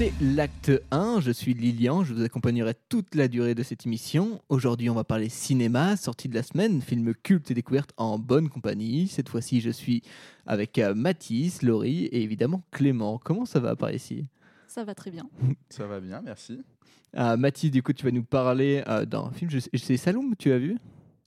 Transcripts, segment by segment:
Écoutez l'acte 1, je suis Lilian, je vous accompagnerai toute la durée de cette émission. Aujourd'hui on va parler cinéma, sortie de la semaine, film culte et découverte en bonne compagnie. Cette fois-ci je suis avec euh, Mathis, Laurie et évidemment Clément. Comment ça va par ici? Ça va très bien. Ça va bien, merci. Euh, Mathis, du coup tu vas nous parler euh, d'un film, je sais- c'est Saloum, tu as vu?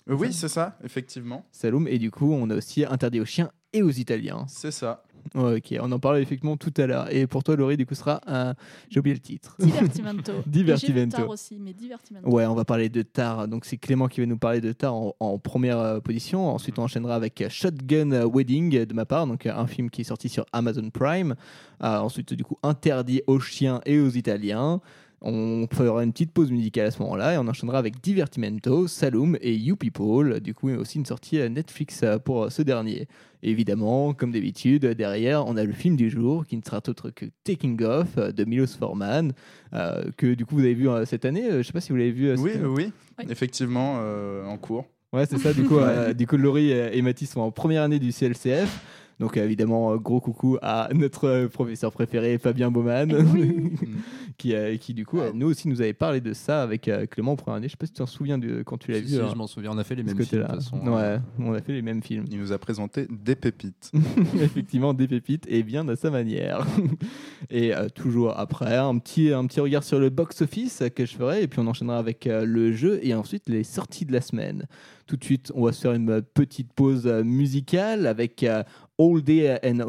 Oui, c'est ça, effectivement. Saloum, et du coup on a aussi Interdit aux chiens et aux Italiens. C'est ça. Ouais, ok, on en parlait effectivement tout à l'heure. Et pour toi Laurie, du coup sera un... J'ai oublié le titre. Divertimento. Divertimento. Tar aussi, mais Divertimento. Ouais, on va parler de Tar. Donc c'est Clément qui va nous parler de Tar en, en première euh, position. Ensuite, on enchaînera avec euh, Shotgun Wedding euh, de ma part, donc un film qui est sorti sur Amazon Prime. Euh, ensuite, du coup, interdit aux chiens et aux Italiens. On fera une petite pause musicale à ce moment-là et on enchaînera avec Divertimento, Saloum et You People. Du coup, aussi une sortie Netflix euh, pour euh, ce dernier. Et évidemment, comme d'habitude, derrière, on a le film du jour qui ne sera autre que Taking Off euh, de Milos Forman, euh, que du coup vous avez vu euh, cette année. Je sais pas si vous l'avez vu. euh, Oui, oui, Oui. effectivement, euh, en cours. Ouais, c'est ça. Du coup, euh, du coup, Laurie et Mathis sont en première année du CLCF. Donc, évidemment, euh, gros coucou à notre euh, professeur préféré, Fabien Baumann, Eh oui. qui, euh, qui, du coup, nous aussi nous avait parlé de ça avec euh, Clément en première année. Je sais pas si tu t'en souviens de quand tu l'as Si, vu. si, alors, je m'en souviens, on a fait les mêmes films de côté-là. toute façon. euh, Ouais, on a fait les mêmes films. Il nous a présenté des pépites. Effectivement, des pépites et bien à sa manière. et euh, toujours après, un petit, un petit regard sur le box-office que je ferai. Et puis on enchaînera avec euh, le jeu et ensuite les sorties de la semaine. Tout de suite, on va se faire une petite pause musicale avec euh, All Day and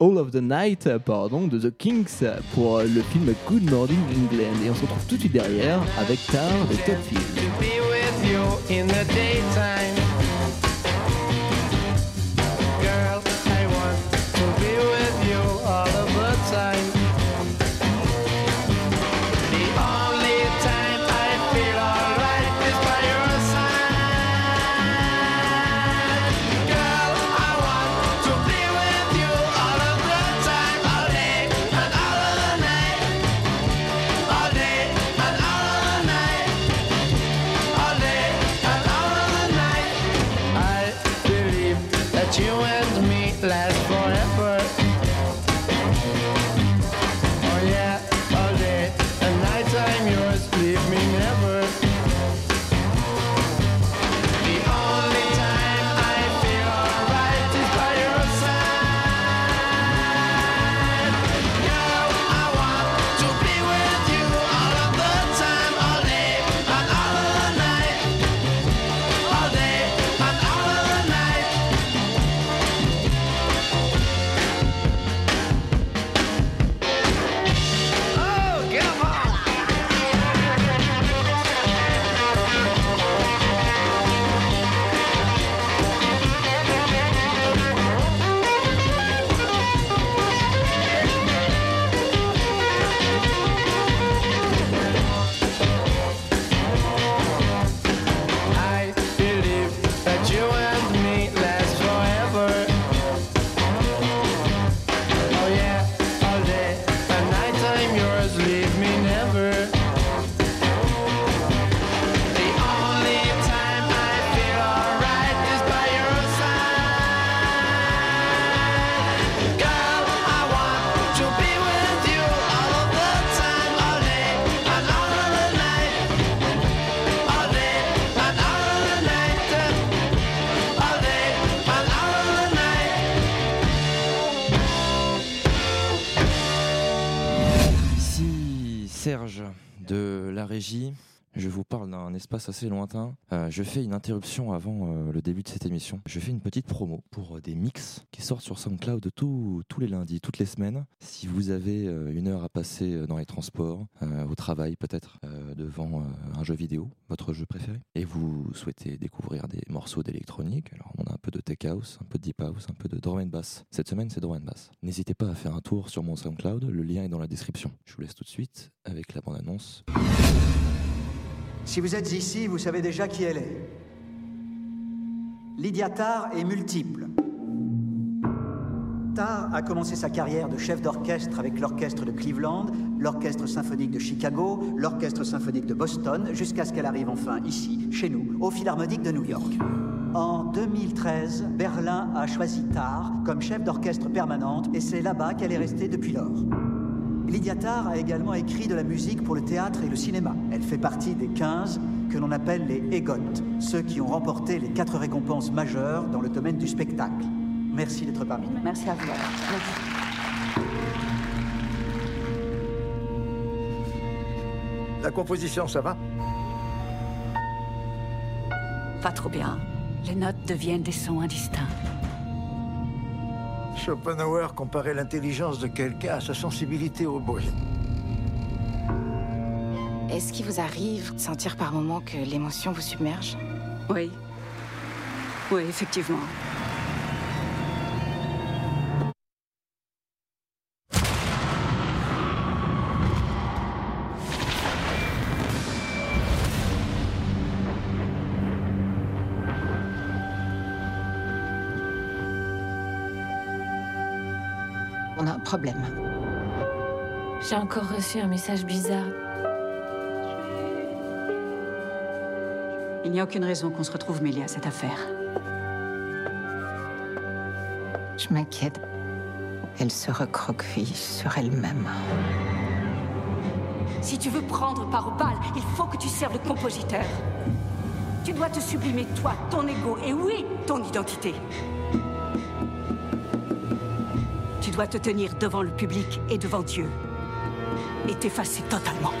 All, of the Night euh, pardon, de The Kings euh, pour euh, le film Good Morning England. Et on se retrouve tout de suite derrière avec Tar de Top espace assez lointain. Euh, je fais une interruption avant euh, le début de cette émission. Je fais une petite promo pour euh, des mix qui sortent sur SoundCloud tous les lundis, toutes les semaines. Si vous avez une heure à passer dans les transports, au travail peut-être, devant un jeu vidéo, votre jeu préféré, et vous souhaitez découvrir des morceaux d'électronique, alors on a un peu de tech house, un peu de deep house, un peu de drum and bass. Cette semaine, c'est drum and bass. N'hésitez pas à faire un tour sur mon SoundCloud, le lien est dans la description. Je vous laisse tout de suite avec la bande-annonce. Si vous êtes ici, vous savez déjà qui elle est. Lydia Tarr est multiple. Tarr a commencé sa carrière de chef d'orchestre avec l'orchestre de Cleveland, l'orchestre symphonique de Chicago, l'orchestre symphonique de Boston, jusqu'à ce qu'elle arrive enfin ici, chez nous, au Philharmonique de New York. En 2013, Berlin a choisi Tarr comme chef d'orchestre permanente et c'est là-bas qu'elle est restée depuis lors. Lydia Tarr a également écrit de la musique pour le théâtre et le cinéma. Elle fait partie des 15 que l'on appelle les EGOT, ceux qui ont remporté les quatre récompenses majeures dans le domaine du spectacle. Merci d'être parmi nous. Merci à vous. La composition, ça va? Pas trop bien. Les notes deviennent des sons indistincts. Schopenhauer comparait l'intelligence de quelqu'un à sa sensibilité au bruit. Est-ce qu'il vous arrive de sentir par moments que l'émotion vous submerge? Oui. Oui, effectivement. Encore reçu un message bizarre. Il n'y a aucune raison qu'on se retrouve mêlé à cette affaire. Je m'inquiète. Elle se recroqueville sur elle-même. Si tu veux prendre part au bal, il faut que tu serves de compositeur. Tu dois te sublimer toi, ton ego et oui, ton identité. Tu dois te tenir devant le public et devant Dieu. Et t'effacer totalement.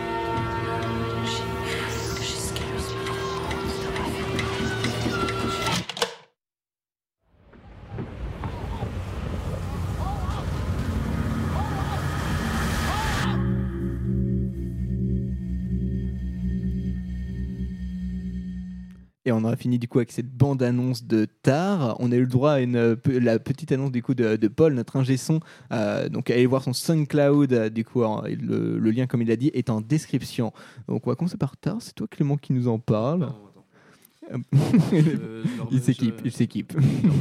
Et on aura fini du coup avec cette bande-annonce de Tar. On a eu le droit à une, euh, la petite annonce du coup de, de Paul, notre ingé son. Euh, donc allez voir son SoundCloud. euh, du coup, le, le lien, comme il a dit, est en description. Donc on va commencer par Tar. C'est toi Clément qui nous en parle. il s'équipe, il s'équipe.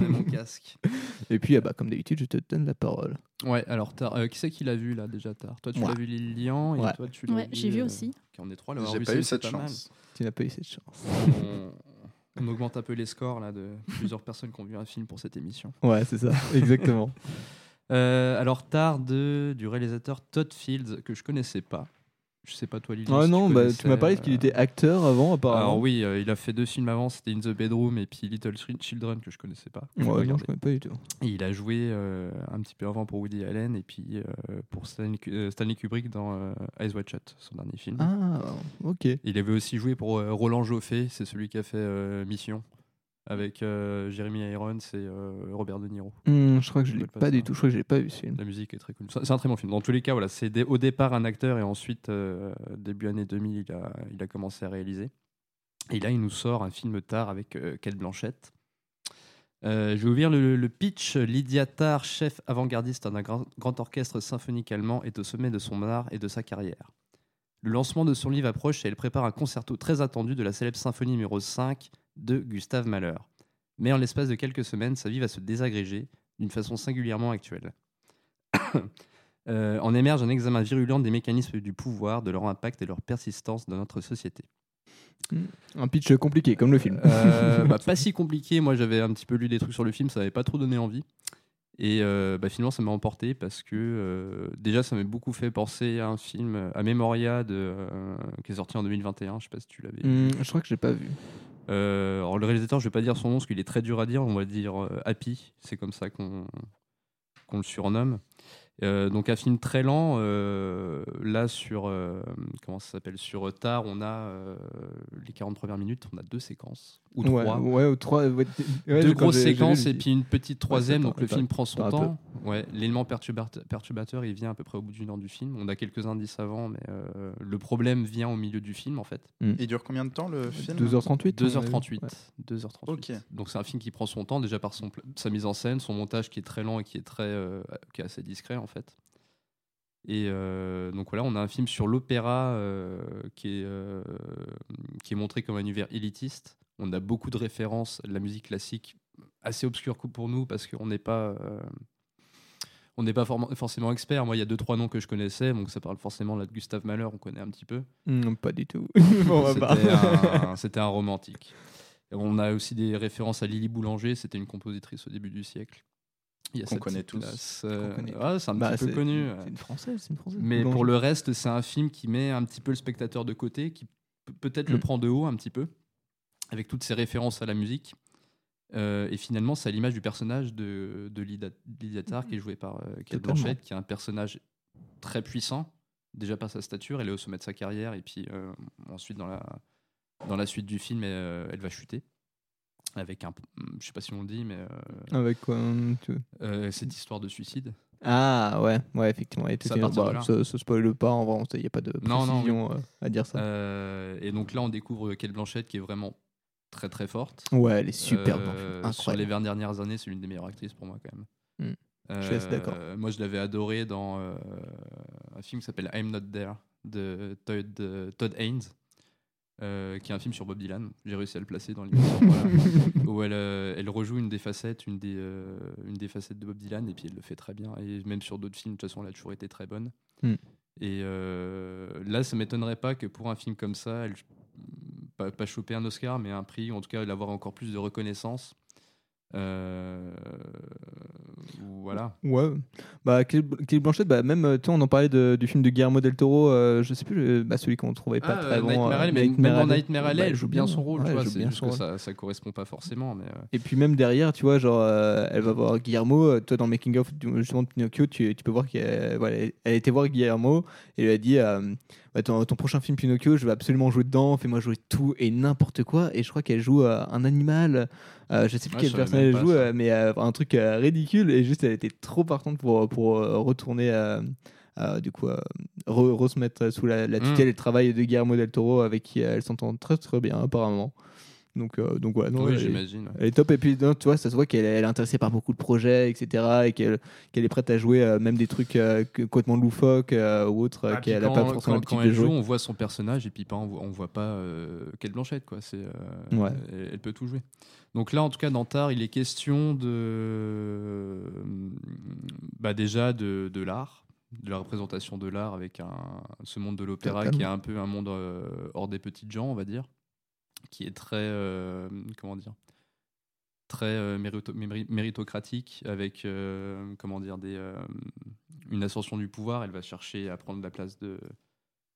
mon casque. Et puis, ah bah, comme d'habitude, je te donne la parole. Ouais, alors Tar- euh, qui c'est qui l'a vu là déjà tard Toi tu l'as vu Lilian et Ouais. toi tu l'as Ouais, j'ai vu aussi. En est trois, J'ai pas eu cette pas mal. chance. Tu n'as pas eu cette chance. On, on augmente un peu les scores là de plusieurs personnes qui ont vu un film pour cette émission. Ouais, c'est ça, exactement. Euh, alors Tar de du réalisateur Todd Fields que je connaissais pas. Je sais pas toi Lilian. Ah si non, tu bah, tu m'as parlé qu'il euh, était acteur avant, apparemment. Alors oui, euh, il a fait deux films avant, c'était In the Bedroom et puis Little Chil- Children que je connaissais pas. non, je connais pas du tout. Et il a joué euh, un petit peu avant pour Woody Allen et puis pour Stanley, Stanley Kubrick dans Eyes Wide Shut, son dernier film. Ah, ok. Il avait aussi joué pour Roland Joffé, c'est celui qui a fait Mission avec euh, Jeremy Irons et euh, Robert De Niro. Hmm, je crois que je l'ai Rappelle pas du tout. Je crois que je l'ai pas vu ce film. La musique est très cool. C'est un très bon film. Dans tous les cas, voilà, c'est au départ un acteur et ensuite, euh, début année 2000, il a, il a commencé à réaliser. Et là, il nous sort un film tard avec euh, Kate Blanchett. Je vais ouvrir le, le pitch. Lydia Tarr, chef avant-gardiste d'un grand, grand orchestre symphonique allemand, est au sommet de son art et de sa carrière. Le lancement de son livre approche et elle prépare un concerto très attendu de la célèbre symphonie numéro 5 de Gustave Mahler. Mais en l'espace de quelques semaines, sa vie va se désagréger d'une façon singulièrement actuelle. Euh, en émerge un examen virulent des mécanismes du pouvoir, de leur impact et leur persistance dans notre société. Un pitch compliqué, comme le film. Euh, bah, pas si compliqué. Moi, j'avais un petit peu lu des trucs sur le film, ça n'avait pas trop donné envie. Et euh, bah, finalement, ça m'a emporté parce que euh, déjà, ça m'a beaucoup fait penser à un film, à Memoria, de, qui est sorti en 2021. Je sais pas si tu l'avais. Hmm, je crois que je l'ai pas vu. Euh, alors, le réalisateur, je vais pas dire son nom parce qu'il est très dur à dire. On va dire euh, Happy. C'est comme ça qu'on le surnomme. Euh, donc un film très lent. euh, là sur euh, comment ça s'appelle sur Tar, on a euh, les 40 premières minutes, on a deux séquences ou Ouais, trois. ouais, ou trois. ouais, ouais, deux grosses séquences et puis une petite troisième. donc le film prend son temps. Ouais, l'élément perturbateur, perturbateur, il vient à peu près au bout d'une heure du film. On a quelques indices avant, mais euh, le problème vient au milieu du film en fait. Il dure combien de temps le film? 2h38 2h38. Ouais. 2h38. Ok. Donc c'est un film qui prend son temps déjà par son, sa mise en scène, son montage qui est très lent et qui est très euh, qui est assez discret en fait. Et euh, donc voilà, on a un film sur l'opéra euh, qui, est, euh, qui est montré comme un univers élitiste. On a beaucoup de références à la musique classique, assez obscure pour nous parce qu'on n'est pas on n'est pas forcément expert. Moi, il y a deux trois noms que je connaissais, donc ça parle forcément là de Gustave Mahler, on connaît un petit peu. Hmm, pas du tout. C'était un, un romantique. On a aussi des références à Lily Boulanger, c'était une compositrice au début du siècle. Il y a Qu'on connaît tous. place, euh, Qu'on connaît. ouais, c'est un Bah, petit peu c'est- connu. c'est une française, c'est une française. Mais pour le reste, c'est un film qui met un petit peu le spectateur de côté, qui peut-être le Mm. prend de haut un petit peu, avec toutes ses références à la musique. Euh, et finalement, c'est à l'image du personnage de, de Lydia, Lydia Tarr, qui est joué par euh, Kate. Blanchett, qui est un personnage très puissant, déjà par sa stature, elle est au sommet de sa carrière, et puis euh, ensuite, dans la, dans la suite du film, elle, elle va chuter. Avec un. Je sais pas si on le dit, mais. euh, Avec quoi tu veux euh, cette histoire de suicide. Ah ouais, ouais, effectivement. Et Ça bah, là. ça, ça spoil pas, en vrai, il n'y a pas de Non, non, précision euh, à dire ça. Euh, et donc là, on découvre Kate Blanchett qui est vraiment très très forte. Ouais, elle est. Euh, Incroyable. Sur les 20 dernières années, c'est l'une des meilleures actrices pour moi quand même. Mm. Je suis assez d'accord. Moi, je l'avais adoré dans un film qui s'appelle I'm Not There de Todd, de Todd Haynes. Euh, qui est un film sur Bob Dylan. J'ai réussi à le placer dans l'émission. voilà. où elle, euh, elle rejoue une des facettes, une des, euh, une des facettes de Bob Dylan, et puis elle le fait très bien. Et même sur d'autres films, de toute façon, elle a toujours été très bonne. Mm. Et là, ça m'étonnerait pas que pour un film comme ça, elle pas, pas choper un Oscar, mais un prix, ou en tout cas l'avoir encore plus de reconnaissance. Euh, voilà. Ouais, bah Kate Kate Blanchett, bah, même, euh, on en parlait de- du film de Guillermo del Toro, euh, je sais plus, euh, bah, celui qu'on trouvait pas Ah, très euh, bon. Nightmare euh, Alley, mais Nightmare même dans. Nightmare Alley, Bah, elle joue bien son rôle, ouais, tu vois, c'est juste que ça, ça correspond pas forcément. Mais, euh, Et puis même derrière, tu vois, genre, euh, elle va voir Guillermo. euh, Toi, dans le making of justement de Pinocchio, tu, tu peux voir qu'elle voilà, elle été voir Guillermo et lui a dit euh, ton, ton prochain film Pinocchio, je vais absolument jouer dedans. Fais-moi jouer tout et n'importe quoi. Et je crois qu'elle joue euh, un animal. euh, je sais plus Ouais, quel personnage elle joue, euh, mais euh, un truc ridicule. Et juste, elle était trop partante pour, pour retourner. du coup, euh, re, re se mettre sous la, la tutelle et le travail de Guillermo del Toro, avec qui elle s'entend très très bien, apparemment. Donc, euh, donc voilà. non, Oui, j'imagine, ouais. Elle est top. Et puis, non, tu vois, ça se voit qu'elle elle est intéressée par beaucoup de projets, etc. Et qu'elle qu'elle est prête à jouer euh, même des trucs euh, complètement loufoques euh, ou autres euh, Ah, qu'elle n'a quand, pas forcément l'habitude quand de elle joue, jouer. on voit son personnage et puis pas, on voit, on voit pas quelle blanchette quoi. C'est, Ouais. elle, elle peut tout jouer. Donc là, en tout cas, dans Tar, il est question de, bah déjà de, de l'art, de la représentation de l'art avec un, ce monde de l'opéra qui est un peu un monde hors des petites gens, on va dire, qui est très, euh, comment dire, très euh, mérito- méri- méritocratique avec euh, comment dire des euh, une ascension du pouvoir elle va chercher à prendre la place de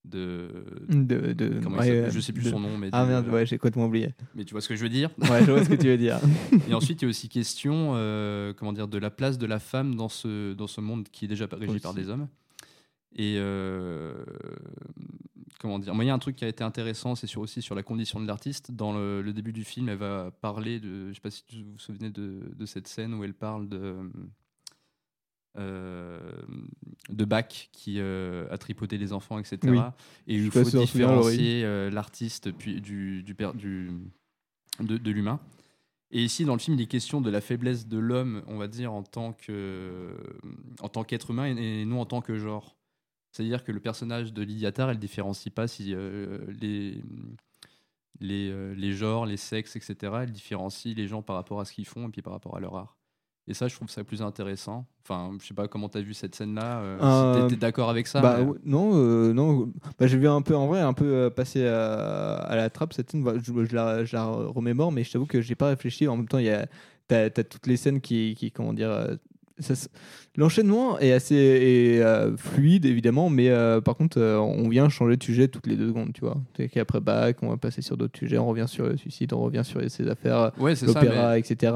de, De- ouais, je sais plus de- son nom mais Ah merde, ouais, j'ai complètement oublié. mais tu vois ce que je veux dire? Ouais, je vois ce que tu veux dire. et ensuite il y a aussi question euh, comment dire de la place de la femme dans ce dans ce monde qui est déjà régi par des hommes et comment dire Moi, il y a un truc qui a été intéressant, c'est sur, aussi sur la condition de l'artiste. Dans le, le début du film, elle va parler de. Je sais pas si vous vous souvenez de, de cette scène où elle parle de. euh, de Bach qui euh, a tripoté les enfants, etc. Oui. Et il faut différencier euh, l'artiste puis du, du, du- de, de l'humain. Et ici, dans le film, il est question de la faiblesse de l'homme, on va dire, en tant que en tant qu'être humain et, et non en tant que genre. C'est-à-dire que le personnage de Lydia Tarr, elle différencie pas si euh, les les, euh, les genres, les sexes, etc. Elle différencie les gens par rapport à ce qu'ils font et puis par rapport à leur art. Et ça, je trouve ça plus intéressant. Enfin, je sais pas comment tu as vu cette scène-là. euh, si t'étais d'accord avec ça bah, mais- Non, euh, non. Bah, j'ai vu un peu en vrai, un peu passer à, à la trappe cette scène. Bah, Je, je la, je la remémore, mais je t'avoue que j'ai pas réfléchi. En même temps, il y a, t'as, t'as toutes les scènes qui, qui comment dire. L'enchaînement est assez est, euh, fluide évidemment, mais euh, par contre euh, on vient changer de sujet toutes les deux secondes, tu vois. C'est qu'après Bach, on va passer sur d'autres sujets, on revient sur le suicide, on revient sur ses affaires, Ouais, l'opéra, etc.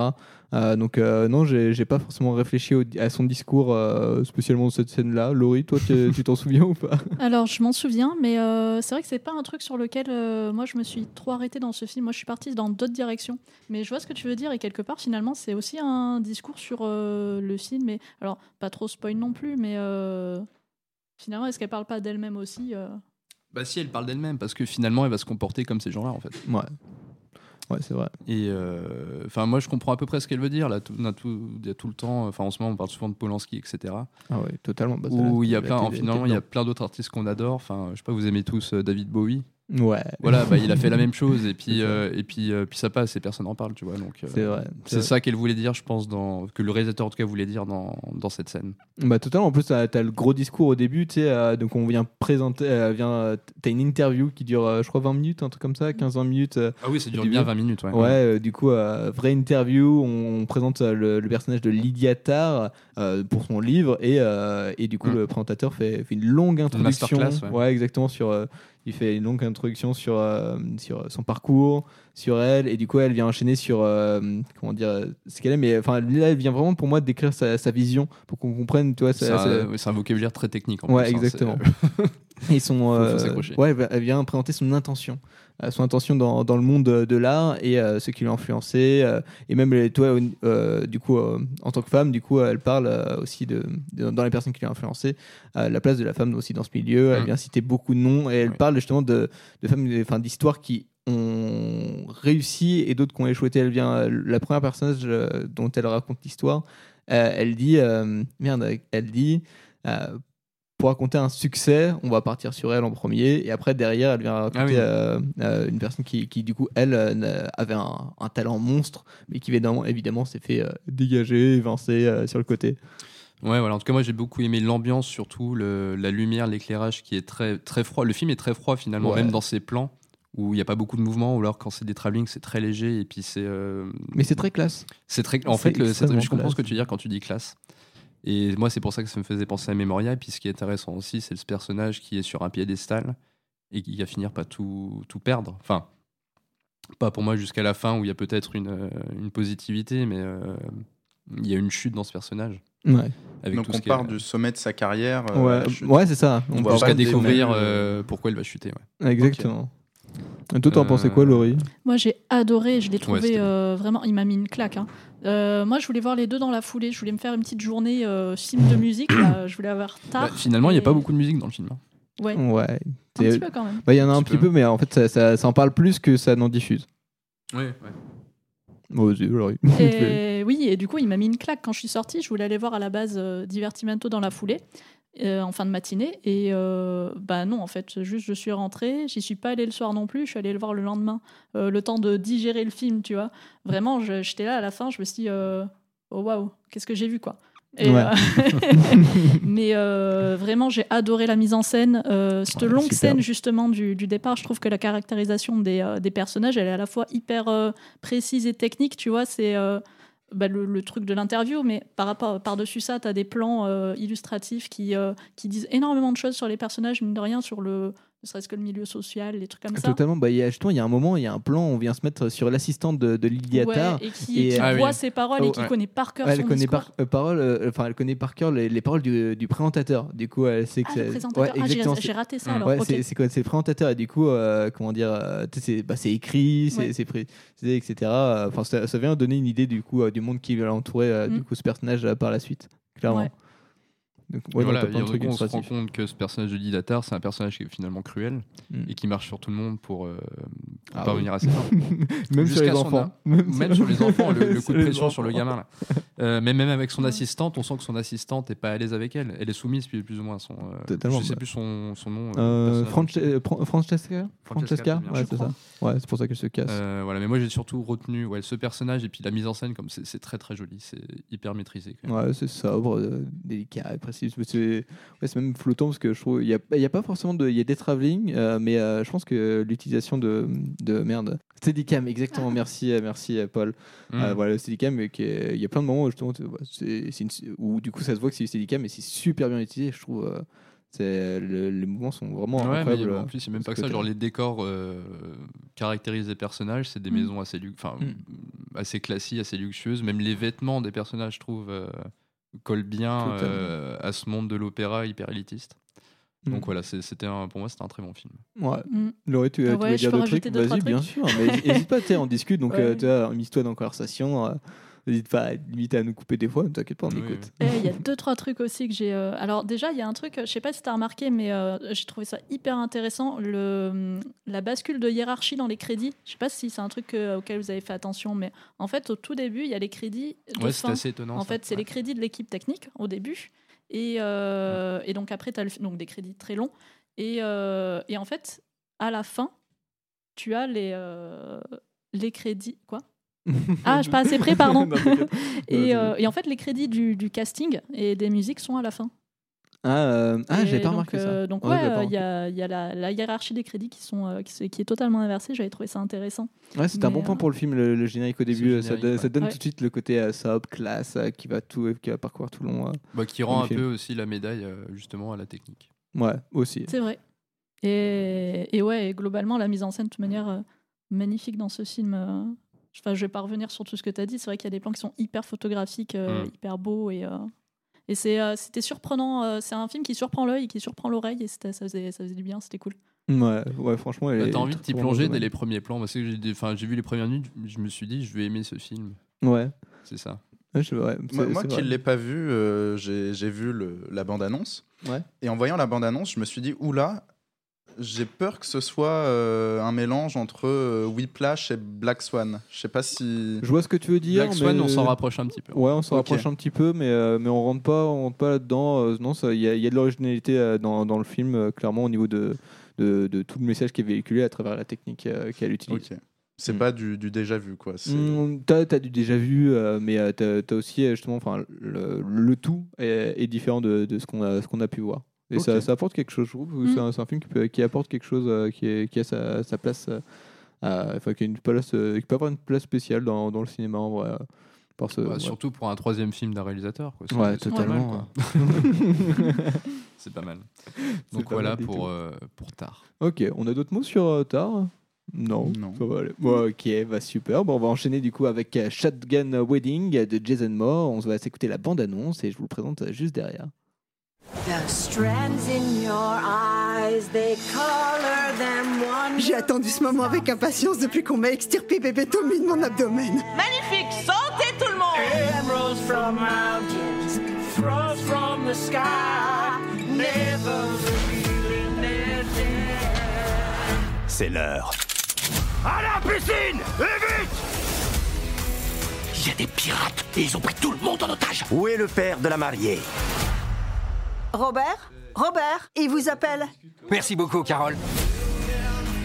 Euh, donc euh, non, j'ai pas forcément réfléchi au- à son discours euh, spécialement de cette scène-là. Laurie, toi, tu tu t'en souviens ou pas? Alors, je m'en souviens, mais euh, c'est vrai que c'est pas un truc sur lequel euh, moi je me suis trop arrêtée dans ce film. Moi, je suis partie dans d'autres directions. Mais je vois ce que tu veux dire et quelque part, finalement, c'est aussi un discours sur euh, le film. Mais alors, pas trop spoil non plus, mais euh, finalement, est-ce qu'elle parle pas d'elle-même aussi euh? Bah si, elle parle d'elle-même parce que finalement, elle va se comporter comme ces gens-là, en fait. Ouais. Ouais, c'est vrai. Et euh, enfin, moi, je comprends à peu près ce qu'elle veut dire. Là, tout, on a tout, il y a tout le temps. Enfin, en ce moment, on parle souvent de Polanski, etc. Ah ouais, totalement. Bah, Où il y a plein, finalement, il y a plein d'autres artistes qu'on adore. Enfin, je sais pas, vous aimez tous euh, David Bowie? Ouais. Voilà, bah, il a fait la même chose et puis euh, et puis euh, puis ça passe et personne n'en parle, tu vois. Donc euh, C'est vrai, c'est ça qu'elle voulait dire, je pense, dans que le réalisateur en tout cas voulait dire dans, dans cette scène. Bah totalement. En plus, t'as as le gros discours au début, tu sais. donc on vient présenter, vient, t'as une interview qui dure, je crois, 20 minutes, un truc comme ça, 15-20 minutes. Ah oui, ça dure bien 20 minutes, ouais. Ouais, du coup, vraie interview. On, on présente le, le personnage de Lydia Tarr pour son livre et, et du coup, le présentateur fait, fait une longue introduction. masterclass, ouais. exactement. Sur, il fait une longue introduction sur, euh, sur son parcours, sur elle, et du coup, elle vient enchaîner sur euh, comment dire ce qu'elle est. Mais enfin, là, elle vient vraiment pour moi décrire sa, sa vision pour qu'on comprenne, tu vois, C'est un, sa- vocabulaire très technique. En Ouais, plus, hein, exactement. s'accrocher. ouais, elle vient présenter son intention, son intention dans, dans le monde de, l'art et ce qui l'a influencé. euh, et même toi, euh, du coup, euh, en tant que femme, du coup, elle parle aussi de, de- dans les personnes qui l'ont influencé, la place de la femme aussi dans ce milieu. Elle Mm. vient citer beaucoup de noms et elle parle justement de, de femmes, enfin d'histoires qui ont réussi et d'autres qui ont échoué. Elle vient, la première personnage dont elle raconte l'histoire, euh, elle dit, euh, merde, elle dit. euh, pour raconter un succès, on va partir sur elle en premier, et après derrière, elle vient raconter Ah oui. euh, euh, une personne qui, qui, du coup, elle, euh, avait un, un talent monstre, mais qui évidemment, évidemment s'est fait dégager, évincer sur le côté. Ouais, voilà. En tout cas, moi, j'ai beaucoup aimé l'ambiance, surtout le- la lumière, l'éclairage qui est très, très froid. Le film est très froid, finalement, Ouais. même dans ses plans, où il n'y a pas beaucoup de mouvement, ou alors quand c'est des travelling, c'est très léger, et puis c'est. euh, Mais c'est très classe. C'est très. En fait, le- je comprends ce que tu veux dire quand tu dis classe. Et moi, c'est pour ça que ça me faisait penser à Memoria. Et puis, ce qui est intéressant aussi, c'est ce personnage qui est sur un piédestal et qui va finir par tout, tout perdre. Enfin, pas pour moi jusqu'à la fin où il y a peut-être une, euh, une positivité, mais euh, il y a une chute dans ce personnage. Ouais. Avec Donc tout on ce qui est- part du sommet de sa carrière. euh, ouais, c'est ça. On voit jusqu'à découvrir euh, pourquoi elle va chuter. ouais. Exactement. Et toi, t'en Euh, pensais quoi, Laurie? Moi, j'ai adoré. Je l'ai trouvé euh, vraiment. Il m'a mis une claque. hein. Euh, moi, je voulais voir les deux dans la foulée. Je voulais me faire une petite journée euh, film de musique. là. Je voulais avoir tard. Bah, finalement, il n'y a et- pas beaucoup de musique dans le film. hein. Ouais. Ouais. Un petit peu quand même. Bah, Il y en a un Un petit petit peu. peu, mais en fait, ça, ça, ça en parle plus que ça n'en diffuse. Ouais, Bon, Et oui, et du coup, il m'a mis une claque quand je suis sortie. Je voulais aller voir à la base euh, Divertimento dans la foulée, euh, en fin de matinée. Et euh, bah non, en fait, juste je suis rentrée. J'y suis pas allée le soir non plus. Je suis allée le voir le lendemain, le temps de digérer le film, tu vois. Vraiment, j'étais là à la fin, je me suis dit, oh waouh, qu'est-ce que j'ai vu, quoi. Et, Ouais. euh, mais euh, vraiment, j'ai adoré la mise en scène. Euh, cette Ouais, longue super. scène, justement, du, du départ, je trouve que la caractérisation des, des personnages, elle est à la fois hyper précise et technique. Tu vois, c'est bah, le, le truc de l'interview, mais par rapport par-dessus ça, tu as des plans euh, illustratifs qui, euh, qui disent énormément de choses sur les personnages, mine de rien, sur le ne serait-ce que le milieu social, les trucs comme ça. Totalement. Bah, il y a, justement, il y a un moment, il y a un plan, on vient se mettre sur l'assistante de, de Lydia Ouais, et qui, qui euh, voit ses paroles et qui connaît par cœur Ouais, elle son connaît discours. par, euh, parole, euh, enfin, elle connaît par cœur les, les paroles du, du présentateur. Du coup, elle sait que Ah, le ouais, Ah, j'ai- exactement, j'ai raté ça, alors, Ouais, ok. c'est c'est quoi C'est le présentateur et du coup, euh, comment dire, euh, c'est bah, écrit, c'est Ouais. précisé, etc. Enfin, ça, ça vient donner une idée du coup euh, du monde qui va l'entourer, euh, du Mm. coup, ce personnage euh, par la suite, clairement. Donc, Et ouais, voilà, trucs coup, on se rend compte que ce personnage de Lidatar, c'est un personnage qui est finalement cruel Mm. et qui marche sur tout le monde pour, euh, pour Ah parvenir oui. à ses fins. Même sur les enfants. Même Même, sur- les enfants, le, le coup de pression sur le gamin. Là. Euh, mais même avec son assistante, on sent que son assistante n'est pas à l'aise avec elle. Elle est soumise plus, plus ou moins à son. euh, je sais bah. plus son, son nom. Euh, euh, Francesca? Francesca, Francesca? Ouais, c'est ça. Ouais, c'est pour ça qu'elle se casse. Euh, voilà, mais moi j'ai surtout retenu ouais, ce personnage et puis la mise en scène, comme c'est très très joli, c'est hyper maîtrisé. Ouais, c'est sobre, délicat et Mais C'est ouais, même flottant parce que je trouve il y a, pas forcément de il y a des travelling, euh, mais euh, je pense que l'utilisation de, de merde Steadicam exactement. merci merci euh, Paul. Mm. Euh, voilà le Steadicam, mais il y a plein de moments où justement une- où du coup ça se voit que c'est du Steadicam, mais c'est super bien utilisé. Je trouve. le- les mouvements sont vraiment Ouais, mais incroyables. en plus, c'est même pas que ça. Genre, les décors euh, caractérisent les personnages, c'est des Mm. maisons assez, enfin, assez classiques, assez luxueuses. Même les vêtements des personnages, je trouve, euh, collent bien euh, à ce monde de l'opéra hyper élitiste. Donc voilà, c'est- c'était un, pour moi, c'était un très bon film. Ouais. Mm. Laurie, tu, tu Ouais, veux je dire d'autres trucs Vas-y, bien sûr. Mais n'hésite pas, tu on discute. Donc, Ouais. euh, tu vois, mise-toi dans la conversation. euh, N'hésite pas à, limite à nous couper des fois. Ne t'inquiète pas, on Oui, écoute. Eh, Il y a deux, trois trucs aussi que j'ai. euh, Alors, déjà, il y a un truc, je sais pas si tu as remarqué, mais euh, j'ai trouvé ça hyper intéressant. Le... La bascule de hiérarchie dans les crédits. Je sais pas si c'est un truc euh, auquel vous avez fait attention, mais en fait, au tout début, il y a les crédits. De Ouais, fin. assez étonnant, En ça. fait, c'est Ouais. les crédits de l'équipe technique au début. Et, euh, et donc, après, tu as donc des crédits très longs. Et, euh, et en fait, à la fin, tu as les, euh, les crédits. Quoi Ah, je suis pas assez près, pardon. Non, et, euh, et en fait, les crédits du, du casting et des musiques sont à la fin. Ah, euh, ah j'ai pas donc, remarqué ça. euh, donc Ouais, pas euh, il y a, il y a la, la hiérarchie des crédits qui, sont, euh, qui, est totalement inversée. J'avais trouvé ça intéressant. Ouais, c'était un bon point pour le film, le, le générique au début. ça, donne- ça ouais. donne Ouais. tout de suite le côté euh, sobre, classe, euh, qui va tout, qui va parcourir tout le long. euh. Bah, qui rend un film. peu aussi la médaille euh, justement à la technique. Ouais, aussi. C'est vrai. Et, et ouais, et globalement, la mise en scène, de toute manière, euh, magnifique dans ce film. Enfin, je vais pas revenir sur tout ce que tu as dit. C'est vrai qu'il y a des plans qui sont hyper photographiques, euh, Mm. hyper beaux. Et, euh, et c'est, euh, c'était surprenant. euh, c'est un film qui surprend l'œil qui surprend l'oreille. Et c'était- ça faisait, ça faisait du bien, c'était cool. Ouais, ouais, franchement. Bah, T'as envie de t'y plonger dès le les premiers plans. Parce que j'ai des- enfin, j'ai vu les premières minutes, je me suis dit, je vais aimer ce film. Ouais. C'est ça. Ouais, je- ouais, Moi, c'est- moi c'est qui ne l'ai pas vu, euh, j'ai j'ai vu le- la bande-annonce. Ouais. Et en voyant la bande-annonce, je me suis dit, oula, j'ai peur que ce soit euh, un mélange entre euh, Whiplash et Black Swan. Je sais pas si. Je vois ce que tu veux dire. Black Swan, mais- on s'en rapproche un petit peu. Ouais, on s'en rapproche un petit peu, mais, euh, mais on rentre pas, on rentre pas là-dedans. euh, non, ça- il y, a- il y a de l'originalité euh, dans, dans le film, euh, clairement, au niveau de, de, de tout le message qui est véhiculé à travers la technique euh, qu'elle utilise. Ok. C'est Mm. pas du, du déjà vu, quoi. c'est- Mm, t'as, t'as du déjà vu, euh, mais euh, t'as, t'as aussi justement, enfin, le, le tout est, est différent de, de ce qu'on a, ce qu'on a pu voir. Et ça, ça apporte quelque chose, je trouve. Mm. C'est, un, film qui, peut- qui apporte quelque chose, euh, qui, est- qui a sa, sa place, euh, enfin, qui, a une place euh, qui peut avoir une place spéciale dans, dans le cinéma en vrai. par ce- Bah, ouais. Surtout pour un troisième film d'un réalisateur. Quoi. C'est- Ouais, totalement. C'est pas mal. Donc pas voilà mal pour, euh, pour Tar. Ok, on a d'autres mots sur euh, Tar? Non, Non. ça va aller. Bon, ok, bah super. Bon, on va enchaîner du coup avec Shotgun Wedding de Jason Moore. On va s'écouter la bande-annonce et je vous le présente juste derrière. J'ai attendu ce moment avec impatience depuis qu'on m'a extirpé bébé Tommy de mon abdomen. Magnifique, sentez tout le monde. Emeralds from mountains, frost from the sky, never revealing their depth. C'est l'heure. À la piscine Et vite Il y a des pirates et ils ont pris tout le monde en otage. Où est le père de la mariée? Robert Robert, il vous appelle. Merci beaucoup, Carole.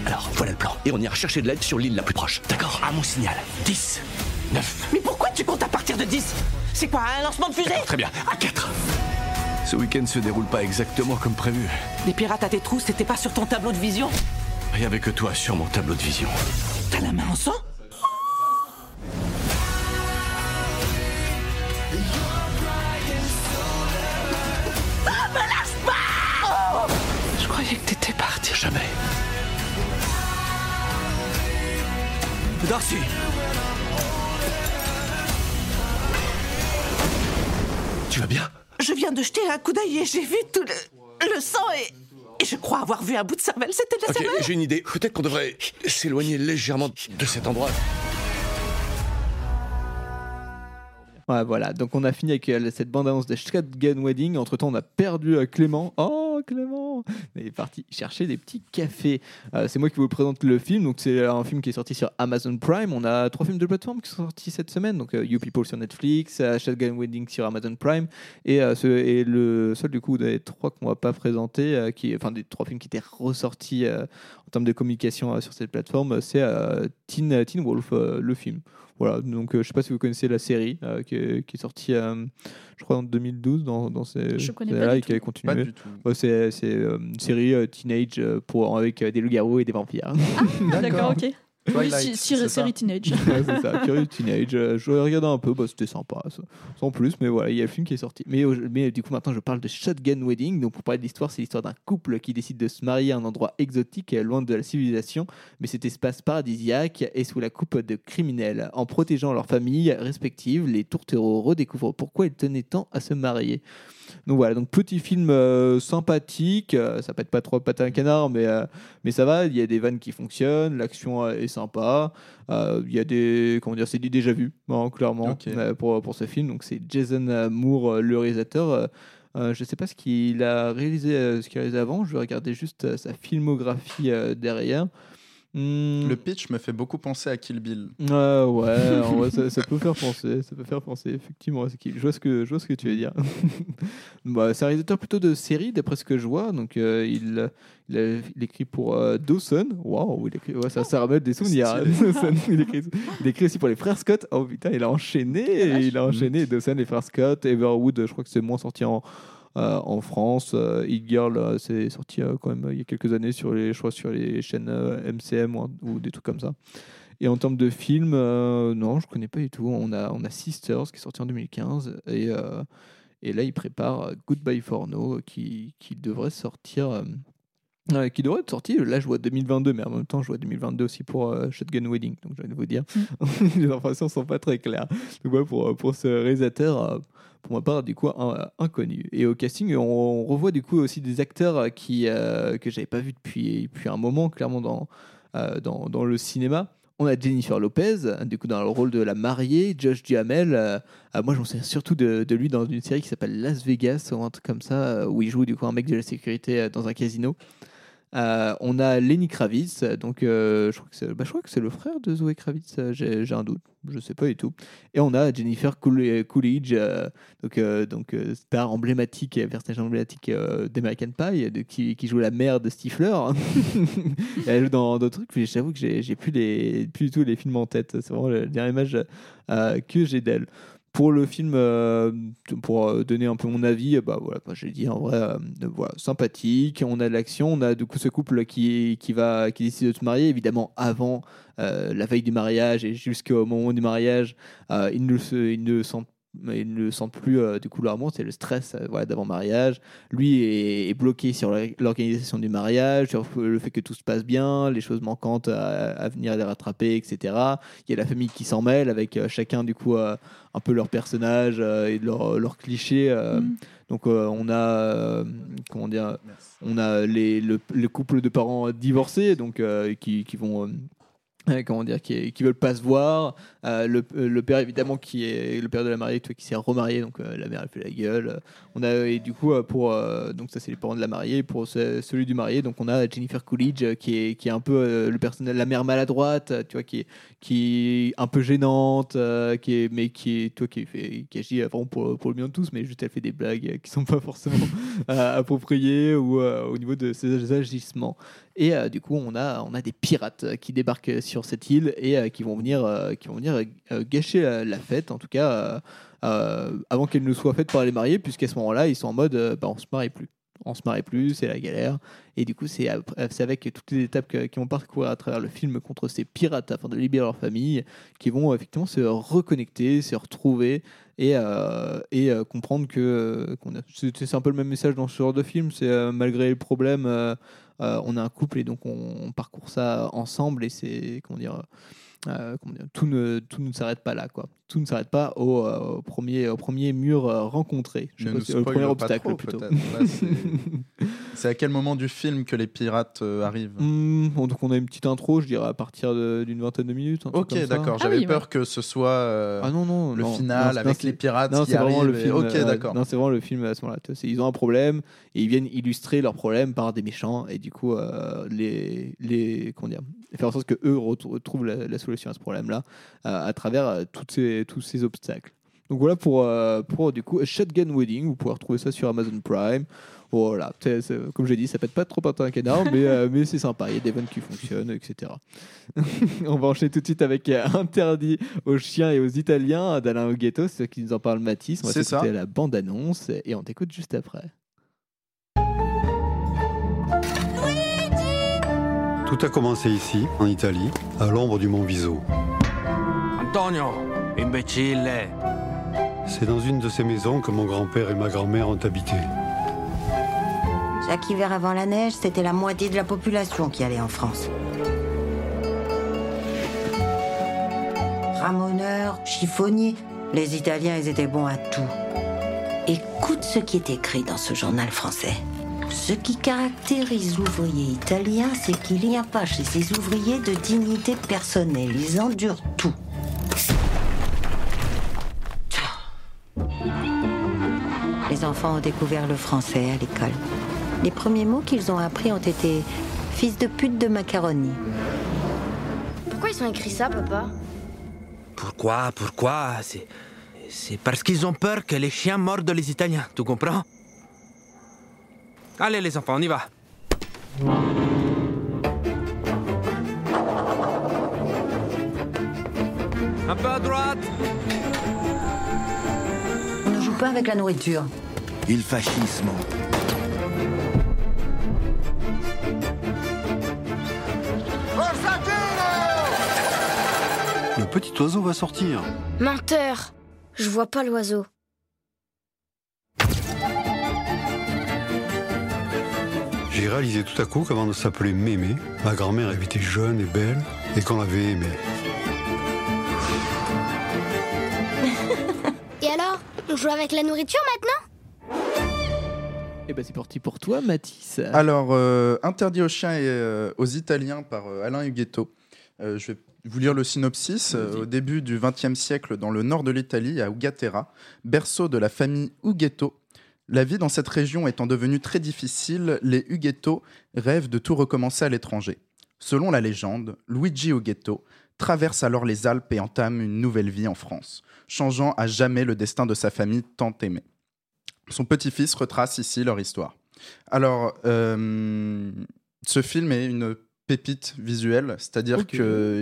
Alors, voilà le plan. Et on ira chercher de l'aide sur l'île la plus proche. D'accord À mon signal. 10, 9. Mais pourquoi tu comptes à partir de 10 C'est quoi, un lancement de fusée? Très bien. À 4. Ce week-end se déroule pas exactement comme prévu. Les pirates à tes trous, c'était pas sur ton tableau de vision? Il y avait que toi sur mon tableau de vision. T'as la main en sang? Jamais. Darcy Tu vas bien? Je viens de jeter un coup d'œil et j'ai vu tout le, le sang et, et je crois avoir vu un bout de cervelle. C'était de la Ok, cervelle j'ai une idée. Peut-être qu'on devrait s'éloigner légèrement de cet endroit. Ouais, voilà. Donc on a fini avec euh, cette bande-annonce de Shotgun Wedding. Entre temps, on a perdu euh, Clément. Oh, Clément Il est parti chercher des petits cafés. Euh, c'est moi qui vous présente le film. Donc c'est un film qui est sorti sur Amazon Prime. On a trois films de plateforme qui sont sortis cette semaine. Donc euh, You People sur Netflix, euh, Shotgun Wedding sur Amazon Prime et, euh, et le seul du coup des trois qu'on va pas présenter, enfin des trois films qui étaient ressortis en termes de communication sur cette plateforme, c'est Teen, Teen Wolf, le film. Voilà, donc euh, je sais pas si vous connaissez la série euh, qui, est, qui est sortie, euh, je crois, en 2012 dans, dans ces, Je connais pas et qui avait tout. continué. Pas du tout. Ouais, c'est c'est, euh, une série euh, teenage euh, pour, avec euh, des loups-garous et des vampires. Ah, d'accord, ok. Oui, Twilight, ça. série teenage. Ouais, c'est ça, Curious Teenage. Euh, je regardais un peu, bah, c'était sympa, ça. sans plus, mais voilà, il y a le film qui est sorti. Mais du coup, maintenant, je parle de Shotgun Wedding. Donc, pour parler de l'histoire, c'est l'histoire d'un couple qui décide de se marier à un endroit exotique, euh, loin de la civilisation, mais cet espace paradisiaque est sous la coupe de criminels. En protégeant leurs familles respectives, les tourtereaux redécouvrent pourquoi ils tenaient tant à se marier. Donc voilà, donc petit film euh, sympathique, euh, ça pète pas trop patin à un canard, mais, euh, mais ça va, il y a des vannes qui fonctionnent, l'action est sympa, il y a des, comment dire, c'est du déjà vu, hein, clairement, pour, pour ce film, donc c'est Jason Moore, le réalisateur, euh, je sais pas ce qu'il a réalisé, euh, ce qu'il a réalisé avant, je vais regarder juste euh, sa filmographie derrière. Hmm. Le pitch me fait beaucoup penser à Kill Bill. Euh, ouais, en vrai, ça, ça peut faire penser, ça peut faire penser, effectivement. Je vois ce que, je vois ce que tu veux dire. bah, c'est un réalisateur plutôt de série, d'après ce que je vois. Donc, euh, il, il, a- il écrit pour euh, Dawson. Waouh, il écrit, ouais, ça, ça remet des souvenirs. hein. Dawson, il, écrit, il écrit aussi pour les frères Scott. Oh putain, il a enchaîné, il a enchaîné. Dawson, les frères Scott, Everwood, je crois que c'est moins sorti en. Euh, en France, euh, Hit Girl, euh, c'est sorti euh, quand même il y a quelques années sur les, je crois, sur les chaînes MCM ou, ou des trucs comme ça. Et en termes de films, non, je connais pas du tout. On a, on a Sisters qui est sorti en 2015 et, et là il prépare Goodbye for No qui, qui devrait sortir. euh, qui devrait être sorti, là je vois 2022, mais en même temps je vois 2022 aussi pour euh, Shotgun Wedding, donc je vais vous dire, les informations sont pas très claires. Donc voilà, pour, pour ce réalisateur, pour ma part, du coup, un- inconnu. Et au casting, on, revoit du coup aussi des acteurs euh, qui, euh, que j'avais pas vus depuis, depuis un moment, clairement dans, euh, dans, dans le cinéma. On a Jennifer Lopez, du coup, dans le rôle de la mariée, Josh Duhamel. euh, euh, moi, je me souviens surtout de, de lui dans une série qui s'appelle Las Vegas, ou un truc comme ça, euh, où il joue du coup un mec de la sécurité euh, dans un casino. Euh, on a Lenny Kravitz, donc euh, je, crois que c'est, bah, je crois que c'est le frère de Zoé Kravitz, euh, j'ai, un doute, je sais pas du tout. Et on a Jennifer Cool- Coolidge, donc, star emblématique, personnage emblématique d'American Pie, qui, joue la mère de Stifler. Elle joue dans d'autres trucs, j'avoue que j'ai, plus, plus du tout les films en tête. C'est vraiment la dernière image que j'ai d'elle. Pour le film, euh, pour euh, donner un peu mon avis, bah voilà, j'ai dit en vrai, euh, sympathique. On a de l'action, on a du coup ce couple qui, va, qui décide de se marier, évidemment avant la veille du mariage et jusqu'au moment du mariage, ils ne se, ils ne mais ils ne sentent plus euh, du coup leur amour, c'est le stress euh, voilà, d'avant mariage. Lui est, est bloqué sur l'organisation du mariage, sur le fait que tout se passe bien, les choses manquantes à, à venir les rattraper, etc. Il y a la famille qui s'en mêle avec euh, chacun du coup euh, un peu leur personnage euh, et leurs leur clichés. euh, Donc euh, on a euh, comment dire, on a les, le, le couple de parents divorcés donc euh, qui, qui vont euh, comment dire, qui, qui veulent pas se voir. Euh, le, euh, le père évidemment qui est le père de la mariée, qui s'est remarié, donc euh, la mère elle fait la gueule. On a et du coup pour donc ça c'est les parents de la mariée, pour ce- celui du marié, donc on a Jennifer Coolidge qui est qui est un peu le personnel, la mère maladroite, tu vois, qui est qui est un peu gênante, qui est mais qui est toi qui fait qui agit vraiment pour, pour le bien de tous, mais juste elle fait des blagues qui sont pas forcément appropriées ou au niveau de ses agissements. Et du coup, on a, on a des pirates qui débarquent sur cette île et euh, qui vont venir, euh, qui vont venir euh, gâcher la, fête, en tout cas, avant qu'elle ne soit faite par les mariés, puisqu'à ce moment-là, ils sont en mode bah, on se marie plus. On se marie plus, c'est la galère. Et du coup, c'est avec toutes les étapes qui vont parcourir à travers le film contre ces pirates afin de libérer leur famille, qui vont effectivement se reconnecter, se retrouver et, euh, et euh, comprendre que euh, c'est un peu le même message dans ce genre de film. C'est malgré le problème, euh, euh, on a un couple et donc on, on parcourt ça ensemble et c'est comment dire. euh, tout ne, tout ne s'arrête pas là, quoi. Tout ne s'arrête pas au, euh, au premier, au premier mur euh, rencontré. Je sais Ne pas nous si- au premier obstacle, trop, plutôt. Là, c'est- à quel moment du film que les pirates euh, arrivent? Hmm, bon, donc on a une petite intro, je dirais à partir d'une vingtaine de minutes. un Ok, d'accord. J'avais peur que ce soit euh, Ah non, non, le non, final non, avec les pirates non, qui c'est vraiment arrivent. le et- film. Ok, euh, d'accord. Non, c'est vraiment le film à ce moment-là. Ils ont un problème et ils viennent illustrer leur problème par des méchants et du coup, euh, les, les, comment dire, faire en sorte que eux retrou- retrouvent la, la solution à ce problème-là euh, à travers euh, toutes ces, tous ces obstacles. Donc voilà pour, euh, pour du coup Shotgun Wedding. Vous pouvez retrouver ça sur Amazon Prime. Voilà, comme j'ai dit, ça pète pas trop un canard, mais, euh, mais c'est sympa. Il y a des vannes qui fonctionnent, etc. On va enchaîner tout de suite avec euh, Interdit aux chiens et aux Italiens d'Alain Huguetto, c'est qui nous en parle Mathis. On va C'est ça. s'écouter la bande-annonce et on t'écoute juste après. Tout a commencé ici, en Italie, à l'ombre du mont Viso. Antonio, imbécile. C'est dans une de ces maisons que mon grand-père et ma grand-mère ont habité. Chaque avant la neige, c'était la moitié de la population qui allait en France. Ramoneurs, chiffonniers, les Italiens, ils étaient bons à tout. Écoute ce qui est écrit dans ce journal français. Ce qui caractérise l'ouvrier italien, c'est qu'il n'y a pas chez ces ouvriers de dignité personnelle. Ils endurent tout. Les enfants ont découvert le français à l'école. Les premiers mots qu'ils ont appris ont été fils de pute de macaroni. Pourquoi ils ont écrit ça, papa? Pourquoi Pourquoi? C'est. C'est parce qu'ils ont peur que les chiens mordent les Italiens, tu comprends? Allez les enfants, on y va. Un peu à droite On ne joue pas avec la nourriture. Il fascisme. Petit oiseau va sortir. Menteur Je vois pas l'oiseau. J'ai réalisé tout à coup qu'avant de s'appeler Mémé, ma grand-mère avait été jeune et belle et qu'on l'avait aimée. Et alors On joue avec la nourriture maintenant? Et bah c'est parti pour toi, Mathis. Alors, euh, Interdit aux chiens et euh, aux Italiens par euh, Alain Huguetto. Euh, je vais vous lire le synopsis. Euh, au début du XXe siècle, dans le nord de l'Italie, à Ugatera, berceau de la famille Huguetto, la vie dans cette région étant devenue très difficile, les Huguetto rêvent de tout recommencer à l'étranger. Selon la légende, Luigi Huguetto traverse alors les Alpes et entame une nouvelle vie en France, changeant à jamais le destin de sa famille tant aimée. Son petit-fils retrace ici leur histoire. Alors, euh, ce film est une pépite visuelle, c'est-à-dire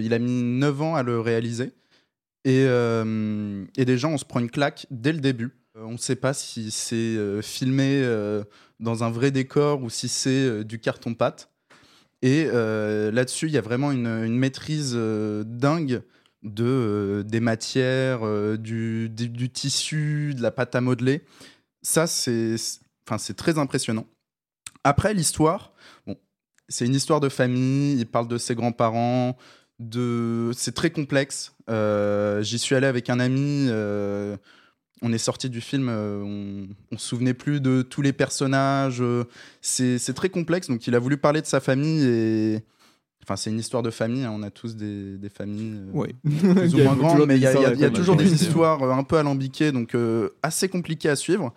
qu'il a mis 9 ans à le réaliser. Et, euh, et déjà, on se prend une claque dès le début. Euh, On ne sait pas si c'est euh, filmé euh, dans un vrai décor ou si c'est du carton-pâte. Et là-dessus, il y a vraiment une, une maîtrise dingue de, des matières, du, du- du tissu, de la pâte à modeler. Ça, c'est très impressionnant. Après, l'histoire, c'est une histoire de famille, il parle de ses grands-parents, de... c'est très complexe. Euh, J'y suis allé avec un ami, euh, on est sorti du film, euh, on, on se souvenait plus de tous les personnages, c'est très complexe, donc il a voulu parler de sa famille et... Enfin, c'est une histoire de famille, hein, on a tous des, des familles Ouais. plus ou moins grandes, mais il y a, y y toujours des histoires un peu alambiquées, donc assez compliquées à suivre.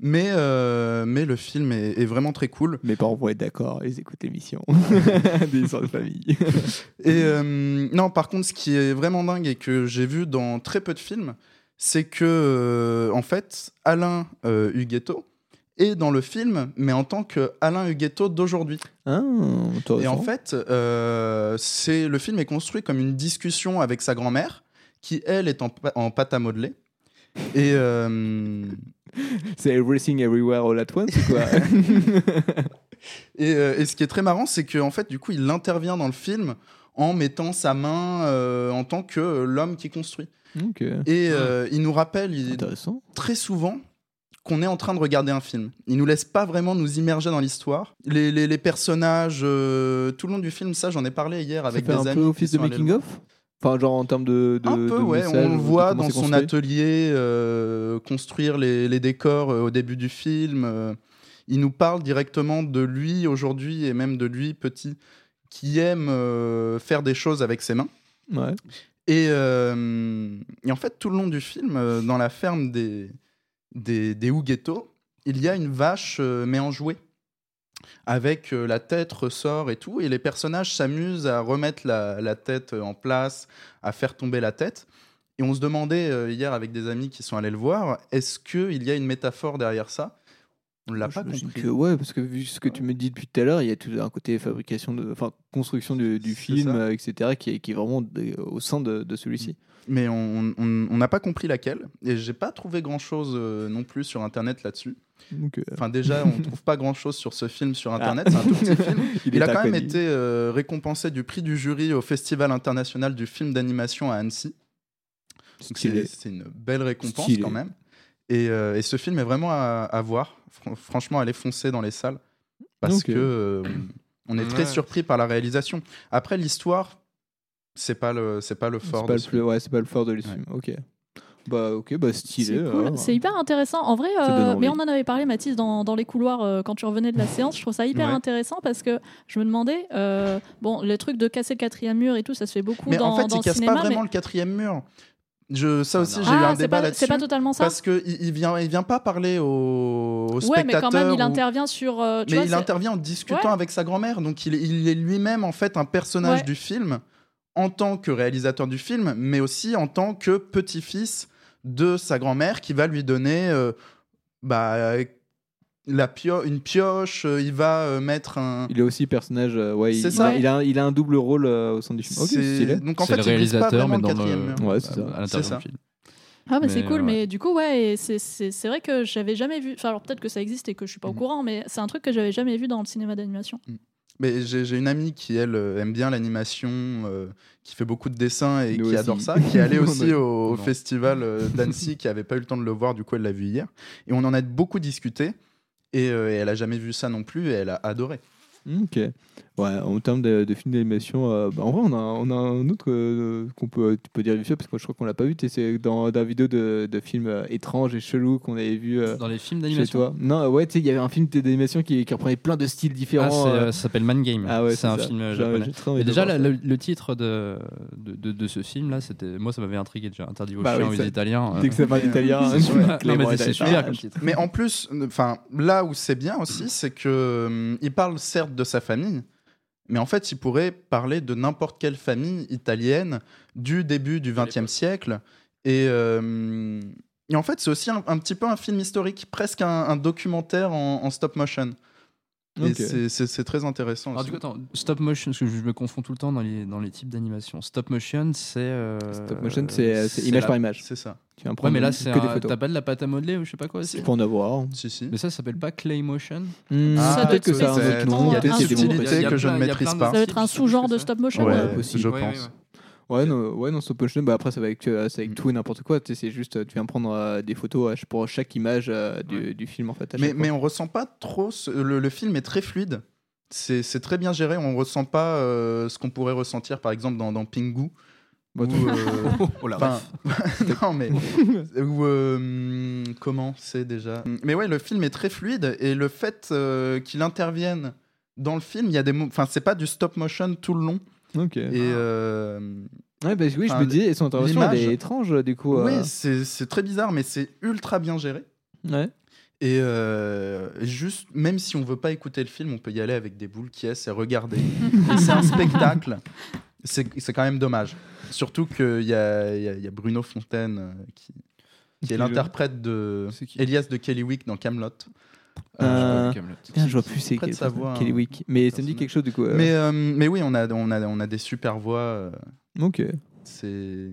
Mais, euh, mais le film est, est vraiment très cool. Mes parents vont être d'accord, ils écoutent l'émission. des histoires de famille. Et euh, non, par contre, ce qui est vraiment dingue et que j'ai vu dans très peu de films, c'est que, euh, en fait, Alain Huguetto est dans le film, mais en tant que Alain Huguetto d'aujourd'hui. Ah, et en fait, c'est le film est construit comme une discussion avec sa grand-mère, qui elle est en, en pâte à modeler. Et C'est Everything Everywhere All at Once quoi Et, euh, et ce qui est très marrant, c'est qu'en fait, du coup, il intervient dans le film en mettant sa main euh, en tant que euh, l'homme qui construit. Et euh, il nous rappelle il- très souvent qu'on est en train de regarder un film. Il nous laisse pas vraiment nous immerger dans l'histoire. Les, les- les personnages, tout le long du film, ça, j'en ai parlé hier avec des un amis. peu qui office de sont Enfin, genre en termes de. de un peu, de ouais. message, On le voit dans son atelier euh, construire les, les décors euh, au début du film. euh, il nous parle directement de lui aujourd'hui et même de lui petit qui aime faire des choses avec ses mains. Ouais. Et, et en fait, tout le long du film, dans la ferme des, des, des Huguetto, il y a une vache, mais en jouet. Avec euh, la tête, ressort et tout. Et les personnages s'amusent à remettre la, la tête euh, en place, à faire tomber la tête. Et on se demandait euh, hier avec des amis qui sont allés le voir, est-ce qu'il y a une métaphore derrière ça? On l'a pas compris. que ouais, parce que vu ce que tu me dis depuis tout à l'heure, il y a tout un côté fabrication, de, enfin construction du, du film, euh, etc., qui est, qui est vraiment de- au sein de, de celui-ci. Mais on n'a pas compris laquelle. Et j'ai pas trouvé grand chose non plus sur internet là-dessus. Donc, euh, Enfin, déjà, on trouve pas grand chose sur ce film sur internet. Ah. C'est un tout petit film. Il a quand même été euh, récompensé du prix du jury au Festival international du film d'animation à Annecy. C'est une belle récompense Stylé. quand même. Et, euh, et ce film est vraiment à, à voir. Fran- franchement, allez foncer dans les salles parce Ok. que euh, on est très Ouais. surpris par la réalisation. Après, l'histoire, c'est pas le, c'est pas le C'est fort. pas, de le ouais, c'est pas le fort de l'issue. Ok. Bah, ok, bah stylé. C'est cool. C'est hyper intéressant. En vrai, euh, mais on en avait parlé, Mathis, dans, dans les couloirs euh, quand tu revenais de la séance. Je trouve ça hyper Ouais. intéressant parce que je me demandais, euh, bon, les trucs de casser le quatrième mur et tout, ça se fait beaucoup Mais dans, en fait, dans il le casse cinéma. pas vraiment mais- le quatrième mur. Je, ça aussi, j'ai Ah, eu un c'est débat pas- là-dessus. c'est pas totalement ça Parce que il, vient, il vient pas parler aux, aux Ouais, mais quand même, il ou- intervient sur. euh, tu mais vois, il c'est- intervient en discutant Ouais. avec sa grand-mère, donc il, est- il est lui-même en fait un personnage Ouais. du film en tant que réalisateur du film, mais aussi en tant que petit-fils de sa grand-mère qui va lui donner euh, bah, la pio- une pioche, euh, il va euh, mettre un... Il est aussi personnage. euh, ouais, il, ça. a, il, a, un- il a un double rôle euh, au sein du film. Ok, C'est- stylé. donc en fait, il brise pas vraiment le. Ouais, c'est ça. à l'intérieur C'est ça. du film. Ah, mais, c'est Mais, cool, ouais. mais du coup, ouais, c'est- c'est c'est vrai que j'avais jamais vu. Enfin, alors peut-être que ça existe et que je suis pas au courant, mais c'est un truc que j'avais jamais vu dans le cinéma d'animation. Mais j'ai une amie qui, elle, euh, aime bien l'animation, euh, qui fait beaucoup de dessins et Nous qui aussi. adore ça, qui est allée aussi au, festival euh, d'Annecy, qui avait pas eu le temps de le voir, du coup elle l'a vu hier. Et on en a beaucoup discuté, et, euh, et elle a jamais vu ça non plus, et elle a adoré. Ok. Ouais, en termes de, de films d'animation, euh, bah, en vrai, on a, on a un autre euh, qu'on peut, tu peux dire vite fait, parce que moi, je crois qu'on l'a pas vu. C'est dans, dans la vidéo de, de films euh, étranges et chelous qu'on avait vu. euh, Dans les films chez d'animation toi. Non, euh, ouais, tu sais, il y avait un film d'animation qui, qui reprenait plein de styles différents. Ah, c'est, euh, euh, ça s'appelle Man Game. Ah ouais, c'est un ça. film japonais. Et déjà, la- le, le titre de, de, de- de ce film-là, c'était, moi, ça m'avait intrigué déjà. Interdit aux Bah chiens oui, aux ça- Italiens. dès que ça parle italien, mais en plus, enfin, là où c'est bien aussi, c'est que il parle certes de sa famille, mais en fait, il pourrait parler de n'importe quelle famille italienne du début du XXe siècle. Et, euh, et en fait, c'est aussi un, un petit peu un film historique, presque un, un documentaire en, en stop motion. C'est- c'est c'est très intéressant. Alors, aussi. du coup, attends, stop motion, parce que je me confonds tout le temps dans les, dans les types d'animation. Stop motion, c'est. euh, Stop motion, c'est- c'est image la- par image. C'est ça. Tu vas Ouais, mais là, c'est un-. T'as pas de la pâte à modeler ou je sais pas quoi Tu peux en avoir. Si, si. Mais ça, ça s'appelle pas clay motion Hmm, Ah, que ça a un peut-être. autre nom. Il y a des peut-être qu'il y a des subtilités noms que je ne plein- il y a maîtrise pas. Ça va être un sous-genre de stop motion. Ouais, euh, je pense. Ouais, non, ouais, non, stop motion. Bah après, ça va avec, euh, c'est avec tout et n'importe quoi. Tu sais, c'est juste, euh, tu viens prendre euh, des photos euh, pour chaque image euh, du, du film en fait. Mais, mais on ressent pas trop. ce- le, le film est très fluide. C'est c'est très bien géré. On ressent pas ce qu'on pourrait ressentir par exemple dans, dans Pingu. Bah, Où, euh, Oh la enfin, non mais où, comment c'est déjà? Mais ouais le film est très fluide et le fait qu'il intervienne dans le film il y a des mo- enfin c'est pas du stop motion tout le long Ok. et euh, Ouais, bah, oui, je me disais, son intervention, elle est étrange du coup. euh. oui c'est c'est très bizarre mais c'est ultra bien géré Ouais. Et euh, juste, même si on veut pas écouter le film, on peut y aller avec des boules qui et regarder. C'est un spectacle. C'est c'est quand même dommage. Surtout qu'il y y a- il y a Bruno Fontaine euh, qui, qui est l'interprète de qui? Elias de Kellywick dans Camelot. Euh, Kaamelott. Putain, je vois plus c'est quel sa voix, Kelly hein, Wick. Mais ça me dit quelque chose du coup. euh. Mais, euh, mais oui, on a, on, a, on a des super voix. euh, Ok. c'est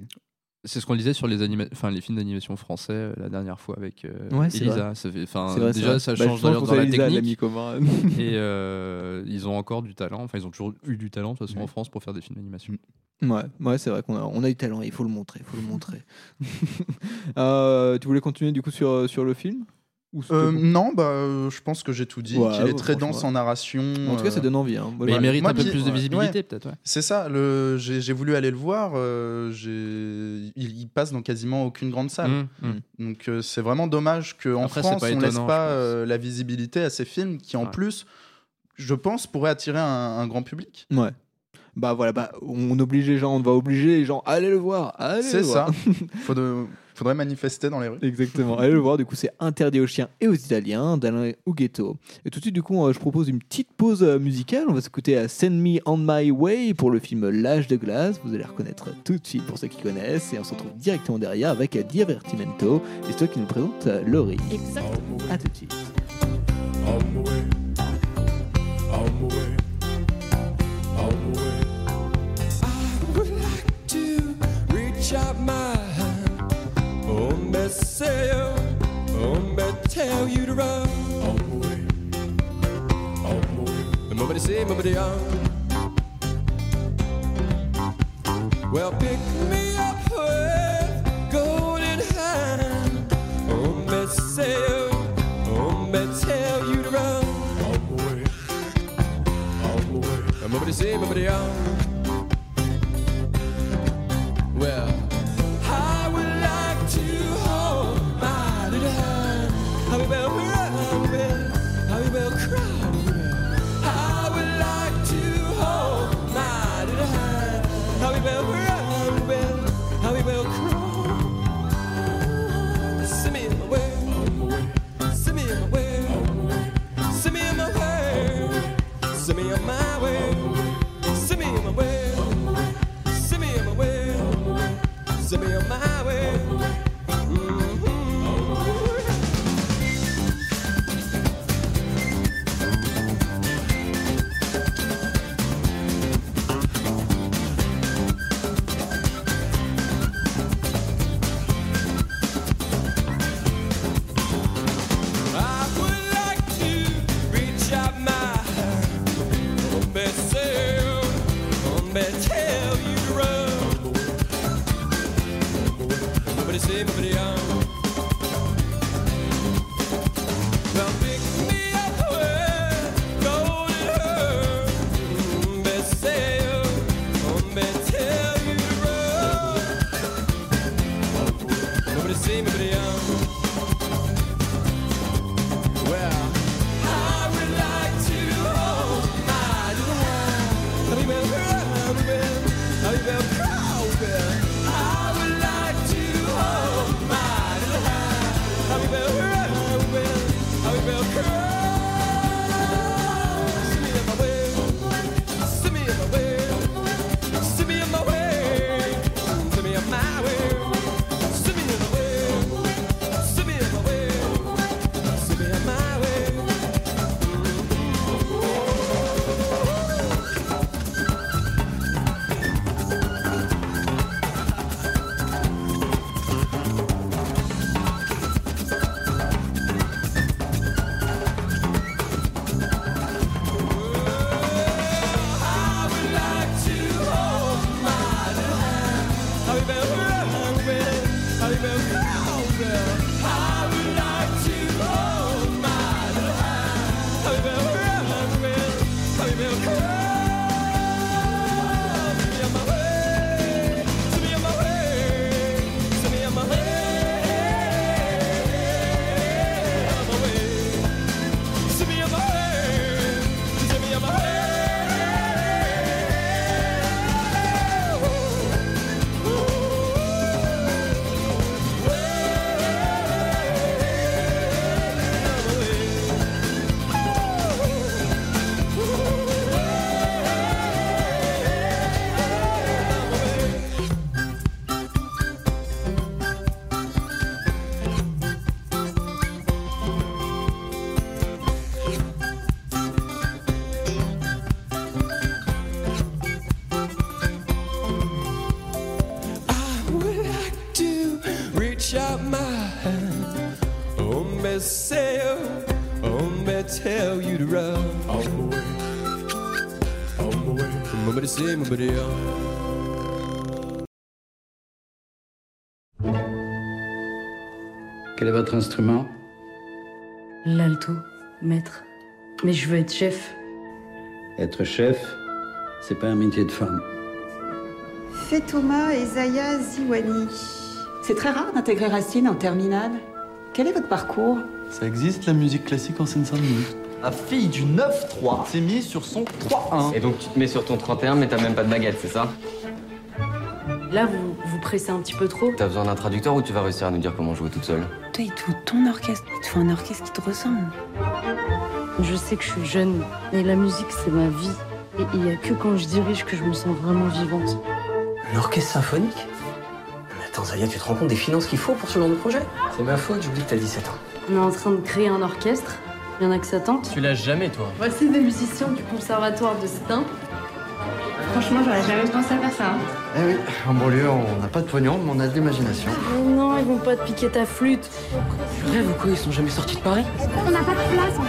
C'est ce qu'on disait sur les, anima- enfin, les films d'animation français euh, la dernière fois avec euh, Ouais, c'est Elisa. vrai. Ça fait- enfin, C'est vrai, c'est déjà, vrai. ça change dans la Elisa, technique. commun. Et euh, ils ont encore du talent. Enfin, ils ont toujours eu du talent de toute façon en France pour faire des films d'animation. Ouais, ouais c'est vrai qu'on a, on a du talent, il faut le montrer, il faut le montrer. Euh, tu voulais continuer du coup sur, euh, sur le film? Euh, non, bah, euh, je pense que j'ai tout dit. Ouais, qu'il est très dense ouais. en narration. En tout cas, ça euh, donne envie. Hein. Moi, Mais il je- mérite moi, un peu plus de visibilité, Ouais. peut-être. Ouais. C'est ça, le... j'ai j'ai voulu aller le voir. euh, il, il passe dans quasiment aucune grande salle. Mmh, mmh. Donc euh, c'est vraiment dommage qu'en France, pas on laisse étonnant, pas euh, la visibilité à ces films qui, en Ouais. plus, je pense, pourraient attirer un, un grand public. Ouais. Bah voilà, bah, on oblige les gens, on va obliger les gens à aller le voir. Allez C'est le ça. voir. Faudrait, faudrait manifester dans les rues. Exactement. Allez le voir. Du coup, c'est interdit aux chiens et aux Italiens d'Alain Huguetto. Et tout de suite, du coup, euh, je propose une petite pause euh, musicale. On va s'écouter à Send Me on My Way pour le film L'âge de glace. Vous allez reconnaître tout de suite pour ceux qui connaissent. Et on se retrouve directement derrière avec euh, Divertimento. Et c'est toi qui nous présente euh, Laurie. Exactement. À tout de suite. I would like to reach out my. Oh, me say, oh, me tell you to run. On the way, on the way. Nobody say, nobody on. Well, pick me up with golden hand. Oh, me say, oh, me tell you to run. On the way, on the way. Nobody say, nobody on. Well, way, Sempre embrião. Happy bell, Quel est votre instrument L'alto, maître. Mais je veux être chef. Être chef, c'est pas un métier de femme. Fetouma et Zaya Ziwani. C'est très rare d'intégrer Racine en terminale. Quel est votre parcours? Ça existe la musique classique en Seine-Saint-Denis. La fille du 9-3 s'est mise sur son 3-1. Et donc tu te mets sur ton 31 mais t'as même pas de baguette, c'est ça? Là, vous, pressez un petit peu trop. T'as besoin d'un traducteur ou tu vas réussir à nous dire comment jouer toute seule? Toi, il te faut ton orchestre. Il te faut un orchestre qui te ressemble. Je sais que je suis jeune, mais la musique, c'est ma vie. Et il y a que quand je dirige que je me sens vraiment vivante. Un orchestre symphonique? Mais attends Zaya, tu te rends compte des finances qu'il faut pour ce genre de projet? C'est ma faute, j'oublie que t'as 17 ans. On est en train de créer un orchestre. Il y en a que ça tente. Tu lâches jamais toi Voici des musiciens du conservatoire de Stein. Franchement, j'aurais jamais pensé à faire ça. hein. Eh oui, en banlieue, on n'a pas de pognon, mais on a de l'imagination. Mais non, ils vont pas te piquer ta flûte. Tu rêves ou quoi Ils sont jamais sortis de Paris? On n'a pas de place en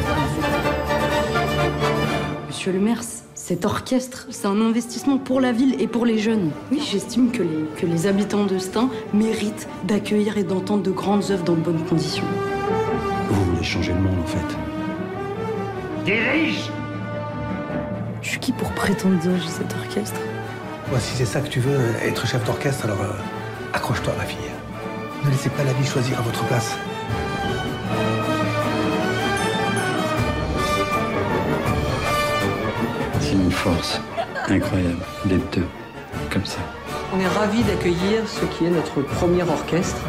Monsieur le maire, cet orchestre, c'est un investissement pour la ville et pour les jeunes. Oui, j'estime que les, que les habitants de Stein méritent d'accueillir et d'entendre de grandes œuvres dans de bonnes conditions. Vous voulez changer le monde, en fait. Dirige Je suis qui pour prétendre diriger cet orchestre? Moi, si c'est ça que tu veux, être chef d'orchestre, alors euh, accroche-toi, ma fille. Ne laissez pas la vie choisir à votre place. C'est une force incroyable d'être deux, comme ça. On est ravis d'accueillir ce qui est notre premier orchestre.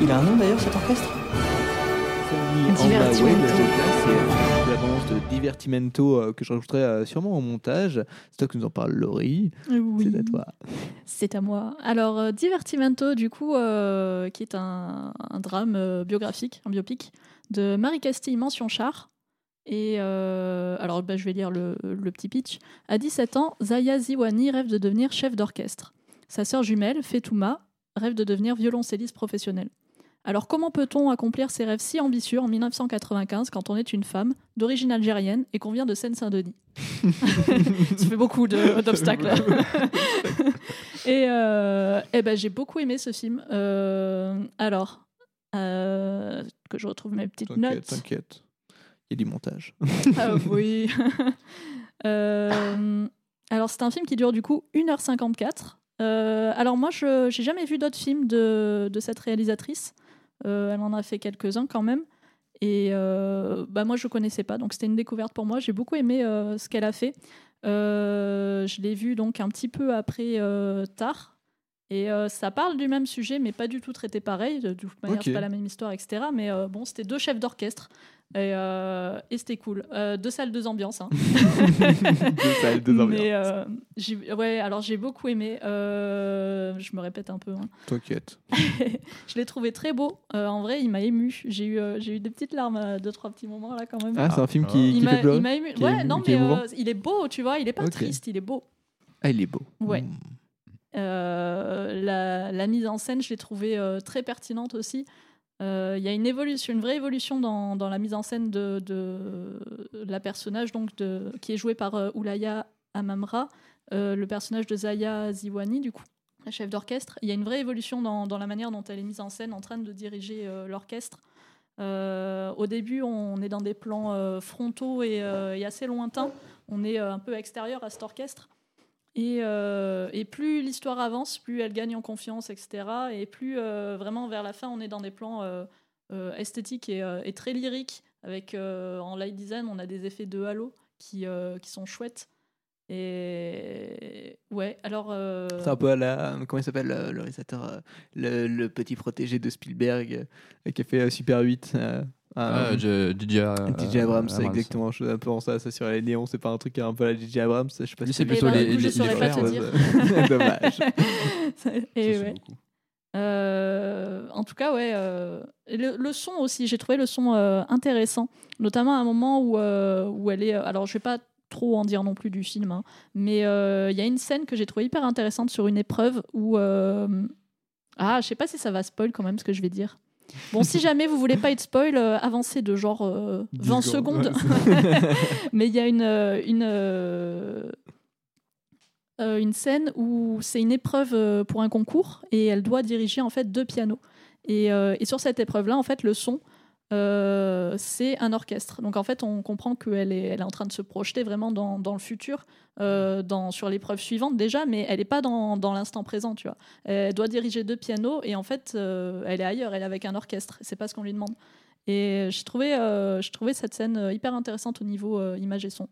Il a un nom d'ailleurs cet orchestre? Divertimento. Divertimento euh, que je rajouterai euh, sûrement au montage. C'est toi qui nous en parle, Laurie. Oui. C'est à toi. C'est à moi. Alors, euh, Divertimento, du coup, euh, qui est un, un drame euh, biographique, un biopic, de Marie Castille, mention char. Et euh, alors, bah, je vais lire le, le petit pitch. À 17 ans, Zaya Ziwani rêve de devenir chef d'orchestre. Sa sœur jumelle, Fetouma, rêve de devenir violoncelliste professionnelle. Alors comment peut-on accomplir ses rêves si ambitieux en 1995 quand on est une femme d'origine algérienne et qu'on vient de Seine-Saint-Denis? Ça fait beaucoup d'obstacles. et euh, eh ben, j'ai beaucoup aimé ce film. Euh, alors, euh, que je retrouve mes petites notes. t'inquiète. Il y a du montage. Ah oui. Alors, c'est un film qui dure du coup 1h54. Euh, alors, moi, je j'ai jamais vu d'autres films de, de cette réalisatrice. Euh, elle en a fait quelques-uns quand même. Et euh, bah, moi, je connaissais pas, donc c'était une découverte pour moi. J'ai beaucoup aimé euh, ce qu'elle a fait. Je l'ai vu donc un petit peu après Tard. Et euh, ça parle du même sujet, mais pas du tout traité pareil. De toute manière, Ok. c'est pas la même histoire, etc. Mais euh, bon, c'était deux chefs d'orchestre. Et, euh, et c'était cool. Euh, deux salles, deux ambiances. hein. Deux salles, deux ambiances. Mais euh, j'ai- ouais, alors j'ai beaucoup aimé. Euh, je me répète un peu. hein. T'inquiète. je l'ai trouvé très beau. Euh, en vrai, il m'a ému. J'ai eu, euh, j'ai eu des petites larmes à deux, trois petits moments là quand même. Ah, c'est un film qui- Il qui m'a- fait pleurer Il m'a ému. Qui est Ouais, ému- non, qui est mais émouvant euh, il est beau, tu vois. Il est pas triste, il est beau. Ah, il est beau. Ouais. Euh, la, la mise en scène, je l'ai trouvée euh, très pertinente aussi. Euh, Il y a une évolution, une vraie évolution dans, dans la mise en scène de, de la personnage donc de, qui est jouée par euh, Oulaya Amamra, euh, le personnage de Zaya Ziwani, du coup, la chef d'orchestre. Il y a une vraie évolution dans, dans la manière dont elle est mise en scène, en train de diriger l'orchestre. Au début, on est dans des plans frontaux et, et assez lointains. On est un peu extérieur à cet orchestre. Et, euh, et plus l'histoire avance, plus elle gagne en confiance, etc. Et plus euh, vraiment vers la fin, on est dans des plans euh, esthétiques et, très lyriques. Avec en light design, on a des effets de halo qui, sont chouettes. Et ouais, alors. C'est un peu à. Comment s'appelle le réalisateur le, petit protégé de Spielberg qui a fait Super 8. Euh, Ah, J- DJ, euh, DJ Abrams, Abrams. exactement. Je suis un peu en ça, ça sur les néons. C'est pas un truc un peu à la DJ Abrams. Je sais pas si c'est plutôt ben, les- les- les pas te frères, dire. Dommage. Et Ça, c'est ouais. beaucoup. Euh, en tout cas, ouais. euh, le, le son aussi, j'ai trouvé le son euh, intéressant, notamment à un moment où, euh, où elle est. Alors, je vais pas trop en dire non plus du film, hein, mais euh, il y a une scène que j'ai trouvée hyper intéressante sur une épreuve où. euh, ah, je sais pas si ça va spoil quand même ce que je vais dire. Bon, si jamais vous voulez pas être spoil, euh, avancez de genre euh, 20 10 secondes. Mais il y a une, euh, une, euh, euh, une scène où c'est une épreuve euh, pour un concours et elle doit diriger en fait deux pianos. Et, euh, et sur cette épreuve-là, en fait, le son, euh, c'est un orchestre. Donc en fait, on comprend qu'elle est, elle est en train de se projeter vraiment dans, dans le futur, euh, dans, sur l'épreuve suivante déjà, mais elle n'est pas dans, dans l'instant présent, tu vois. Elle doit diriger deux pianos et en fait, euh, elle est ailleurs, elle est avec un orchestre. C'est pas ce qu'on lui demande. Et j'ai trouvé, trouvé cette scène hyper intéressante au niveau image et son.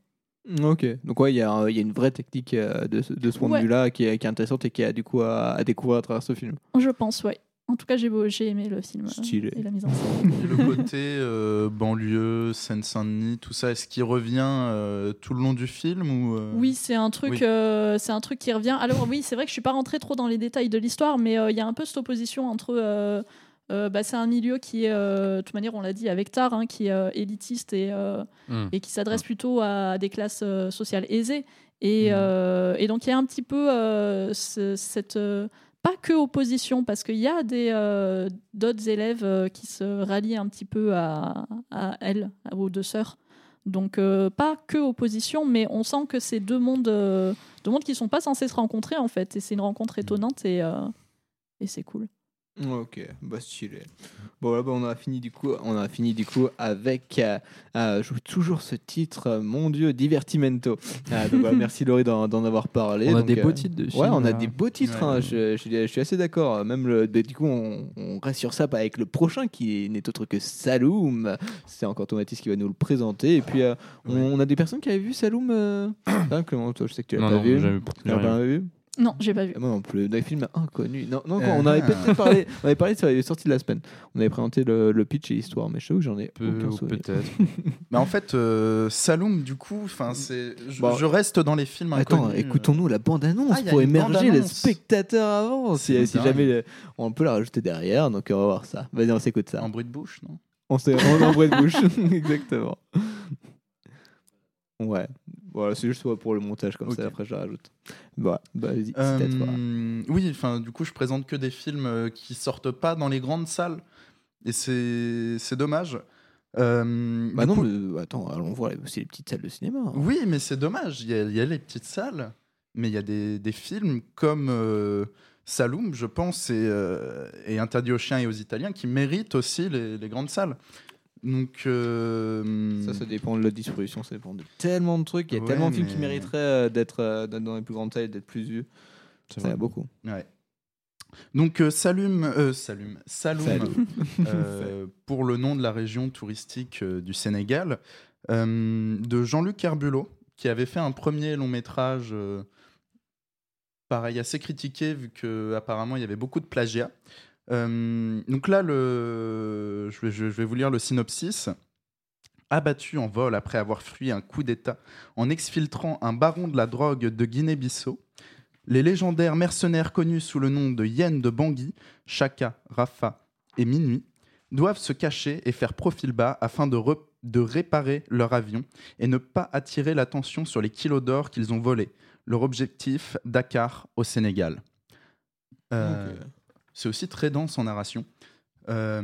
Ok, donc ouais, il y, a y une vraie technique de, ce- de ce point Ouais. de vue-là qui est, qui est intéressante et qui a du coup à, à découvrir à travers ce film. Je pense, ouais. En tout cas, j'ai aimé le film Stylé. et la mise en scène. Et le côté euh, banlieue, Seine-Saint-Denis, tout ça, est-ce qu'il revient euh, tout le long du film ou euh, Oui, c'est un truc, Oui. euh, c'est un truc qui revient. Alors oui, c'est vrai que je suis pas rentrée trop dans les détails de l'histoire, mais euh, il y a un peu cette opposition entre. euh, euh, bah, c'est un milieu qui est, euh, de toute manière, on l'a dit avec Tar, hein, qui est euh, élitiste et, euh, Mm. et qui s'adresse plutôt à des classes euh, sociales aisées. Et, Mm. euh, et donc il y a un petit peu euh, ce- cette euh, pas que opposition, parce qu'il y a euh, d'autres élèves euh, qui se rallient un petit peu à, à elle, aux deux sœurs. Donc euh, pas que opposition, mais on sent que c'est deux mondes, euh, deux mondes qui sont pas censés se rencontrer en fait. Et c'est une rencontre étonnante et c'est cool. Ok, bah stylé. Bon là, bah, on a fini du coup, on a fini du coup avec euh, euh, je joue toujours ce titre, euh, mon Dieu, Divertimento. Ah, donc, voilà, merci Laurie d'en d'en avoir parlé. On a Donc, des beaux euh, titres de Ouais, films, on a là. des beaux titres. Ouais. hein, je, je- je suis assez d'accord. Même le, bah, du coup, on, on reste sur ça bah, avec le prochain qui n'est autre que Saloum. C'est encore Tomatis qui va nous le présenter. Et puis euh, on, on a des personnes qui avaient vu Saloum. Euh... hein, comment toi, je sais que tu l'as Non, pas pas vu. Non, j'ai pas vu. Moi non plus, des films inconnus. Non, non, Ah. on avait peut-être parlé, on avait parlé sur les sorties de la semaine. On avait présenté le, le pitch et l'histoire, mais je sais que j'en ai Peu- aucun ou souvenir. peut-être. Mais en fait, euh, Saloum, du coup, enfin, c'est, je, Bon. je reste dans les films Attends, inconnus. écoutons-nous la bande-annonce Ah, y a pour une émerger le bande-annonce. spectateur avant. Si, C'est si dingue. jamais euh, on peut la rajouter derrière, donc on va voir ça. Vas-y, on s'écoute ça. En bruit de bouche, non? On s'est on est en bruit de bouche, exactement. Ouais, voilà, c'est juste pour le montage comme ça, après je la rajoute. Bah, vas-y, c'est à toi. Euh, oui, enfin, du coup, je présente que des films euh, qui sortent pas dans les grandes salles. Et c'est c'est dommage. Euh, Bah non, coup- mais attends, allons voir aussi les petites salles de cinéma. hein. Oui, mais c'est dommage. Il y, a, il y a les petites salles, mais il y a des, des films comme euh, Saloum, je pense, et, et Interdit aux chiens et aux Italiens qui méritent aussi les, les grandes salles. Donc. euh, Ça, ça dépend de la distribution, ça dépend de tellement de trucs. Il y a Ouais, tellement de films qui mériteraient euh, d'être euh, d'être dans les plus grandes salles, d'être plus vus. Ça, y a beaucoup. Ouais. Donc euh, Saloum, euh, Saloum, euh, pour le nom de la région touristique euh, du Sénégal, euh, de Jean-Luc Herbulot, qui avait fait un premier long métrage, euh, pareil assez critiqué vu que apparemment il y avait beaucoup de plagiat. Euh, donc là, je, vais, vous lire le synopsis. Abattu en vol après avoir fui un coup d'État en exfiltrant un baron de la drogue de Guinée-Bissau, les légendaires mercenaires connus sous le nom de Yen de Bangui, Chaka, Rafa et Minuit, doivent se cacher et faire profil bas afin de réparer leur avion et ne pas attirer l'attention sur les kilos d'or qu'ils ont volés. Leur objectif, Dakar, au Sénégal. Euh, C'est aussi très dense en narration. Euh,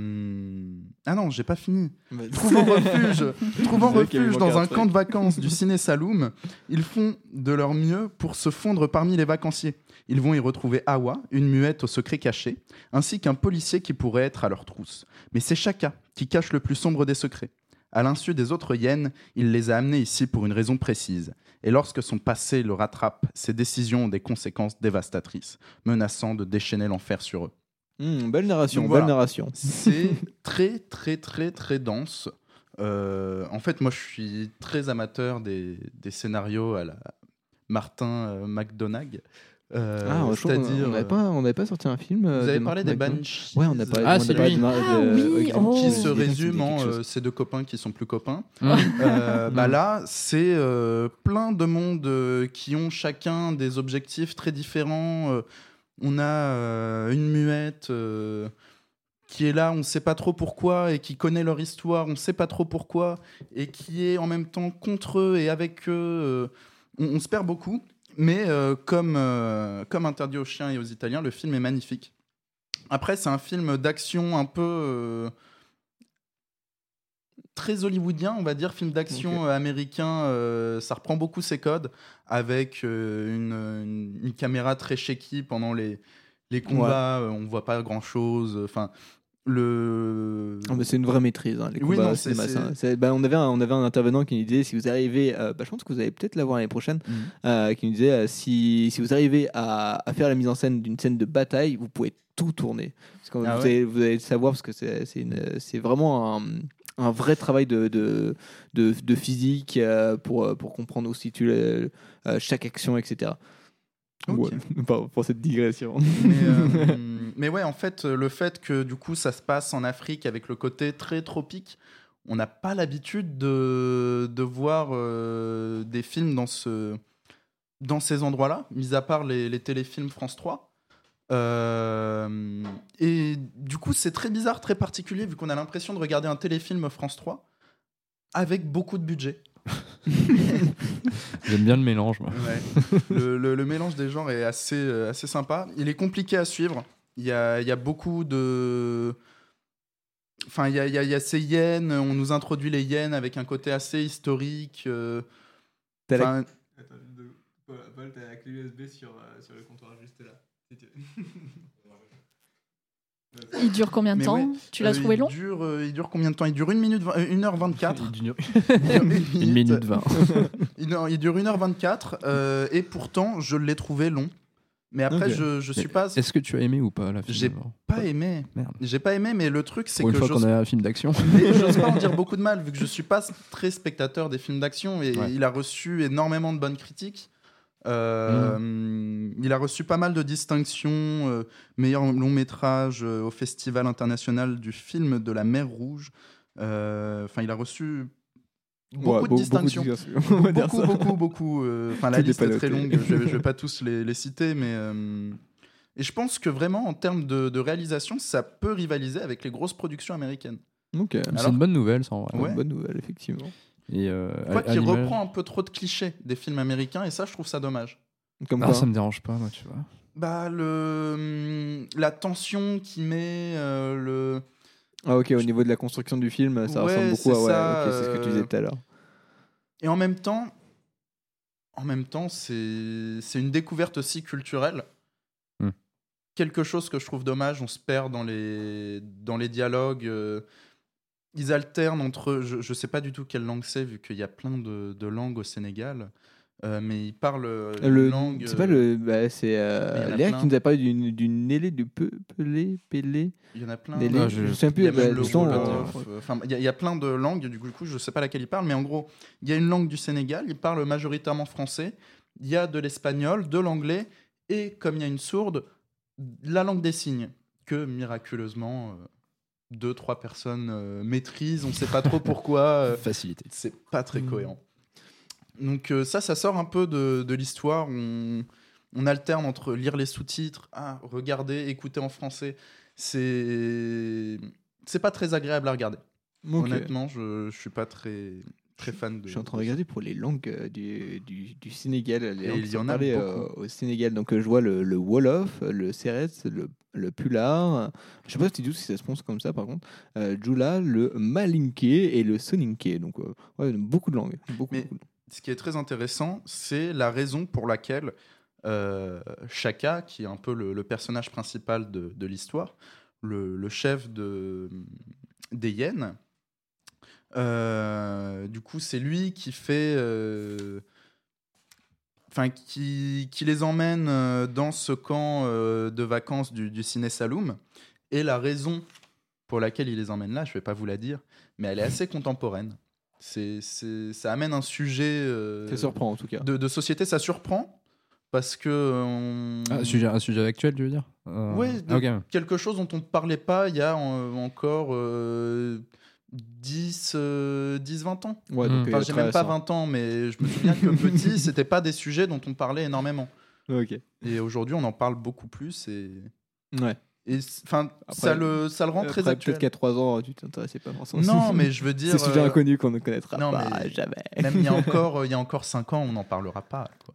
Ah non, j'ai pas fini. Vas-y. Trouvant refuge, trouvant dans un camp de vacances du ciné Saloum, ils font de leur mieux pour se fondre parmi les vacanciers. Ils vont y retrouver Awa, une muette au secret caché, ainsi qu'un policier qui pourrait être à leur trousse. Mais c'est Chaka qui cache le plus sombre des secrets. À l'insu des autres hyènes, il les a amenés ici pour une raison précise. Et lorsque son passé le rattrape, ses décisions ont des conséquences dévastatrices, menaçant de déchaîner l'enfer sur eux. Hmm, belle narration, Donc belle narration. C'est très, très, très, très dense. Euh, en fait, moi, je suis très amateur des, des scénarios à la Martin euh, McDonagh. Euh, Ah, c'est-à-dire. on n'avait euh, pas, on n'avait pas sorti un film. euh, Vous avez de parlé des Banshees Ouais, on a parlé, Ah, c'est lui. de Ah de- oui, oh. qui se me dit résume en euh, ces deux copains qui sont plus copains. Mmh. Euh, bah Mmh. là, c'est euh, plein de mondes euh, qui ont chacun des objectifs très différents. Euh, on a euh, une muette euh, qui est là, on ne sait pas trop pourquoi, et qui connaît leur histoire, on ne sait pas trop pourquoi, et qui est en même temps contre eux et avec eux. euh, on, on se perd beaucoup. Mais euh, comme, euh, comme Interdit aux chiens et aux Italiens, le film est magnifique. Après, c'est un film d'action un peu euh, très hollywoodien, on va dire, film d'action américain. euh, ça reprend beaucoup ses codes avec euh, une, une- une caméra très shaky pendant les, les combats. euh, on voit pas grand chose. Enfin, le. Ah, c'est une vraie maîtrise. hein, les Oui, combats non, bah, on, avait un, on avait un intervenant qui nous disait si vous arrivez, euh, bah, je pense que vous allez peut-être l'avoir l'année prochaine, Mhm. euh, qui nous disait euh, si, si vous arrivez à, à faire la mise en scène d'une scène de bataille, vous pouvez tout tourner. Parce que Ah vous, ouais allez, vous allez le savoir parce que c'est vraiment un, un vrai travail de, de, de, de physique euh, pour, pour comprendre où se situe le- chaque action, etc. Ouais, pour cette digression. Mais, euh, mais ouais, en fait, euh, le fait que du coup ça se passe en Afrique avec le côté très tropique, on n'a pas l'habitude de, de voir euh, des films dans, ce, dans ces endroits-là, mis à part les, les téléfilms France 3. Euh, et du coup, c'est très bizarre, très particulier, vu qu'on a l'impression de regarder un téléfilm France 3 avec beaucoup de budget. J'aime bien le mélange, moi. Ouais. le, le- le mélange des genres est assez, euh, assez sympa. Il est compliqué à suivre. Il y a, il y a beaucoup de. Enfin, il y a, il y a- il y a ces hyènes. On nous introduit les hyènes avec un côté assez historique. euh, T'as la- Paul, t'as la clé USB sur, le comptoir juste là. Il dure combien de mais temps ouais, Tu l'as euh, trouvé il long dure, euh, il dure combien de temps Il dure 1 minute, 1h24. Il dure- une Une minute vingt. il, non, il dure 1h24 euh, et pourtant je l'ai trouvé long. Mais après, je, je suis Mais pas. Est-ce que tu as aimé ou pas la film J'ai pas aimé. Merde. J'ai pas aimé, mais le truc, c'est que une fois qu'on a un film d'action. Mais j'ose pas en dire beaucoup de mal, vu que je suis pas très spectateur des films d'action et Ouais. il a reçu énormément de bonnes critiques. Euh. Il a reçu pas mal de distinctions, euh, meilleur long métrage euh, au Festival international du film de la mer Rouge. Euh, Enfin, il a reçu beaucoup Ouais, de distinctions. beaucoup de distinctions, on va dire beaucoup, ça. beaucoup, beaucoup. euh, Enfin, la liste est très longue. Je vais, je vais pas tous les, les citer, mais euh, et je pense que vraiment en termes de, de réalisation, ça peut rivaliser avec les grosses productions américaines. Ok. C'est une bonne nouvelle, ça, en vrai. Ouais. Bonne nouvelle, effectivement. Et euh, Quoi à qu'il reprend un peu trop de clichés des films américains et ça je trouve ça dommage. Comme Ah, quoi ça me dérange pas, moi, tu vois. Bah le hum, la tension qui met euh, le Ah ok, au niveau de la construction du film, ça Ouais, ressemble beaucoup à ouais, ça, c'est ce que tu euh, disais tout à l'heure. Et en même temps, en même temps, c'est c'est une découverte aussi culturelle. Hmm. Quelque chose que je trouve dommage, on se perd dans les dans les dialogues. euh, ils alternent entre, je, je sais pas du tout quelle langue c'est vu qu'il y a plein de, de langues au Sénégal, euh, mais ils parlent euh, Le, une langue. c'est pas le, bah, c'est euh, Léa plein. qui nous a parlé d'une d'une Nélé, du peu, pelé, pelé. Il y en a plein. Nélé, Ah, je souviens Il plus. y a bah, Enfin, il y, a- il y a plein de langues. Du coup, je sais pas laquelle ils parlent, mais en gros, il y a une langue du Sénégal. Ils parlent majoritairement français. Il y a de l'espagnol, de l'anglais, et comme il y a une sourde, la langue des signes que miraculeusement euh, deux, trois personnes euh, maîtrisent. On sait pas trop pourquoi. euh, Facilité. C'est pas très Mm. cohérent. Donc euh, ça, ça sort un peu de, de l'histoire. On, on alterne entre lire les sous-titres, ah, regarder, écouter en français. C'est c'est pas très agréable à regarder. Honnêtement, je, je suis pas très très fan de. Je suis en train de regarder pour les langues euh, du, du, du Sénégal. Les langues il y en a parlées, euh, beaucoup. au Sénégal. Donc euh, je vois le, le Wolof, le Sérès, le, le Pular. Je sais pas si, si ça se prononce comme ça par contre. Djoula, le Malinké et le Soninké. Donc ouais, beaucoup de langues. Beaucoup, Mais beaucoup ce qui est très intéressant, c'est la raison pour laquelle euh, Shaka, qui est un peu le, le personnage principal de, de l'histoire, le, le chef de, des Hyènes, euh, du coup, c'est lui qui fait. euh, Enfin, qui, qui les emmène euh, dans ce camp euh, de vacances du, du Ciné Saloum. Et la raison pour laquelle il les emmène là, je vais pas vous la dire, mais elle est assez contemporaine. C'est, c'est- ça amène un sujet euh, Ça surprend en tout cas. de, de société, ça surprend parce que euh, on- Ah, un, sujet, un sujet actuel, tu veux dire? Euh, de- ah, quelque chose dont on ne parlait pas il y a euh, encore euh, 10, euh, 10, 20 ans. Ouais, donc, Enfin, euh, j'ai très même pas récent. 20 ans, mais je me souviens que petit, c'était pas des sujets dont on parlait énormément. Et aujourd'hui, on en parle beaucoup plus et. Ouais. Et enfin, ça le, ça le rend très actuel. Peut-être qu'à 3 ans, tu t'intéressais pas forcément. Non, mais je veux dire. C'est sujet euh, inconnu qu'on ne connaîtra non, pas mais jamais. Même il y a encore, il y a encore 5 ans, on n'en parlera pas. Quoi.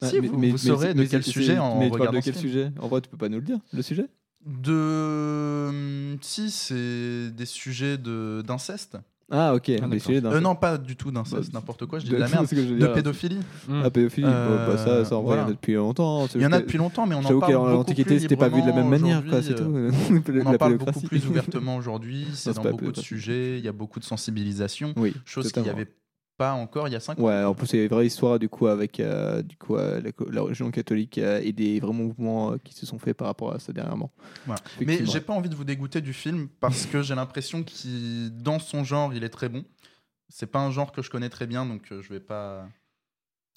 Ah, si, mais- vous, mais- vous mais saurez de quel sujet en Mais tu parles regardant de quel film. sujet? En vrai, tu peux pas nous le dire, le sujet? De. hum, Si, c'est des sujets de- d'inceste. Ah, ok. des d'accord. sujets d'inceste. Euh, non, pas du tout d'inceste, Bah, n'importe quoi, je dis de- de la merde. que je De pédophilie. Ah, pédophilie, bon, bah, ça, ça, en vrai, il y en a voilà. depuis longtemps. hein. Il y en a depuis longtemps, mais on en j'avoue parle beaucoup l'Antiquité, plus c'était pas vu de la même manière, quoi, c'est tout. aujourd'hui, La On en parle beaucoup plus ouvertement aujourd'hui, c'est dans pas beaucoup de sujets, il y a beaucoup de sensibilisation, Oui, chose qu'il n'y avait pas encore il y a 5 ans. Ouais, en plus, c'est une vraie histoire du coup avec euh, du coup, euh, la, la religion catholique euh, et des vrais mouvements qui se sont faits par rapport à ça dernièrement. Mais j'ai pas envie de vous dégoûter du film parce que j'ai l'impression qu'il, dans son genre, il est très bon. C'est pas un genre que je connais très bien, donc je vais pas,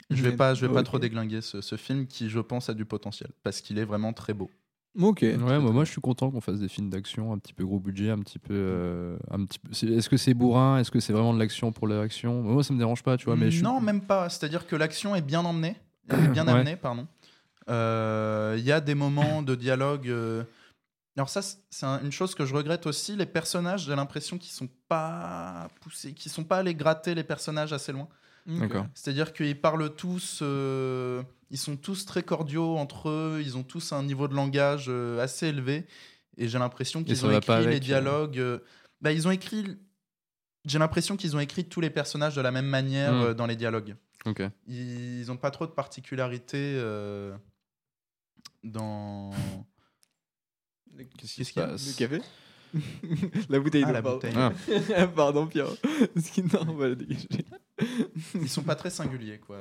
je vais pas, je vais pas trop déglinguer ce, ce film qui, je pense, a du potentiel parce qu'il est vraiment très beau. Ok. Ouais, moi, moi je suis content qu'on fasse des films d'action un petit peu gros budget, un petit peu. euh, un petit peu... Est-ce que c'est bourrin? Est-ce que c'est vraiment de l'action pour l'action Moi, ça me dérange pas, tu vois. Mais je Non, même pas. C'est-à-dire que l'action est bien emmenée, est bien Ouais. amenée, pardon. Euh, Il y a des moments de dialogue. euh, Alors ça, c'est un- une chose que je regrette aussi. Les personnages, j'ai l'impression qu'ils sont pas poussés, qu'ils sont pas allés gratter les personnages assez loin. D'accord. C'est-à-dire qu'ils parlent tous, euh, ils sont tous très cordiaux entre eux, ils ont tous un niveau de langage euh, assez élevé, et j'ai l'impression qu'ils ont écrit les euh, dialogues. euh, bah, ils ont écrit. J'ai l'impression qu'ils ont écrit tous les personnages de la même manière Mm. euh, dans les dialogues. Ok. Ils n'ont pas trop de particularités euh, dans. Qu'est-ce qui se qu'il y a passe? Le café? La bouteille Ah, d'eau, la pardon. bouteille. Ah. pardon, Pierre. Non, on va la dégager. Ils sont pas très singuliers, quoi.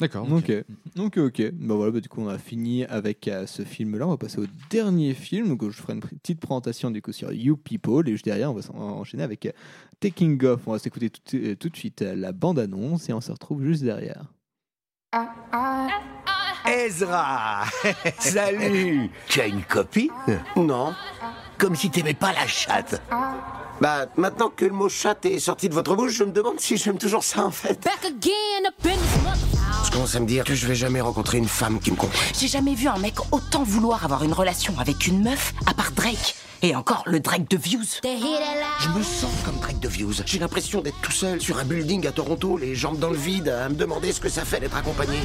D'accord. Ok, ok, ok. Bah voilà, bah du coup, on a fini avec euh, ce film-là. On va passer au dernier film. Donc, je ferai une petite présentation du coup sur You People. Et juste derrière, on va enchaîner avec euh, Taking Off. On va s'écouter tout, euh, tout de suite euh, la bande-annonce et on se retrouve juste derrière. Ezra Salut Tu as une copine? Non. Comme si t'aimais pas la chatte. Bah, maintenant que le mot chatte est sorti de votre bouche, je me demande si j'aime toujours ça en fait. Back again Je commence à me dire que je vais jamais rencontrer une femme qui me comprenne. J'ai jamais vu un mec autant vouloir avoir une relation avec une meuf, à part Drake. Et encore le Drake de Views. Je me sens comme Drake de Views. J'ai l'impression d'être tout seul sur un building à Toronto, les jambes dans le vide, à me demander ce que ça fait d'être accompagné.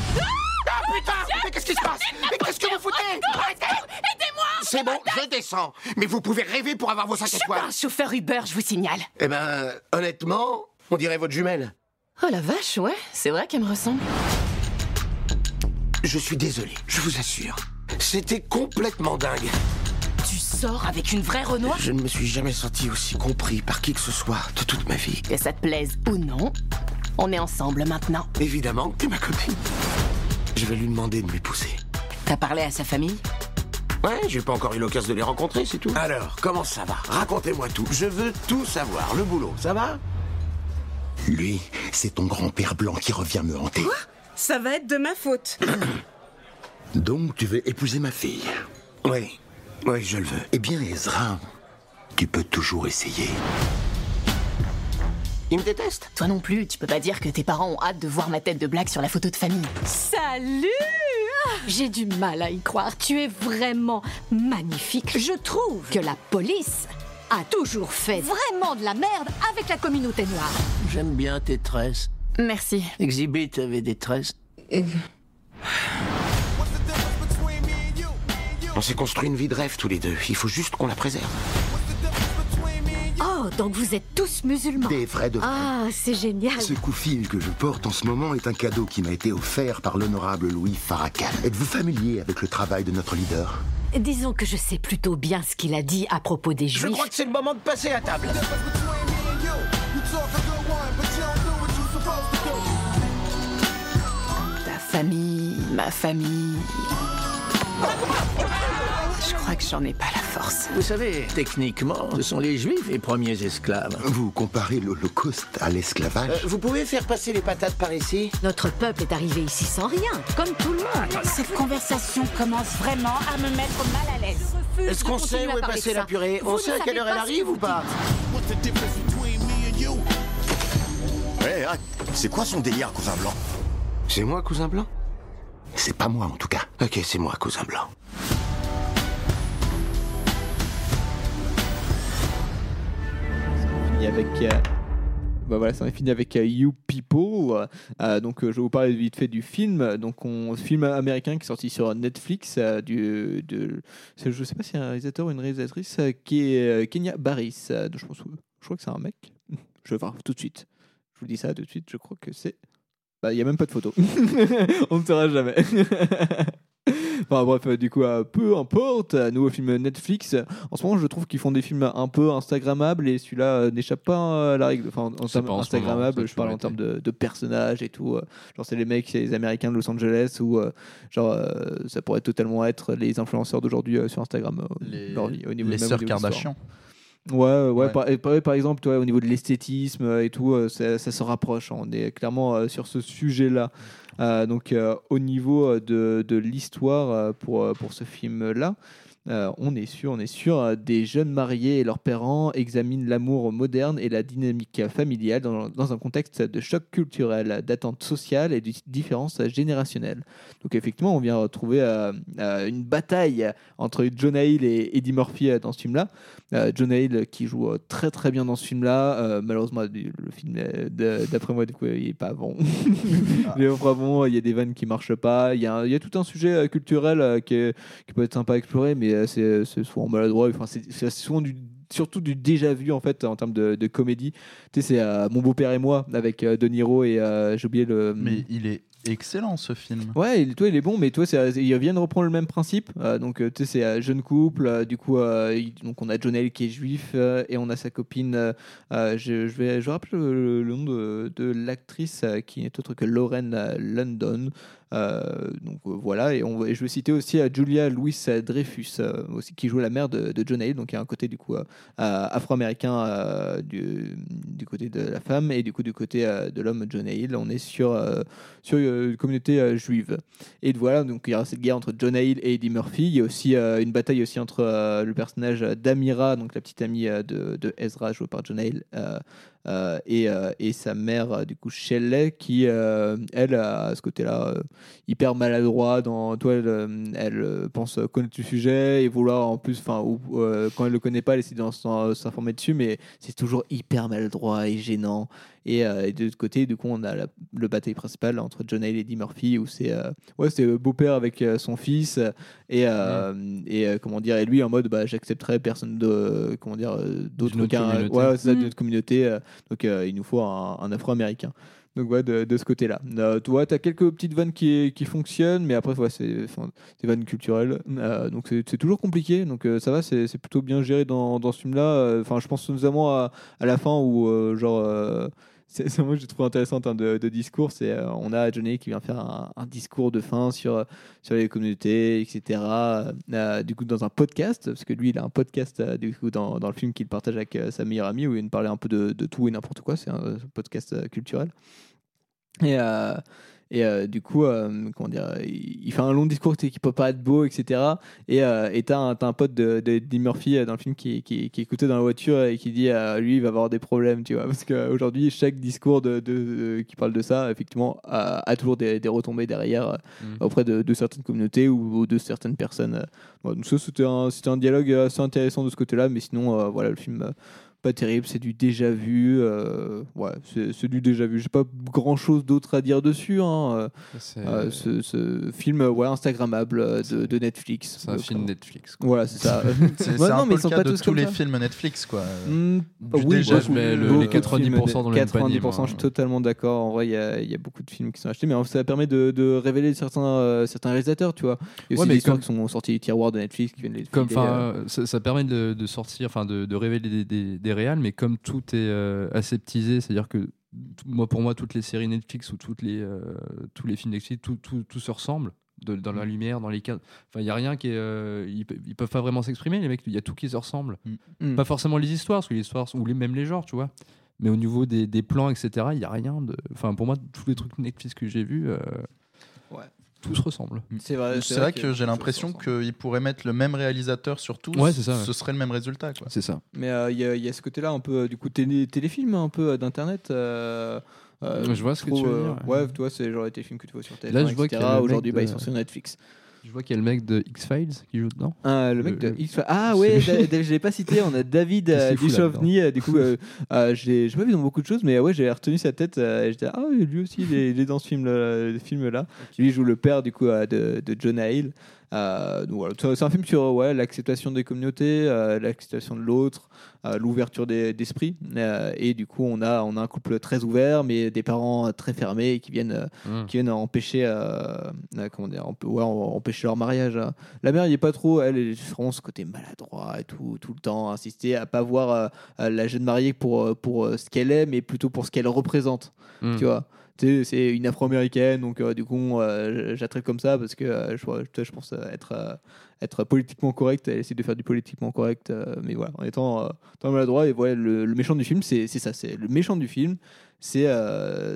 Ah putain Mais qu'est-ce qui se passe? Mais qu'est-ce que vous foutez? Aidez-moi c'est bon, je descends. Mais vous pouvez rêver pour avoir vos Je 5 suis pas un chauffeur Uber, je vous signale. Eh ben, honnêtement, on dirait votre jumelle. Oh la vache, ouais, c'est vrai qu'elle me ressemble. Je suis désolé, je vous assure. C'était complètement dingue. Tu sors avec une vraie Renoir? Je ne me suis jamais senti aussi compris par qui que ce soit de toute ma vie. Que ça te plaise ou non, on est ensemble maintenant. Évidemment que ma copine. Je vais lui demander de m'épouser. T'as parlé à sa famille? Ouais, j'ai pas encore eu l'occasion de les rencontrer, c'est tout. Alors, comment ça va? Racontez-moi tout. Je veux tout savoir. Le boulot, ça va? Lui, c'est ton grand-père blanc qui revient me hanter. Ça va être de ma faute. Donc tu veux épouser ma fille? Oui, oui, je le veux. Eh bien, Ezra, tu peux toujours essayer. Il me déteste? Toi non plus, tu peux pas dire que tes parents ont hâte de voir ma tête de blague sur la photo de famille. Salut J'ai du mal à y croire. Tu es vraiment magnifique. Je trouve que la police a toujours fait vraiment de la merde avec la communauté noire. J'aime bien tes tresses. Merci. Exhibit avait des tresses. On s'est construit une vie de rêve tous les deux. Il faut juste qu'on la préserve. Oh, donc vous êtes tous musulmans. Des vrais de vrais. Ah, c'est génial. Ce coup-fil que je porte en ce moment est un cadeau qui m'a été offert par l'honorable Louis Farrakhan. Êtes-vous familier avec le travail de notre leader? Disons que je sais plutôt bien ce qu'il a dit à propos des Je juifs. crois que c'est le moment de passer à table. Ta famille, ma famille. Je crois que j'en ai pas la force. Vous savez, techniquement, ce sont les juifs les premiers esclaves. Vous comparez l'Holocauste à l'esclavage Euh, vous pouvez faire passer les patates par ici Notre peuple est arrivé ici sans rien, comme tout le monde. Cette conversation commence vraiment à me mettre mal à l'aise. Est-ce qu'on sait où est passée la purée On sait à quelle heure elle arrive ou pas arrête. C'est quoi son délire, cousin blanc? C'est moi, cousin blanc? C'est pas moi, en tout cas. Ok, c'est moi, cousin blanc. fini avec. euh, bah voilà, ça fini avec euh, You People. Euh, donc, euh, je vais vous parler vite fait du film. Donc, on film américain qui est sorti sur Netflix. euh, du, de, je sais pas si c'est un réalisateur ou une réalisatrice euh, qui est euh, Kenya Barris. euh, je pense, je crois que c'est un mec. Je vais voir tout de suite. Je vous dis ça tout de suite. Je crois que c'est. Bah, il y a même pas de photo. on ne saura jamais. Enfin bref, euh, du coup, euh, peu importe, euh, nouveau film Netflix. En ce moment, je trouve qu'ils font des films un peu Instagrammables et celui-là n'échappe pas à la règle. Enfin, en termes pas en ce Instagrammable, moment, ça, je parle en termes de, de personnages et tout. Genre, c'est les mecs, c'est les Américains de Los Angeles ou genre, ça pourrait totalement être les influenceurs d'aujourd'hui sur Instagram. Les- leur au niveau les sœurs. Kardashian. Ouais, ouais, Ouais. Par, et par, par exemple, toi, au niveau de l'esthétisme euh, et tout, euh, ça, ça se rapproche. hein. On est clairement euh, sur ce sujet-là. Euh, donc, euh, au niveau de, de l'histoire pour, pour ce film-là, euh, on est sûr, on est sûr, euh, des jeunes mariés et leurs parents examinent l'amour moderne et la dynamique familiale dans, dans un contexte de choc culturel, d'attente sociale et de différences générationnelles. Donc effectivement, on vient retrouver euh, une bataille entre Jonah Hill et Eddie Murphy dans ce film-là. Euh, Jonah Hill qui joue très très bien dans ce film-là. Malheureusement, le film, d'après moi, du coup, il est pas bon. il est pas bon. Il y a des vannes qui marchent pas. Il y a, un- il y a tout un sujet culturel qui, est- qui peut être sympa à explorer, mais c'est c'est souvent maladroit. Enfin, c'est souvent du surtout du déjà vu en fait en termes de, de comédie. Tu sais, c'est euh, Mon beau-père et moi avec euh, De Niro et euh, j'ai oublié le. Mais il est excellent ce film. Ouais, il, toi, il est bon, mais toi, ils viennent reprendre le même principe. Euh, donc, euh, tu sais, c'est un jeune couple. du coup, il- donc on a John Hale qui est juif et on a sa copine. je, je vais, je rappelle le, le nom de, de l'actrice qui n'est autre que Lauren London. Euh, donc euh, voilà, et, je vais citer aussi euh, Julia Louis Dreyfus, aussi, qui joue la mère de, de John Hale. Donc, il y a un côté du coup afro-américain du, côté de la femme et du coup du côté de l'homme John Hale. On est sur sur une communauté juive. Et voilà, donc il y aura cette guerre entre John Hale et Eddie Murphy. Il y a aussi une bataille aussi entre le personnage d'Amira, donc la petite amie de, de Ezra, jouée par John Hale, euh, et, euh, et sa mère, euh, du coup, Shelley, qui, euh, elle, a ce côté-là hyper maladroit. Dans, toi, elle, pense connaître le sujet et vouloir en plus, enfin, quand elle le connaît pas, elle essaie de s'informer dessus, mais c'est toujours hyper maladroit et gênant. Et, euh, et de l'autre côté, du coup, on a la, le bataille principal entre John Hale et Eddie Murphy, où c'est euh, ouais, c'est beau-père avec euh, son fils, euh, et, euh, et euh, comment dire, et lui en mode bah, j'accepterai personne de, comment dire, euh, d'autre qu'un communauté. ouais, c'est ça, d'une Mm. autre communauté, euh, donc euh, il nous faut un, un afro-américain. Donc ouais, de, de ce côté-là. Euh, tu vois, t'as quelques petites vannes qui, qui fonctionnent, mais après, ouais, c'est des vannes culturelles. Euh, donc c'est toujours compliqué. Donc euh, ça va, c'est c'est plutôt bien géré dans, dans ce film-là. Euh, Enfin, je pense notamment à, à la fin où, euh, genre, euh, c'est moi que j'ai trouvé intéressant de, discours. C'est euh, on a Johnny qui vient faire un, discours de fin sur sur les communautés, etc. Euh, du coup, dans un podcast, parce que lui, il a un podcast euh, du coup dans, dans le film qu'il partage avec sa meilleure amie où il nous parlait un peu de, de tout et n'importe quoi. C'est un podcast culturel. Et, et euh, du coup, euh, comment dire, il, fait un long discours qui peut pas être beau, etc. Et euh, et t'as un, un pote de, de Murphy euh, dans le film qui, qui, qui écoutait dans la voiture et qui dit lui, il va avoir des problèmes, tu vois. Parce qu'aujourd'hui, chaque discours de, qui parle de ça, effectivement, a, a toujours des, des retombées derrière euh, Mm. auprès de, certaines communautés ou, ou de certaines personnes. Bon, donc ça, c'était un, un dialogue assez intéressant de ce côté-là, mais sinon, voilà, le film. Pas terrible, c'est du déjà vu. euh, ouais, c'est du déjà vu. J'ai pas grand chose d'autre à dire dessus. hein, euh, euh, ce, ce film, ouais, Instagrammable euh, de, de Netflix. C'est un Euh, film Netflix. quoi. Voilà, c'est ça. C'est Ouais, un mais peu le pas cas de tous les ça. films Netflix, quoi. Hmm, Du oui, déjà vu. mets le- les de 90% films, dans le même panier, 90%, moi. je suis totalement d'accord. En vrai, il y, y a beaucoup de films qui sont achetés, mais ça permet de, de révéler certains, euh, certains réalisateurs, tu vois. Il y a aussi des histoires comme- qui sont sorties du tiroir de Netflix qui viennent les Comme, ça, permet de, sortir, enfin, de révéler des, des, réals, mais comme tout est euh, aseptisé, c'est-à-dire que moi, pour moi, toutes les séries Netflix ou toutes les, euh, tous les films Netflix, tout, tout, tout se ressemble. de- dans la lumière, dans les cadres. Enfin, il y a rien qui est. euh, ils, ils peuvent pas vraiment s'exprimer, les mecs. Il y a tout qui se ressemble. Mm. Pas forcément les histoires, parce que les histoires, ou les, même les genres, tu vois. Mais au niveau des, des plans, etc., il y a rien de. Enfin, pour moi, tous les trucs Netflix que j'ai vus, euh. Tout se ressemble. C'est vrai, C'est vrai que j'ai l'impression qu'ils pourraient mettre le même réalisateur sur tous. Ouais, c'est ça, ouais. Ce serait le même résultat. C'est ça. Mais euh, il y, a- il y a ce côté-là un peu euh, du coup télé, téléfilm un peu euh, d'internet. euh, euh, Je vois ce que tu veux euh, dire, Ouais, tu vois, c'est genre les téléfilms que tu vois sur TF1, Là, je vois etc. qu'il y a le mec Aujourd'hui, bah, ils sont sur Netflix. Je vois qu'il y a le mec de X-Files qui joue dedans. Ah, le mec de Le- X Ah ouais, je l'ai pas cité. On a David euh, Duchovny. euh, Du coup, euh, euh, j'ai pas vu dans beaucoup de choses, mais euh, ouais, j'ai retenu sa tête. euh, et J'étais ah oui, lui aussi, il est, il est dans ce film, là, film là. Lui il joue le père du coup euh, de, de John Hale. Euh, donc voilà, c'est un film sur ouais, l'acceptation des communautés, euh, l'acceptation de l'autre, euh, l'ouverture des- d'esprit. Et du coup, on a, on a un couple très ouvert, mais des parents très fermés qui viennent, euh, Mm. qui viennent empêcher, comment dire, emp- ouais, em- empêcher leur mariage. hein. La mère, il est pas trop, elle, est vraiment ce côté maladroit et tout, tout le temps, insister à pas voir la jeune mariée pour, pour ce qu'elle est, mais plutôt pour ce qu'elle représente. Mm. Tu vois c'est une afro-américaine, donc euh, du coup, euh, traite comme ça parce que euh, je, pense être, être politiquement correct, elle essaie de faire du politiquement correct, mais voilà, en étant, étant maladroit. Et voilà, le, le méchant du film, c'est ça, c'est le méchant du film, c'est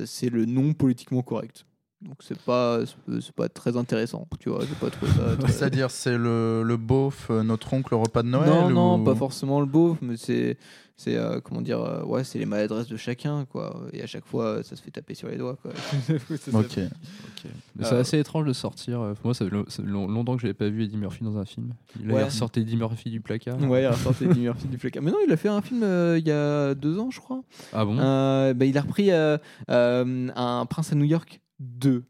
c'est le non politiquement correct. Donc c'est pas c'est- pas très intéressant, tu vois. J'ai pas trouvé ça. très- C'est-à-dire, c'est le, le beauf, euh, notre oncle au repas de Noël non, non, pas forcément le beauf, mais c'est, c'est euh, comment dire, euh, ouais, c'est les maladresses de chacun, quoi. Et à chaque fois, ça se fait taper sur les doigts, quoi. Ok. Mais c'est assez étrange de sortir. Moi, ça fait longtemps que je n'avais pas vu Eddie Murphy dans un film. Ouais. il ressortait Eddie Murphy du placard. Ouais, il a ressorti Eddie Murphy du placard. Mais non, il a fait un film euh, il y a deux ans, je crois. Ah bon? Euh, bah, Il a repris euh, euh, un Prince à New York 2.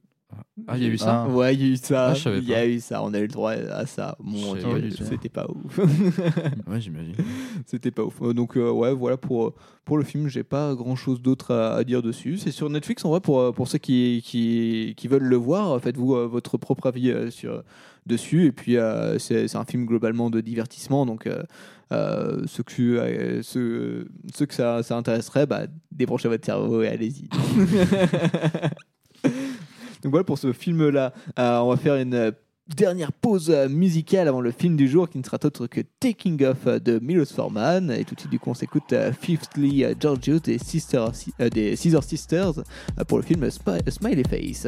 Ah, il y a eu ça Ouais, il y a eu ça. Ah, je savais il y a eu ça. On a eu le droit à ça. Bon, c'était pas ouf. Ouais, j'imagine. C'était pas ouf. Euh, Donc, euh, ouais, voilà pour, pour le film. J'ai pas grand chose d'autre à, à dire dessus. C'est sur Netflix, en vrai, pour, euh, pour ceux qui, qui, qui veulent le voir. Faites-vous euh, votre propre avis euh, sur, dessus. Et puis, euh, c'est c'est un film globalement de divertissement. Donc, euh, euh, ceux que, euh, ceux, ceux que ça, ça intéresserait, bah, débranchez votre cerveau et allez-y. Donc voilà pour ce film-là. Euh, on va faire une dernière pause musicale avant le film du jour qui ne sera autre que Taking Off de Milos Forman. Et tout de suite, du coup, on s'écoute euh, Fifthly euh, Georgios des, Sister, des Scissor Sisters pour le film Smi- Smiley Face.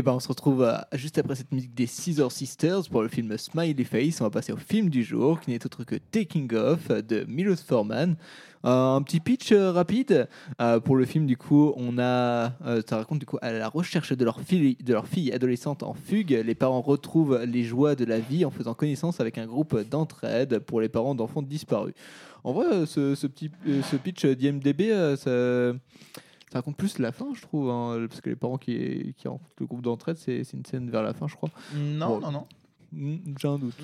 Et ben on se retrouve euh, juste après cette musique des Scissor Sisters pour le film Smiley Face. On va passer au film du jour qui n'est autre que Taking Off de Milos Forman. Euh, un petit pitch euh, rapide Euh, pour le film du coup on a euh, ça raconte du coup à la recherche de leur fille de leur fille adolescente en fugue les parents retrouvent les joies de la vie en faisant connaissance avec un groupe d'entraide pour les parents d'enfants disparus en vrai euh, ce, ce petit euh, ce pitch d'IMDB euh, ça ça raconte plus la fin, je trouve, hein, parce que les parents qui, qui rencontrent le groupe d'entraide, c'est c'est une scène vers la fin, je crois. Non, Bon. non, non. J'ai un doute.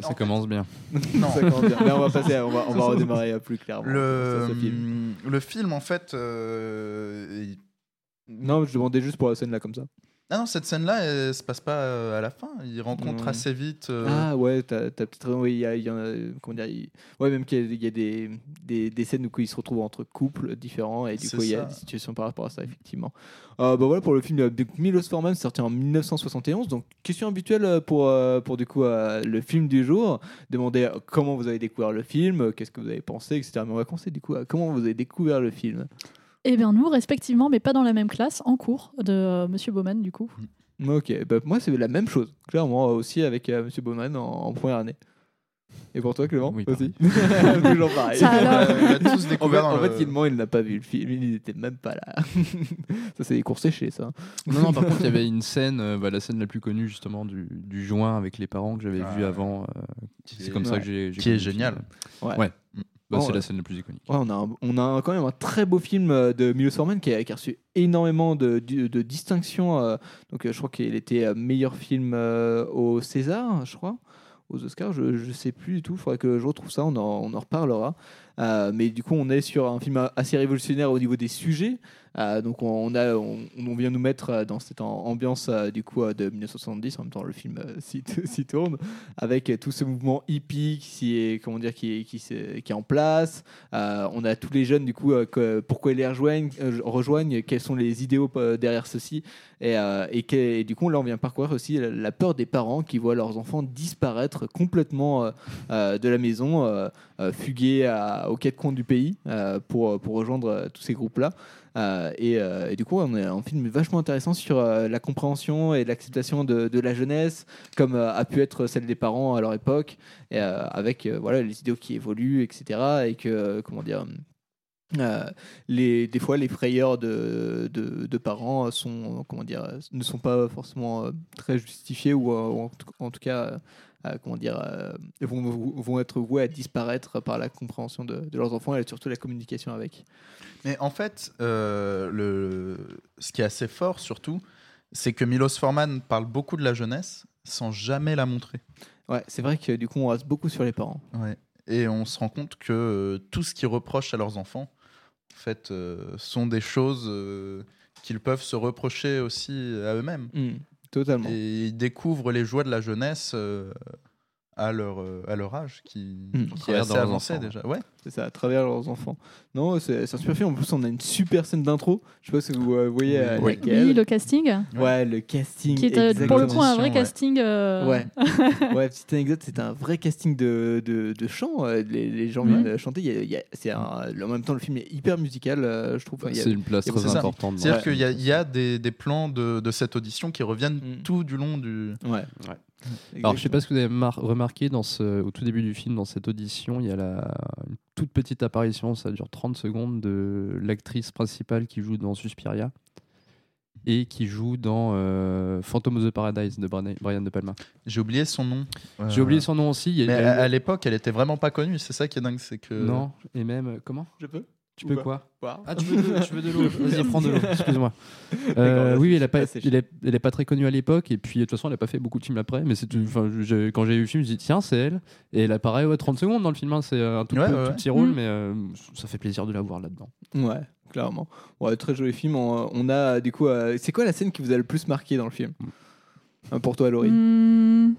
Ça commence bien. Non. Ça commence bien. Mais on va passer, on va, on va redémarrer euh, plus clairement. Le, film. le film, en fait. euh, Non, je demandais juste pour la scène là comme ça. Ah non, cette scène-là, elle se passe pas euh, à la fin. Il rencontre Ouais. assez vite. euh, Ah ouais, t'as peut-être raison. Oui, il y a, il y en a- comment dire, il- ouais, même qu'il y a, il y a des, des, des scènes où ils se retrouvent entre couples différents et du coup il y a des situations par rapport à ça effectivement. Euh, bah voilà pour le film de donc, Milos Forman sorti en 1971. Donc question habituelle euh, pour euh, pour du coup euh, le film du jour. Demander euh, comment vous avez découvert le film, euh, qu'est-ce que vous avez pensé, etc. Mais on va commencer du coup à comment vous avez découvert le film? Eh bien, nous, respectivement, mais pas dans la même classe, en cours de euh, Monsieur Baumann, du coup. Ok, bah, moi c'est la même chose, clairement aussi avec euh, Monsieur Bowman en, en première année. Et pour toi Clément Oui, aussi? Toujours pareil. Ça alors On tous en fait, découvert en fait Guillemot, il n'a pas vu le film, il n'était même pas là. ça c'est des cours séchés ça. Non, non, par contre, il y avait une scène, euh, bah, la scène la plus connue justement du, du joint avec les parents que j'avais Ah, vu ouais. avant. euh, c'est est- comme ça que j'ai. j'ai Qui est connu le film. génial. Ouais. Ouais. Bah, c'est la scène la plus iconique. Ouais, on, a un- on a quand même un très beau film euh, de Milos Forman qui a, qui a reçu énormément de, de, de distinctions. euh, donc euh, je crois qu'il était euh, meilleur film euh, au César, je crois, aux Oscars. Je ne sais plus du tout. Il faudrait que je retrouve ça. On en, on en reparlera. Euh, mais du coup, on est sur un film assez révolutionnaire au niveau des sujets. Euh, donc on, vient nous mettre euh, dans cette am- ambiance euh, du coup de 1970. En même temps, le film s'y tourne avec tout ce mouvement hippie qui est comment dire qui est, qui, est en place. On a tous les jeunes du coup pourquoi ils les rejoignent, rejoignent, quels sont les idéaux derrière ceci. Et, et, du coup là on vient parcourir aussi la, peur des parents qui voient leurs enfants disparaître complètement de la maison, fuguer à- aux quatre coins du pays pour, pour rejoindre tous ces groupes là. Euh, et, euh, et du coup, on est un film vachement intéressant sur euh, la compréhension et l'acceptation de, la jeunesse, comme euh, a pu être celle des parents à leur époque, et, euh, avec euh, voilà les idéaux qui évoluent, etc. Et que euh, comment dire. euh, les, des fois, les frayeurs de, de, parents sont, comment dire, ne sont pas forcément euh, très justifiées ou, euh, en, tout, cas, euh, euh, comment dire, euh, vont, vont être voués à disparaître par la compréhension de, de leurs enfants et surtout la communication avec. Mais en fait, euh, le... ce qui est assez fort surtout, c'est que Milos Forman parle beaucoup de la jeunesse sans jamais la montrer. Ouais, c'est vrai que du coup, on reste beaucoup sur les parents. Ouais. Et on se rend compte que euh, tout ce qu'ils reprochent à leurs enfants, en fait, euh, sont des choses euh, qu'ils peuvent se reprocher aussi à eux-mêmes. Mm, Et ils découvrent les joies de la jeunesse euh, à, leur, euh, à leur âge, qui, Mm. qui est assez avancé déjà. Ouais. C'est ça, à travers leurs enfants. Non, c'est c'est un super film. En plus, on a une super scène d'intro. Je sais pas si vous euh, voyez euh, Oui. le casting. Ouais, le casting. Qui est euh, pour le coup un vrai casting. euh, Ouais. ouais, petite anecdote, c'était un vrai casting de, de, de chant. Les, les gens viennent chanter. Il y a- il y a- c'est un- en même temps, le film est hyper musical, je trouve. C'est une place très importante. C'est-à-dire Ouais. qu'il y a, il y a des, des plans de, de cette audition qui reviennent Mm. tout du long du. Ouais. Alors, je sais pas si vous avez mar- remarqué dans ce, au tout début du film, dans cette audition, il y a la, une toute petite apparition, ça dure 30 secondes, de l'actrice principale qui joue dans Suspiria et qui joue dans euh, Phantom of the Paradise de Brian De Palma. J'ai oublié son nom. J'ai oublié son nom aussi. il y a- Mais elle- à, à l'époque, elle était vraiment pas connue. C'est ça qui est dingue, c'est que. Non, et même. euh, Comment? Je peux? Tu peux quoi. Ah, tu veux de, tu veux de l'eau Vas-y, prends de l'eau, excuse-moi. Euh, oui, c'est- elle est, pas, est, est pas très connue à l'époque, et puis de toute façon, elle a pas fait beaucoup de films après. Mais c'est, quand j'ai vu le film, je me dis tiens, c'est elle. Et elle apparaît ouais, 30 secondes dans le film, hein, c'est euh, un tout, Ouais, peu- ouais, tout ouais. petit rôle, Mm. mais euh, ça fait plaisir de la voir là-dedans. Ouais, clairement. Ouais, très joli film. On, on a du coup. euh, c'est quoi la scène qui vous a le plus marqué dans le film? Euh, Pour toi, Laurie? Hmm.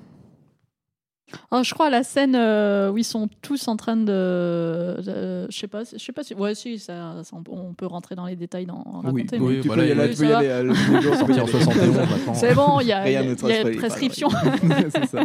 Oh, je crois la scène euh, où ils sont tous en train de, je sais pas, je sais pas si, ouais, si, ça, ça, on, peut rentrer dans les détails dans Oui, raconter, oui, mais- tu peux y aller, tu peux y aller, va. euh, le premier jour, tu peux y Sorti en aller. 71 maintenant. C'est bon, il y a, y a- y a prescription. Laurie. c'est ça.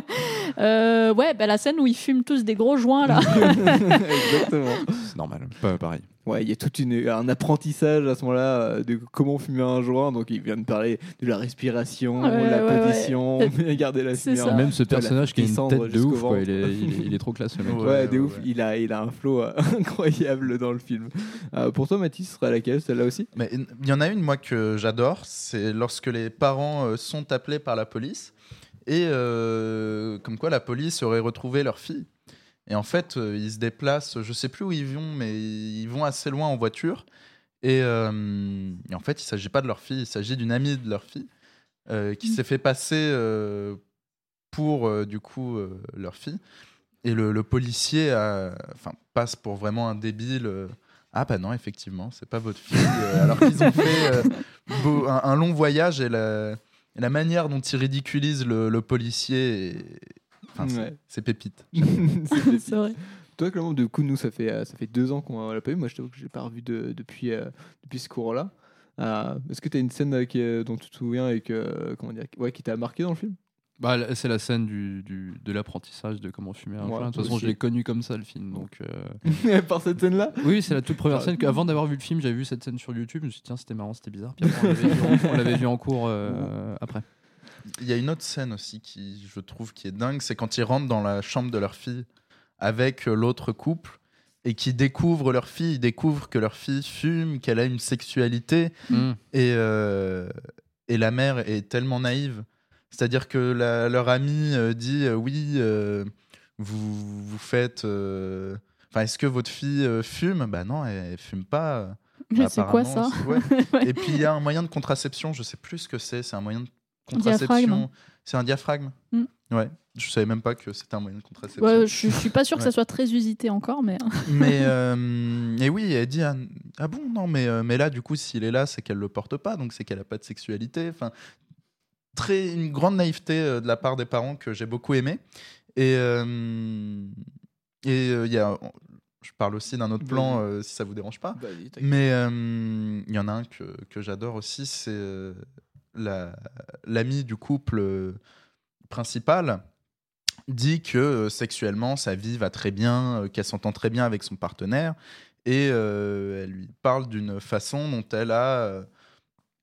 Euh, ouais, bah, la scène où ils fument tous des gros joints là. Exactement. C'est normal, pas pareil. Ouais, il y a tout une, un apprentissage à ce moment-là euh, de comment fumer un joint. Donc, il vient de parler de la respiration, Ouais, de la ouais, ouais. position, bien garder la en- Même ce personnage qui a une tête de ouf, quoi. Il est, il, est, il est trop classe, le mec. Ouais, de ouf. Il a, il a un flow euh, incroyable dans le film. Euh, pour toi, Mathis, ce serait laquelle Celle-là aussi? Mais il y en a une, moi, que j'adore. C'est lorsque les parents euh, sont appelés par la police et euh, comme quoi la police aurait retrouvé leur fille. Et en fait, euh, ils se déplacent, je sais plus où ils vont, mais ils vont assez loin en voiture. Et, euh, et en fait, il s'agit pas de leur fille, il s'agit d'une amie de leur fille euh, qui s'est fait passer euh, pour, du coup, leur fille. Et le, le policier a- enfin, passe pour vraiment un débile. ah bah non, effectivement, c'est pas votre fille. alors qu'ils ont fait beau- un, un long voyage et la, et la manière dont ils ridiculisent le, le policier, est- c'est- Ouais. c'est pépite. C'est vrai. Toi, Clément, du coup, nous, ça fait, euh, ça fait deux ans qu'on l'a pas vu. Moi, je t'avoue que je l'ai pas revu de- depuis, euh, depuis ce cours-là. Euh, Est-ce que tu as une scène euh, qui dont tu te souviens et que, euh, comment dire, ouais, qui t'a marqué dans le film? Bah, c'est la scène du, du- de l'apprentissage de comment fumer un Ouais, joint. De toute façon, aussi. je l'ai connu comme ça, le film. Donc, euh, Par cette scène-là? Oui, c'est la toute première Ah. scène. que- Avant d'avoir vu le film, j'avais vu cette scène sur YouTube. Je me suis dit, tiens, c'était marrant, c'était bizarre. Puis après, on l'avait vu en- vu cours euh, après. Il y a une autre scène aussi qui, je trouve, qui est dingue, c'est quand ils rentrent dans la chambre de leur fille avec euh, l'autre couple et qui découvrent leur fille, ils découvrent que leur fille fume, qu'elle a une sexualité Mm. et, euh, et la mère est tellement naïve. C'est-à-dire que la- leur amie euh, dit euh, oui, euh, vous, vous faites. euh, Enfin, est-ce que votre fille fume? Bah non, elle, elle fume pas. Mais c'est quoi ça? ouais. Et puis il y a un moyen de contraception, je sais plus ce que c'est. C'est un moyen de. Contraception. C'est un diaphragme. Mm. Ouais. Je savais même pas que c'était un moyen de contraception. Ouais, je, je suis pas sûr que ça soit très usité encore, mais. Mais euh, et oui, elle dit ah, ah bon non mais euh, mais là du coup s'il est là c'est qu'elle le porte pas donc c'est qu'elle a pas de sexualité. Enfin très une grande naïveté euh, de la part des parents que j'ai beaucoup aimé et euh, et euh, il y a je parle aussi d'un autre plan euh, si ça vous dérange pas. Mais euh, il y en a un que, que j'adore aussi, c'est euh, la- l'ami du couple euh, principal dit que euh, sexuellement sa vie va très bien, euh, qu'elle s'entend très bien avec son partenaire et euh, elle lui parle d'une façon dont elle a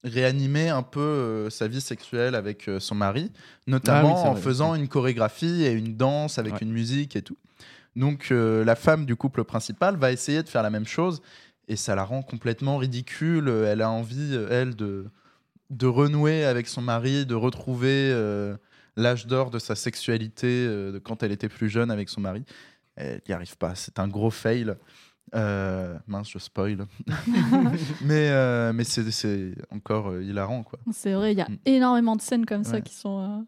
réanimé un peu sa vie sexuelle avec son mari, notamment Ah oui, en vrai. faisant une chorégraphie et une danse avec Ouais. une musique et tout. Donc la femme du couple principal va essayer de faire la même chose et ça la rend complètement ridicule. Elle a envie, elle, de, de renouer avec son mari, de retrouver euh, l'âge d'or de sa sexualité euh, de quand elle était plus jeune avec son mari. Elle n'y arrive pas, c'est un gros fail. Euh, mince, je spoil. mais euh, mais c'est c'est encore euh, hilarant, quoi. C'est vrai, il y a énormément de scènes comme ça qui sont.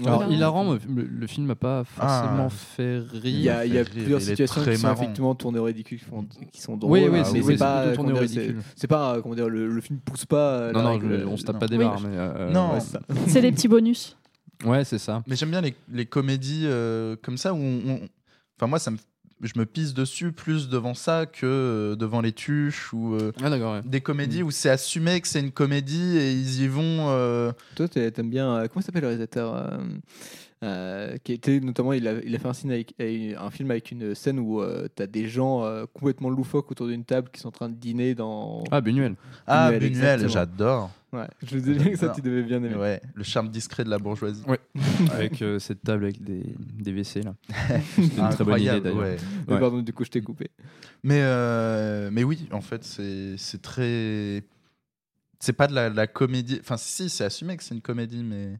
Euh, Alors, hilarantes. hilarant, le, le film m'a pas forcément Ah. fait rire. Il y a, il y a fait rire, plusieurs situations qui sont marrant. effectivement tournées au ridicule, qui, font- qui sont drôles. Oui, oui, mais c'est- oui, pas, tourné au ridicule. C'est pas, comment dire, le, le film pousse pas. euh, Non, non, règle, on se tape non. pas des Oui. barres. euh, Non. ouais, c'est les petits bonus. Ouais, c'est ça. Mais j'aime bien les, les comédies euh, comme ça où on, on- Enfin, moi, ça me... je me pisse dessus plus devant ça que euh, devant les tuches ou euh, Ah, ouais. des comédies où c'est assumé que c'est une comédie et ils y vont. euh, Toi, t'a- t'aimes bien. comment s'appelle le réalisateur euh, euh, qui était notamment il a, il a fait un, scène avec, un film avec une scène où tu as des gens euh, complètement loufoques autour d'une table qui sont en train de dîner dans Ah, Buñuel. Ah, Buñuel, j'adore. Ouais, je me disais bien que ça tu devais bien aimer. Ouais, le charme discret de la bourgeoisie. Ouais. avec euh, cette table avec des, des WC là. C'était une très bonne idée Incroyable, d'ailleurs. ouais. Mais Pardon, du coup, je t'ai coupé. Mais, euh, mais oui, en fait, c'est c'est très. C'est pas de la, la comédie. Enfin, si, c'est assumé que c'est une comédie, mais.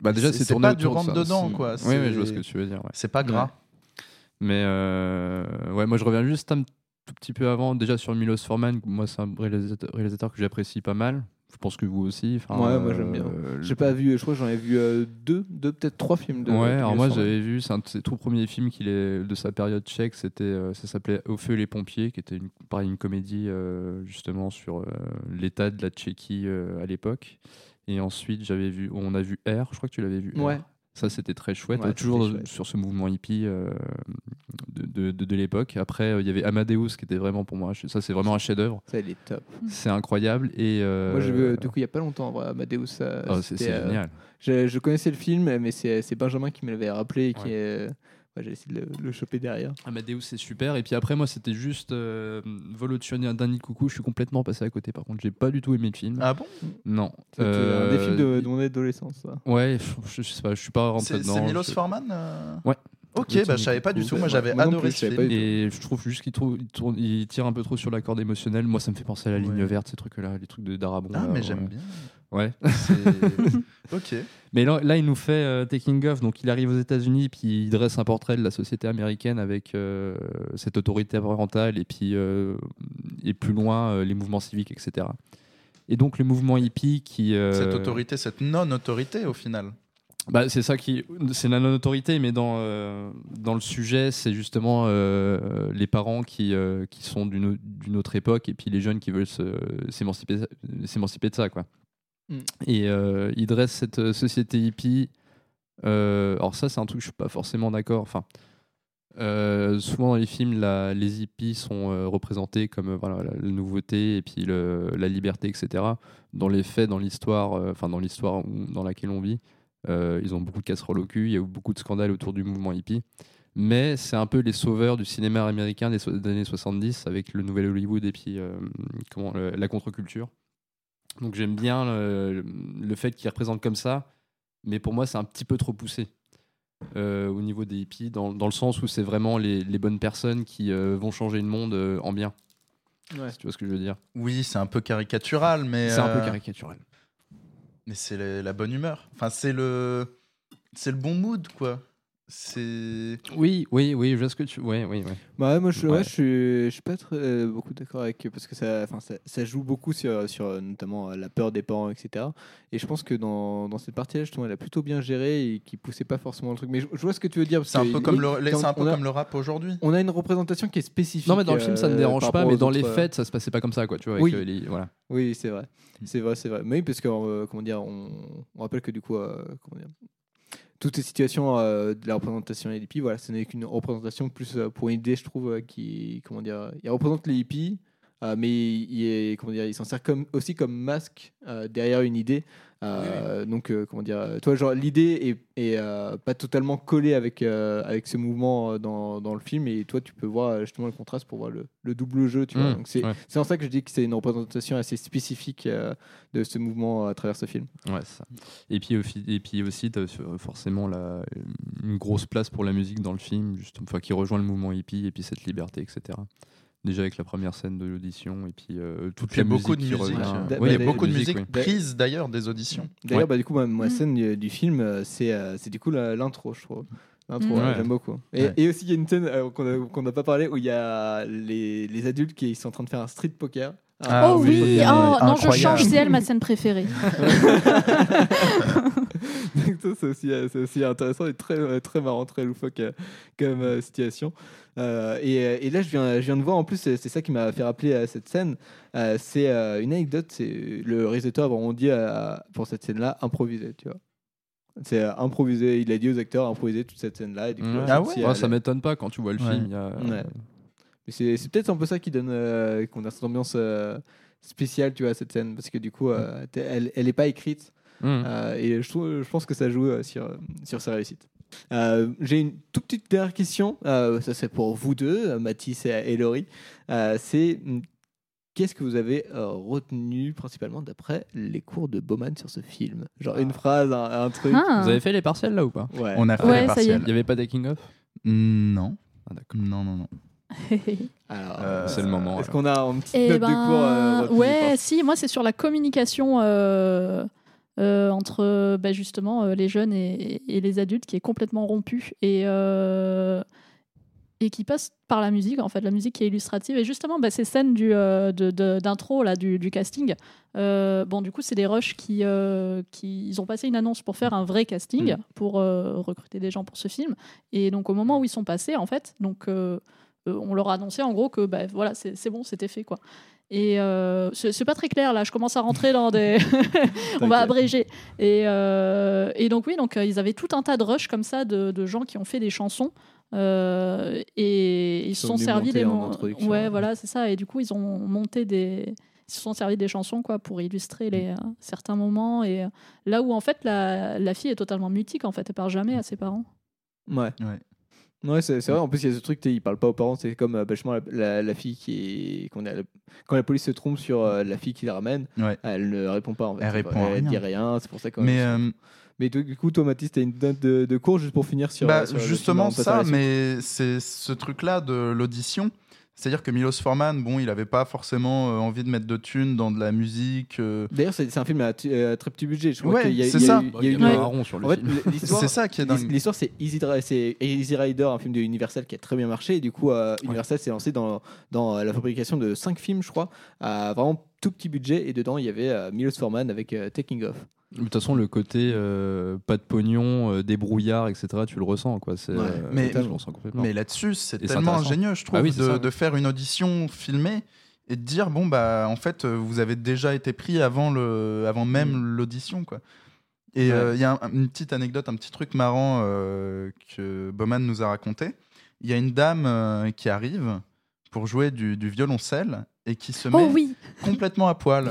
Bah déjà, c'est tourné pas du de rentre ça. dedans, quoi. Oui, oui, je vois ce que tu veux dire. ouais. C'est pas gras. Mais euh, ouais, moi je reviens juste un tout petit peu avant, déjà sur Milos Forman. Moi, c'est un réalisateur, réalisateur que j'apprécie pas mal. Je pense que vous aussi. Enfin, ouais, moi j'aime bien. euh, J'ai pas vu, je crois que j'en ai vu euh, deux, deux peut-être trois films de. ouais, de alors moi j'avais vu, c'est un de ses tout premiers films qu'il est de sa période tchèque, c'était, euh, ça s'appelait Au feu et les pompiers, qui était une, pareil, une comédie euh, justement sur euh, l'état de la Tchéquie euh, à l'époque. Et ensuite j'avais vu, on a vu R, je crois que tu l'avais vu. R. Ouais. Ça c'était très chouette, Ouais, toujours chouette. sur ce mouvement hippie euh, de, de, de- de l'époque. Après euh, il y avait Amadeus qui était vraiment pour moi, ça c'est vraiment un chef-d'œuvre. Ça, il est top. C'est incroyable et euh, Moi, j'ai vu, du coup, il y a pas longtemps, vrai, Amadeus. Oh, c'est- euh, génial. Je, je connaissais le film, mais c'est c'est Benjamin qui me l'avait rappelé et qui, euh, Ouais, J'ai essayé de le, le choper derrière. Amadeus c'est super et puis après moi c'était juste euh, vol au-dessus d'un nid de coucou je suis complètement passé à côté par contre j'ai pas du tout aimé le film Ah bon? Mm. Euh, C'était un des films de, de mon adolescence. Ça. ouais je, je sais pas je suis pas rentré C'est dedans c'est Milos je- Forman euh? Ouais Ok, bah, je savais pas du tout. Moi, j'avais adoré plus, ce film. et je trouve juste qu'il il, tire un peu trop sur la corde émotionnelle moi ça me fait penser à la ligne Ouais. verte ces trucs là les trucs de Darabon Ah, là, mais j'aime bien. ouais ok. Mais là, là, il nous fait euh, Taking Off, donc il arrive aux États-Unis, puis il dresse un portrait de la société américaine avec euh, cette autorité parentale, et puis euh, et plus loin euh, les mouvements civiques, etc. Et donc le mouvement hippie qui. euh, Cette autorité, cette non-autorité au final. Bah, c'est ça qui, c'est la non-autorité, mais dans euh, dans le sujet, c'est justement euh, les parents qui euh, qui sont d'une au- d'une autre époque, et puis les jeunes qui veulent s'émanciper s'émanciper de ça, quoi. Mm. Et euh, il dresse cette société hippie. alors ça, c'est un truc que je suis pas forcément d'accord. Enfin, souvent dans les films, la- les hippies sont représentés comme voilà, la, la nouveauté et puis le- la liberté, etc. Dans les faits, dans l'histoire, enfin dans l'histoire dans laquelle on vit, ils ont beaucoup de casseroles au cul. Il y a eu beaucoup de scandales autour du mouvement hippie. Mais c'est un peu les sauveurs du cinéma américain des, so- des années 70 avec le nouvel Hollywood et puis euh, comment, le- la contre-culture. Donc j'aime bien le, le fait qu'ils représentent comme ça, mais pour moi c'est un petit peu trop poussé euh, au niveau des hippies, dans, dans le sens où c'est vraiment les, les bonnes personnes qui euh, vont changer le monde euh, en bien. Ouais. Si tu vois ce que je veux dire. Oui, c'est un peu caricatural, mais. C'est un peu euh, caricatural. Mais c'est la, bonne humeur. Enfin, c'est le. C'est le bon mood, quoi. C'est. Oui, oui, oui, je vois ce que tu. Oui, oui, oui. Bah ouais, moi je, ouais, Ouais. je suis, je suis pas très, euh, beaucoup d'accord avec parce que ça, enfin ça, ça joue beaucoup sur, sur euh, notamment euh, la peur des parents, etc. Et je pense que dans, dans cette partie-là, justement, elle a plutôt bien géré et qui poussait pas forcément le truc. Mais je, je vois ce que tu veux dire. C'est un peu comme le, il- c'est un peu on a- comme le rap aujourd'hui. On a une représentation qui est spécifique. Non, mais dans le film, ça ne dérange pas, mais dans les autres, faits, ça se passait pas comme ça, quoi. Tu vois, avec, Oui. euh, les- voilà. Oui, c'est vrai. C'est vrai, c'est vrai. Mais oui, parce que, euh, comment dire, on, on rappelle que du coup, euh, comment dire, toutes ces situations euh, de la représentation des hippies, voilà, ce n'est qu'une représentation plus euh, pour une idée, je trouve, euh, qui, comment dire, il représente les hippies, mais il, est, comment dire, il s'en sert aussi comme masque derrière une idée. Euh, Donc, euh, comment dire, euh, toi, genre, l'idée est, est, euh, pas totalement collée avec, avec ce mouvement dans, dans le film, et toi, tu peux voir justement le contraste pour voir le, le double jeu, tu vois. Mmh, Donc, c'est ouais. c'est en ça que je dis que c'est une représentation assez spécifique de ce mouvement à travers ce film. Ouais, ça. Et puis, et puis aussi, as forcément la, une grosse place pour la musique dans le film, juste, enfin, qui rejoint le mouvement hippie et puis cette liberté, etc. Déjà avec la première scène de l'audition et puis euh, toute Il y a la beaucoup de musique qui. Bah, Ouais, il y a beaucoup de musique, prise d'ailleurs des auditions. D'ailleurs, Ouais. bah, du coup, ma, ma scène du, du film, euh, c'est euh, c'est du coup l'intro, je trouve. L'intro, Mm. j'aime beaucoup. Et, Ouais. et aussi, il y a une scène euh, qu'on n'a pas parlé où il y a les, les adultes qui sont en train de faire un street poker. Ah oh oui, oui, oh, non, je change, c'est elle ma scène préférée. C'est aussi, euh, c'est aussi intéressant et très, euh, très marrant, très loufoque euh, comme situation. Euh, et, et là, je viens, je viens de voir, en plus, c'est ça qui m'a fait rappeler à cette scène. Euh, c'est euh, une anecdote, c'est le réalisateur a vraiment dit euh, pour cette scène-là, improviser, tu vois. C'est euh, improviser, il a dit aux acteurs improviser toute cette scène-là. Là, Ah ouais dit, Ouais, ça m'étonne pas quand tu vois le Ouais. film. il y a- Ouais. Mais c'est peut-être un peu ça qui donne euh, qu'on a cette ambiance euh, spéciale, tu vois, à cette scène, parce que du coup, euh, elle, elle est pas écrite. Mmh. Euh, et je, trouve, je pense que ça joue euh, sur, sur sa réussite. Euh, J'ai une toute petite dernière question. Euh, ça, c'est pour vous deux, Mathis et, Laurie. Euh, c'est mm, qu'est-ce que vous avez euh, retenu principalement d'après les cours de Bowman sur ce film? Genre une phrase, un, un truc. Ah. Vous avez fait les partiels là ou pas? Ouais. On a fait Ouais, les ça y est. partiels. Il n'y avait pas Taking Off Non. Ah, d'accord. Non, non, non. Alors, Euh, C'est le moment. Est-ce qu'on a une petite Et note de cours euh, ben, ouais, si, moi c'est sur la communication euh, euh, entre bah, justement euh, les jeunes et, et les adultes qui est complètement rompue et, euh, et qui passe par la musique, en fait, la musique qui est illustrative. Et justement, bah, ces scènes du, d'intro là, du, du casting, bon, du coup, c'est des rushs qui, qui. Ils ont passé une annonce pour faire un vrai casting, Mm. pour recruter des gens pour ce film. Et donc, au moment où ils sont passés, en fait, donc. on leur a annoncé en gros que bah, voilà c'est c'est bon c'était fait quoi et euh, c'est pas très clair là. Je commence à rentrer dans des on va abréger. Et, euh, et donc oui donc euh, ils avaient tout un tas de rushs comme ça de, de gens qui ont fait des chansons. Euh, et ils se sont servis des mon- ouais voilà c'est ça. Et du coup ils ont monté des ils se sont servis des chansons quoi pour illustrer les euh, certains moments. Et là où en fait la, la fille est totalement mutique en fait. Elle parle jamais à ses parents. Ouais. Ouais. Ouais, c'est vrai. En plus, il y a ce truc, il parle pas aux parents. C'est comme euh, justement la, la- la fille qui est. a- quand la police se trompe sur euh, la fille qui la ramène, Ouais. elle ne répond pas. En fait. Elle répond Elle dit rien. rien. C'est pour ça qu'on. Mais, euh, mais du coup, toi, Mathis, t'as une note de, de cours juste pour finir sur. Bah, sur justement ça, mais c'est ce truc-là de l'audition. C'est-à-dire que Milos Forman, bon, il avait pas forcément euh, envie de mettre de thunes dans de la musique. euh, D'ailleurs, c'est un film à, à très petit budget. Je crois Ouais, qu'il y a- c'est il y a ça. eu- Bah, il y a eu y a un marron sur le en film. l'histoire- C'est ça qui est dingue. L'histoire, c'est Easy, Rider, un film de Universal qui a très bien marché. Et du coup, euh, Universal s'est lancé dans, dans euh, la fabrication de 5 films, je crois, à vraiment tout petit budget. Et dedans, il y avait euh, Milos Forman avec euh, Taking Off. De toute façon, le côté euh, pas de pognon, euh, débrouillard, etc., tu le ressens. Quoi. C'est, Ouais. euh, Mais, là-dessus, c'est tellement ingénieux, je trouve, Ah oui, de, faire une audition filmée et de dire bon bah en fait vous avez déjà été pris avant le avant même l'audition quoi. Et Ouais. euh, il y a un- une petite anecdote, un petit truc marrant euh, que Bowman nous a raconté. Il y a une dame euh, qui arrive pour jouer du, du violoncelle et qui se met Oh oui. complètement à poil.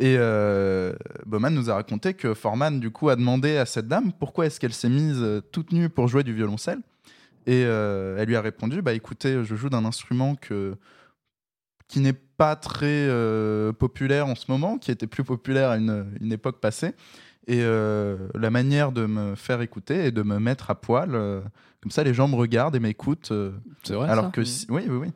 Et euh, Bowman nous a raconté que Forman, du coup, a demandé à cette dame pourquoi est-ce qu'elle s'est mise euh, toute nue pour jouer du violoncelle. Et euh, elle lui a répondu bah écoutez, je joue d'un instrument que qui n'est pas très euh, populaire en ce moment, qui était plus populaire à une, une époque passée. Et la manière de me faire écouter et de me mettre à poil, comme ça les gens me regardent et m'écoutent. C'est vrai, Alors ça que si- oui, oui, oui.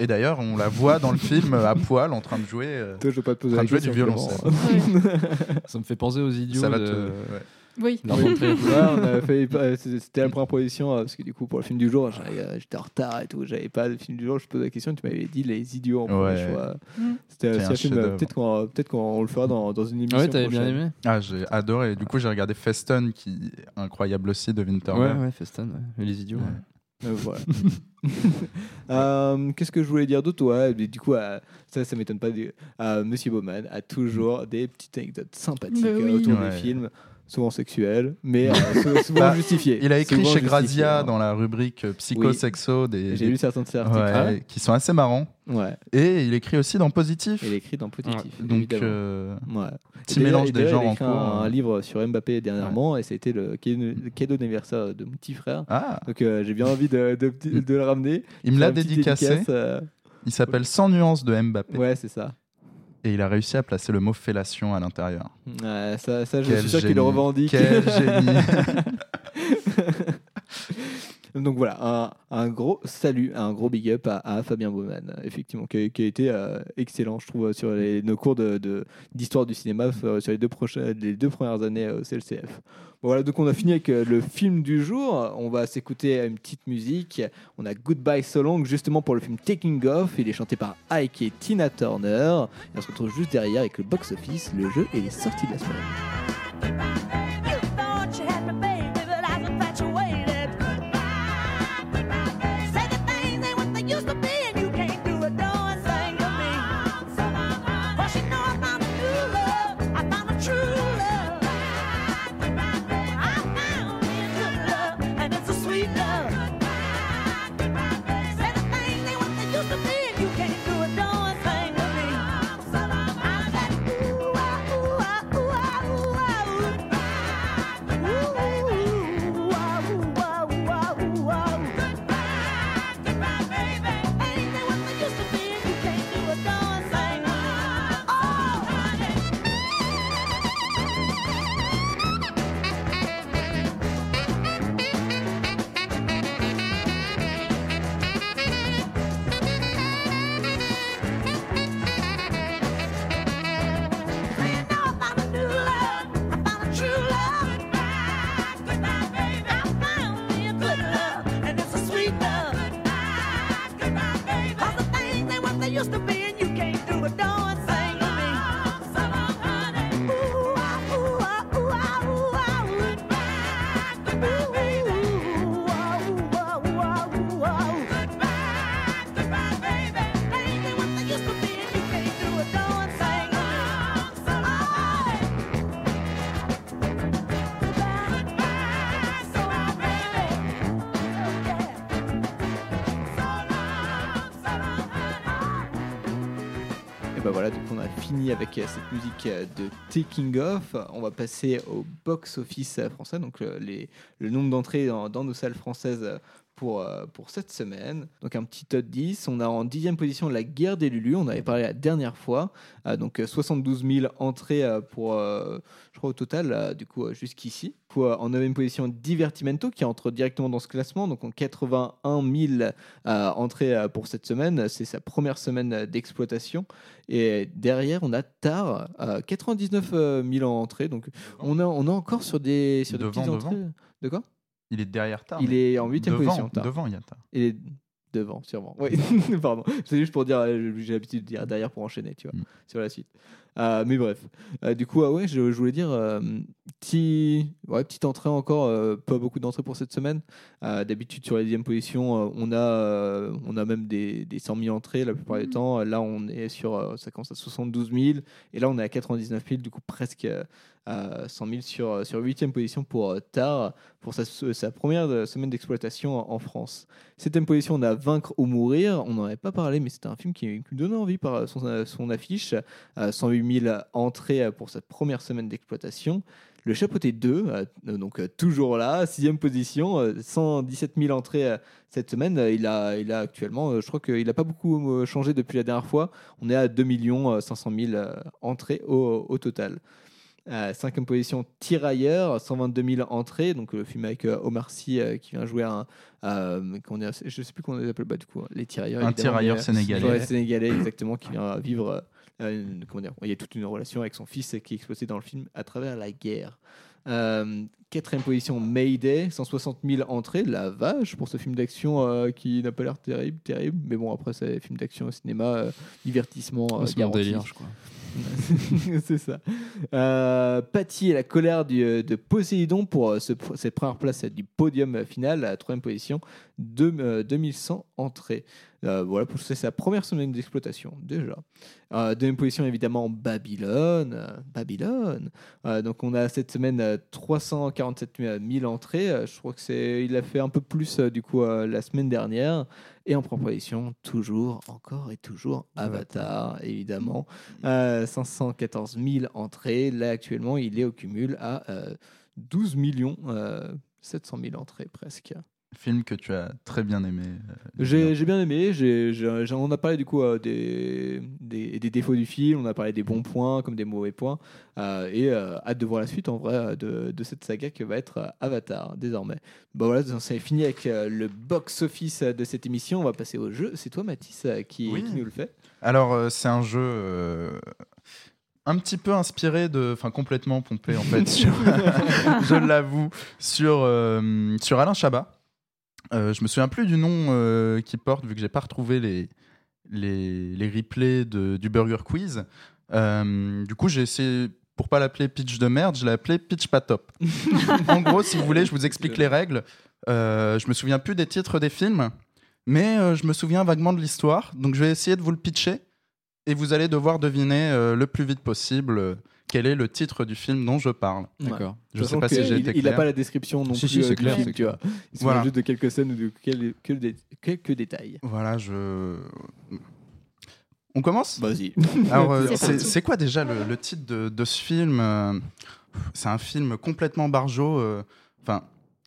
Et d'ailleurs, on la voit dans le film à poil en train de jouer, euh, Toi, je vais pas te poser en train de jouer du violoncelle. Ça me fait penser aux idiots. Ça va de- te- ouais. Oui. Ouais, euh, c'était la première position euh, parce que du coup pour le film du jour j'étais en retard et tout j'avais pas le film du jour je posais la question tu m'avais dit les idiots en premier Ouais. choix Mm. c'était un un film peut-être qu'on peut-être qu'on le fera dans, dans une émission Ouais, t'avais bien aimé Ah, j'ai adoré. Du coup, j'ai regardé Feston, qui est incroyable aussi, de Winterberg. Ouais, ouais, Feston, les idiots. Euh, voilà. Euh, Qu'est-ce que je voulais dire d'autre? Ouais, Du coup, euh, ça, ça m'étonne pas. du- euh, Monsieur Bowman a toujours des petites anecdotes sympathiques oui. autour Ouais. des films, souvent sexuels, mais euh, sou- souvent Bah, justifiés. Il a écrit chez Grazia hein. dans la rubrique euh, psycho-sexo des, J'ai lu certains de ses articles. Ouais, Ah qui sont assez marrants. Ouais. Et il écrit aussi dans Positif. Il écrit dans Positif. Donc, euh, Ouais. petit mélange des genres en écrit cours. un, euh. livre sur Mbappé dernièrement et c'était le cadeau d'anniversaire de mon petit frère. Ah. Donc euh, j'ai bien envie de, de, de le ramener. Il me l'a dédicacé. dédicace, Il s'appelle 100 nuances de Mbappé. Ouais, c'est ça. Et il a réussi à placer le mot fellation à l'intérieur. Ouais, ça, ça, je Quel suis sûr qu'il le revendique. Quel génie. Donc voilà, un, un gros salut, un gros big up à, Fabien Baumann, effectivement, qui a, été euh, excellent, je trouve, sur nos cours de- de- d'histoire du cinéma euh, sur les deux, les deux premières années euh, au CLCF. Bon, voilà, donc on a fini avec le film du jour. On va s'écouter une petite musique. On a Goodbye So Long, justement pour le film Taking Off. Il est chanté par Ike et Tina Turner. Et on se retrouve juste derrière avec le box-office, le jeu et les sorties de la semaine. Avec euh, cette musique euh, de Taking Off. On va passer au box-office euh, français, donc les, le nombre d'entrées dans, nos salles françaises pour, euh, pour cette semaine. Donc un petit top 10. On a en dixième position La guerre des Lulu. On avait parlé la dernière fois. Euh, donc euh, 72 000 entrées euh, pour, euh, je crois au total, euh, du coup, euh, jusqu'ici. Euh, en neuvième position Divertimento qui entre directement dans ce classement. Donc en 81 000 euh, entrées euh, pour cette semaine. C'est sa première semaine euh, d'exploitation. Et derrière, on a Tar, euh, 99 000 entrées. Donc on a, on a encore sur des, sur des Devant, petites devant. entrées. De quoi? Il est derrière Tar. Il est en huitième devant, position. Tar. Devant, il y a Tar. Il est devant, sûrement. Oui, pardon. C'est juste pour dire, euh, j'ai l'habitude de dire derrière pour enchaîner, tu vois, Mm. sur la suite. Euh, mais bref. Euh, du coup, ah ouais, je, je voulais dire, euh, petit, ouais, petite entrée encore, euh, pas beaucoup d'entrées pour cette semaine. Euh, D'habitude, sur la dixième position, euh, on, a, euh, on a même des, des 100 000 entrées la plupart du temps. Là, on est sur, euh, ça commence à 72 000. Et là, on est à 99 000, du coup, presque euh, à 100 000 sur, sur 8 position pour euh, Tar, pour sa, sa première euh, semaine d'exploitation en, France. Septième position, on a Vaincre ou Mourir. On n'en avait pas parlé, mais c'était un film qui, qui me donnait envie par son, euh, son affiche. Euh, 108 000 entrées euh, pour cette première semaine d'exploitation. Le Chapeauté 2, euh, donc euh, toujours là, sixième position, euh, 117 000 entrées euh, cette semaine. Euh, il, a, il a actuellement, euh, je crois qu'il n'a pas beaucoup euh, changé depuis la dernière fois. On est à 2 500 000 euh, entrées au, au total. Cinquième position, Tirailleurs, 122 000 entrées. Donc le film avec euh, Omar Sy euh, qui vient jouer un. euh, qu'on est, je sais plus comment on les appelle bah, du coup, les tirailleurs. Un tirailleur mais, sénégalais. ouais, sénégalais, exactement, qui vient vivre. une- comment dire, il y a toute une relation avec son fils qui est explosé dans le film à travers la guerre. Euh, quatrième position, Mayday, 160 000 entrées, la vache pour ce film d'action euh, qui n'a pas l'air terrible, terrible. Mais bon, après, c'est film d'action au cinéma, euh, divertissement. C'est mon garanti. délire, je crois. c'est ça. Euh, Patty et la colère du- de Poséidon pour euh, ce- cette première place du podium final, la troisième position, euh, 2100 entrées. Euh, voilà, pour c'est sa première semaine d'exploitation, déjà. Euh, deuxième position, évidemment, Babylone. euh, Babylone. Donc, on a cette semaine euh, 347 000 entrées. Je crois que c'est, il a fait un peu plus, du coup, la semaine dernière. Et en première position, toujours, encore et toujours, Avatar, évidemment. Euh, 514 000 entrées. Là, actuellement, il est au cumul à euh, 12 millions euh, 700 000 entrées presque. Film que tu as très bien aimé. euh, J'ai bien aimé. on a parlé du coup euh, des, des, des défauts du film, on a parlé des bons points comme des mauvais points. euh, et euh, hâte de voir la suite en vrai de, de cette saga que va être Avatar désormais. Bon voilà, c'est fini avec euh, le box-office de cette émission. On va passer au jeu. C'est toi Mathis qui, Oui. qui nous le fait. Alors, euh, c'est un jeu euh, un petit peu inspiré de. Enfin, complètement pompé, en fait, sur- je l'avoue, sur, euh, sur Alain Chabat. Euh, je me souviens plus du nom euh, qu'il porte, vu que j'ai pas retrouvé les, les, les replays de, du Burger Quiz. Euh, du coup, j'ai essayé. Pour pas l'appeler pitch de merde, je l'ai appelé pitch pas top. en gros, si vous voulez, je vous explique les règles. Euh, je me souviens plus des titres des films, mais euh, je me souviens vaguement de l'histoire. Donc je vais essayer de vous le pitcher et vous allez devoir deviner euh, le plus vite possible euh, quel est le titre du film dont je parle. D'accord. Je sais pas si j'ai il, été il a clair. pas la description non Si, plus si, c'est euh, du clair, film, tu vois. Il se Voilà. juste de quelques scènes ou de quel- quelques détails. Voilà, je. On commence? Vas-y. Alors, euh, C'est quoi déjà le, le titre de, de ce film? Euh, C'est un film complètement barjot. euh, Enfin,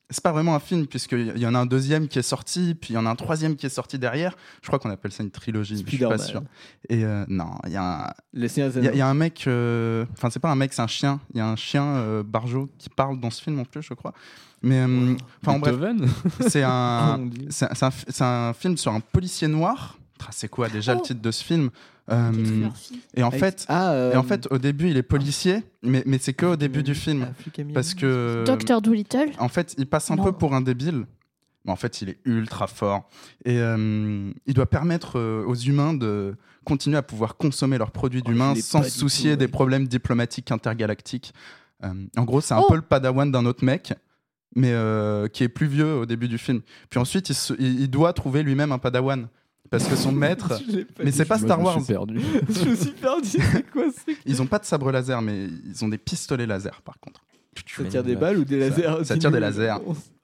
c'est pas vraiment un film, puisqu'il y en a un deuxième qui est sorti, puis il y en a un troisième qui est sorti derrière. Je crois qu'on appelle ça une trilogie, je suis pas sûr. Et euh, non, il y a un. Il y, y a mec, euh, enfin c'est pas un mec, c'est un chien. Il y a un chien euh, barjot qui parle dans ce film en plus, je crois. Mais euh, enfin en bref, Beethoven c'est un, un, un film sur un policier noir. C'est quoi déjà le Oh. titre de ce film? Euh. Et en Avec- fait, Ah, euh, et en fait, au début, il est policier, mais, mais c'est que au début du film, ah, parce que Docteur Doolittle. en fait, il passe un Non. peu pour un débile, mais en fait, il est ultra fort. Et euh, il doit permettre aux humains de continuer à pouvoir consommer leurs produits Oh, d'humains sans se soucier tout, des problèmes diplomatiques intergalactiques. Euh, en gros, c'est un Oh. peu le padawan d'un autre mec, mais euh, qui est plus vieux au début du film. Puis ensuite, il, se- il- il doit trouver lui-même un padawan. Parce que son maître. Mais c'est pas Star je me Wars. suis perdu. je me suis perdu. C'est quoi Ils ont pas de sabre laser, mais ils ont des pistolets laser par contre. Ça tire des balles ou des lasers ça tire des lasers.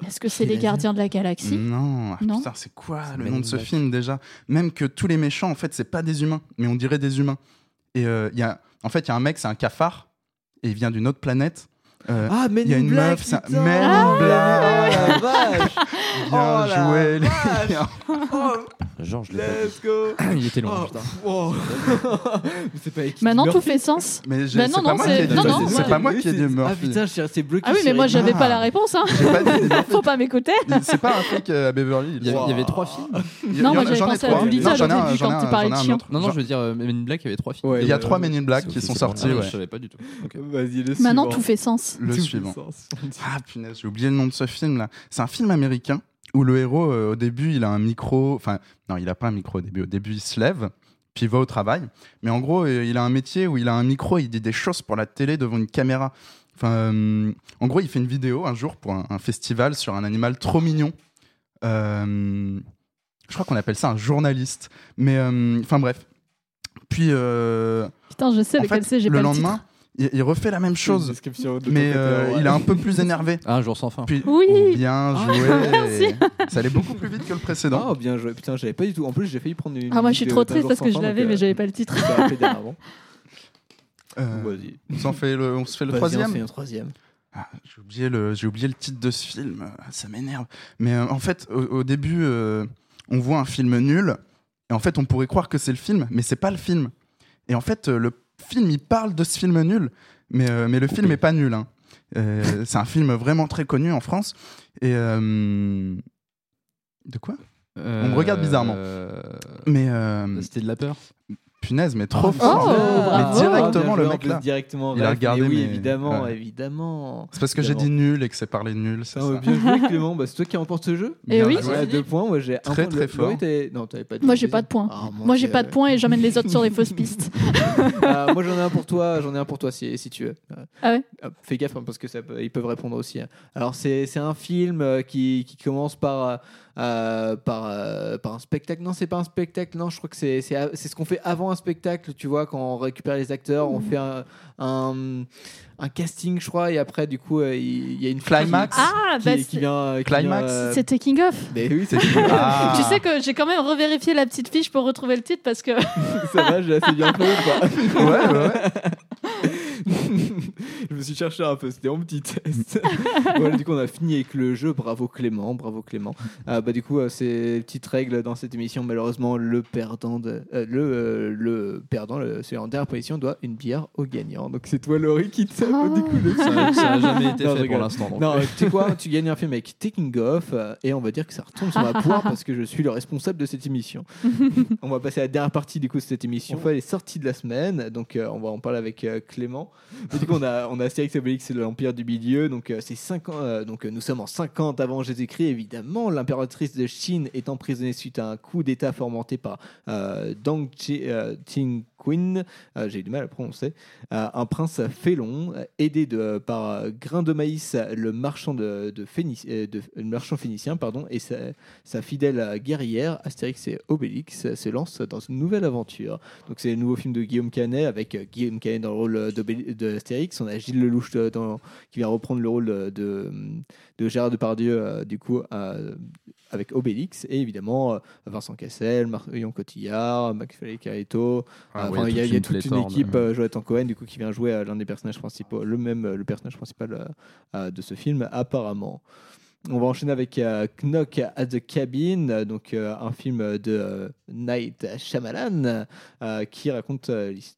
Est-ce que c'est les gardiens de la galaxie? Non, ah, Non. putain, c'est quoi le nom de ce film déjà? Même que tous les méchants, en fait, c'est pas des humains, mais on dirait des humains. Et euh, il y a, en fait, il y a un mec, c'est un cafard, et il vient d'une autre planète. Euh, Ah, Men il y a in une Black, meuf, ça- putain. Men Ah, in Black. oh la vache. Bien Oh la joué, les vache. gars. Oh, Georges, je Let's go. Il était long, Oh, putain. oh. Mais c'est pas Maintenant, tout fait sens. Mais j'ai- Bah c'est non, pas non, moi qui ai c'est. c'est pas moi qui ai dit Ah Murphy. putain, je suis resté bloqué. Ah oui, mais moi, j'avais pas la réponse. Hein. Pas. Faut pas m'écouter. C'est pas un flic euh, à Beverly. Il y avait, trois films. Non, moi, j'avais pensé à. Doolittle quand tu parlais de chien. Non, non, je veux dire, euh, Men in Black, il y avait trois films. Il y a ouais, trois. Men in Black qui sont c'est sortis. Ah, ouais. Je savais pas du tout. Maintenant, tout fait sens. Le Tout suivant. sens. Ah punaise, j'ai oublié le nom de ce film là. C'est un film américain où le héros euh, au début il a un micro, enfin non il a pas un micro au début. Au début il se lève puis il va au travail. Mais en gros euh, il a un métier où il a un micro, il dit des choses pour la télé devant une caméra. Enfin, euh, en gros il fait une vidéo un jour pour un, un festival sur un animal trop mignon. Euh, je crois qu'on appelle ça un journaliste. Mais euh, enfin bref. Puis euh, Putain, je sais lequel c'est, j'ai le pas le lendemain, titre. Il, il refait la même chose. Mais côté, euh, ouais. il est un peu plus énervé. Ah, un jour sans fin. Puis, Oui. Bien Ah, joué. merci. Ça allait beaucoup plus vite que le précédent. Oh, bien joué. Putain, j'avais pas du tout. En plus, j'ai failli prendre une. Ah, moi, je suis trop triste parce que je l'avais, mais euh, j'avais pas le titre. Euh, Vas-y. on s'en fait le, on se fait le troisième. on fait un troisième. Ah, j'ai oublié le, j'ai oublié le titre de ce film. Ah, Ça m'énerve. Mais euh, en fait, au, au début, euh, on voit un film nul. Et en fait, on pourrait croire que c'est le film, mais c'est pas le film. Et en fait, euh, le film, il parle de ce film nul, mais, euh, mais le film est pas nul. hein. Euh, c'est un film vraiment très connu en France. Et euh, de quoi? On me regarde bizarrement. Mais C'était de la peur? Punaise, mais trop Oh, fort. bravo. mais directement le mec là. Directement. Il a regardé. mais Oui, mais- évidemment, ouais. évidemment. C'est parce que j'ai dit nul et que c'est parlé nul. c'est Ah, ça. bien joué Clément, bah, c'est toi qui remporte ce jeu. Eh oui. Ouais, deux points, moi j'ai un Très, point. très fort. Non, t'avais pas dit Moi, j'ai pas de points. Ah, Moi, j'ai pas de points et j'emmène les autres sur les fausses pistes. Ah, moi j'en ai un pour toi, j'en ai un pour toi si, si tu veux. Ah ouais euh, Fais gaffe hein, parce que ça peut- ils peuvent répondre aussi. hein. Alors c'est c'est un film euh, qui, qui commence par euh, euh, par euh, par un spectacle. Non, c'est pas un spectacle. Non, je crois que c'est c'est a- c'est ce qu'on fait avant un spectacle. Tu vois, quand on récupère les acteurs, on fait un, un un casting, je crois, et après du coup euh, il y a une Climax. qui, Ah, qui- bah, qui vient. qui Climax. vient, euh, C'est Taking Off. Mais oui, c'est Ah. Tu sais que j'ai quand même revérifié la petite fiche pour retrouver le titre parce que. ça va, j'ai assez bien Ouais, ouais, ouais. Je me suis cherché un peu, c'était mon petit test. voilà, du coup, on a fini avec le jeu. Bravo Clément, bravo Clément. Euh, bah, du coup, euh, c'est petite règle dans cette émission. Malheureusement, le perdant, de- euh, le, euh, le perdant, le, celui en dernière position, doit une bière au gagnant. Donc c'est toi, Laurie, qui te tape du coup dessus. Ça- ça a jamais été Non, fait pour l'instant. Non, tu sais quoi Tu gagnes un film avec Taking Off euh, et on va dire que ça retombe sur ma poire parce que je suis le responsable de cette émission. on va passer à la dernière partie du coup de cette émission. On fait les sorties de la semaine, donc on va en parler avec Clément. Mais du coup, on a, on a Astérix et Obélix, c'est l'Empire du Milieu, donc euh, c'est 5 ans, euh, donc euh, nous sommes en 50 avant Jésus-Christ, évidemment. L'impératrice de Chine est emprisonnée suite à un coup d'État fomenté par Deng Chi- Qin Queen, euh, j'ai du mal à prononcer, un prince félon, aidé de, par Grain de Maïs, le marchand, de, de de- marchand phénicien, pardon, et sa, fidèle guerrière, Astérix et Obélix, se lancent dans une nouvelle aventure. Donc c'est le nouveau film de Guillaume Canet, avec Guillaume Canet dans le rôle euh, d'Obéli- de Astérix, on a Gilles Lelouch euh, dans- qui vient reprendre le rôle de, de, de Gérard Depardieu, euh, du coup, euh, avec Obélix, et évidemment euh, Vincent Cassel, Marion Cotillard, McFly Carito, Ah euh, ouais, il y a, toute il y a une toute équipe, euh, Jonathan Cohen, du coup, qui vient jouer euh, l'un des personnages principaux, le même, euh, le personnage principal euh, euh, de ce film, apparemment. On va enchaîner avec euh, Knock at the Cabin, euh, donc euh, un film de Night Shyamalan qui raconte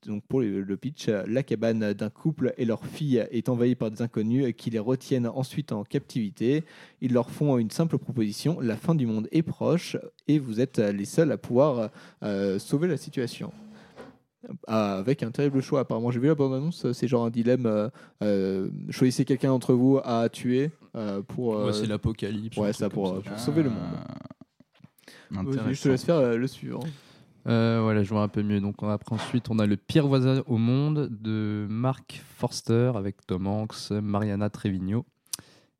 donc pour le, pitch la cabane d'un couple et leur fille est envahie par des inconnus qui les retiennent ensuite en captivité. Ils leur font une simple proposition la fin du monde est proche et vous êtes les seuls à pouvoir sauver la situation. Ah, avec un terrible choix. Apparemment, j'ai vu la bande-annonce. C'est genre un dilemme. euh, euh, choisissez quelqu'un d'entre vous à tuer euh, pour. Ouais, c'est l'apocalypse, Ouais, ça pour, comme ça. pour sauver le monde. Vas-y, je te laisse faire le suivant. Voilà, je vois un peu mieux. Donc on a- après, ensuite, on a le pire voisin au monde de Mark Forster avec Tom Hanks, Mariana Trevino.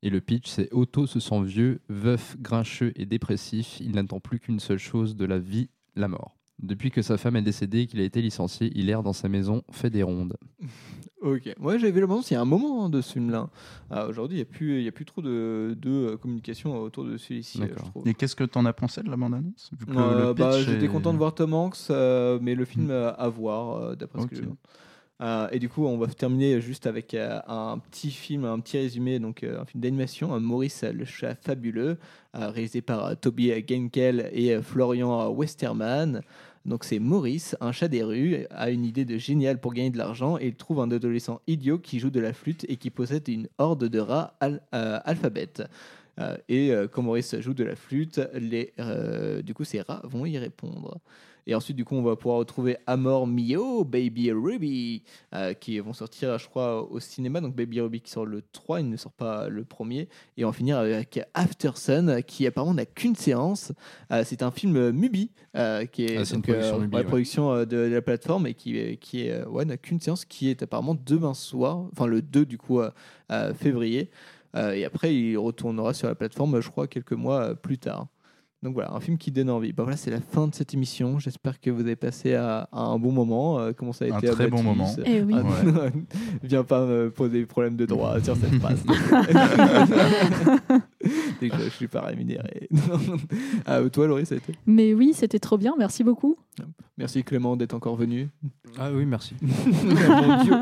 Et le pitch, c'est Otto se sent vieux, veuf, grincheux et dépressif. Il n'attend plus qu'une seule chose de la vie, la mort. Depuis que sa femme est décédée et qu'il a été licencié, il erre dans sa maison, fait des rondes. Ok. Ouais, j'avais vu la bande il y a un moment hein, de ce film-là. Ah, Aujourd'hui, il n'y a, plus- il y a plus trop de, de euh, communication autour de celui-ci, euh, je trouve. Et qu'est-ce que t'en as pensé de la bande-annonce Euh, le bah, pitch J'étais est- content de voir Tom Hanks, euh, mais le film euh, à voir, euh, d'après ce que Ok. j'ai. Euh, et du coup, on va terminer juste avec euh, un petit film, un petit résumé, donc euh, un film d'animation, euh, Maurice le chat fabuleux, euh, réalisé par euh, Toby Genkel et euh, Florian Westerman. Donc c'est Maurice, un chat des rues, a une idée de géniale pour gagner de l'argent et il trouve un adolescent idiot qui joue de la flûte et qui possède une horde de rats al- euh, alphabètes. Euh, et euh, quand Maurice joue de la flûte, du coup ces rats vont y répondre. Et ensuite, du coup, on va pouvoir retrouver Amor Mio, Baby Ruby, euh, qui vont sortir, je crois, au cinéma. Donc Baby Ruby qui sort le 3, il ne sort pas le premier. Et on va finir avec After Sun, qui apparemment n'a qu'une séance. Euh, c'est un film Mubi, euh, qui est Ah, une donc, euh, production Mubi, ouais, ouais. production de, de la plateforme et qui, qui est, ouais, n'a qu'une séance, qui est apparemment demain soir, enfin le 2 du coup février. Et après, il retournera sur la plateforme, je crois, quelques mois plus tard. Donc voilà, un film qui donne envie. Bah voilà, c'est la fin de cette émission. J'espère que vous avez passé à, à un bon moment. Euh, comment ça a Un été à très bon moment. Eh oui. Ah, Viens pas me poser des problèmes de droit sur cette phrase. Dès que je suis pas rémunéré. Ah, toi, Laurie, ça a été Mais oui, c'était trop bien, merci beaucoup. Merci Clément d'être encore venu. Ah oui, merci. Mon Dieu.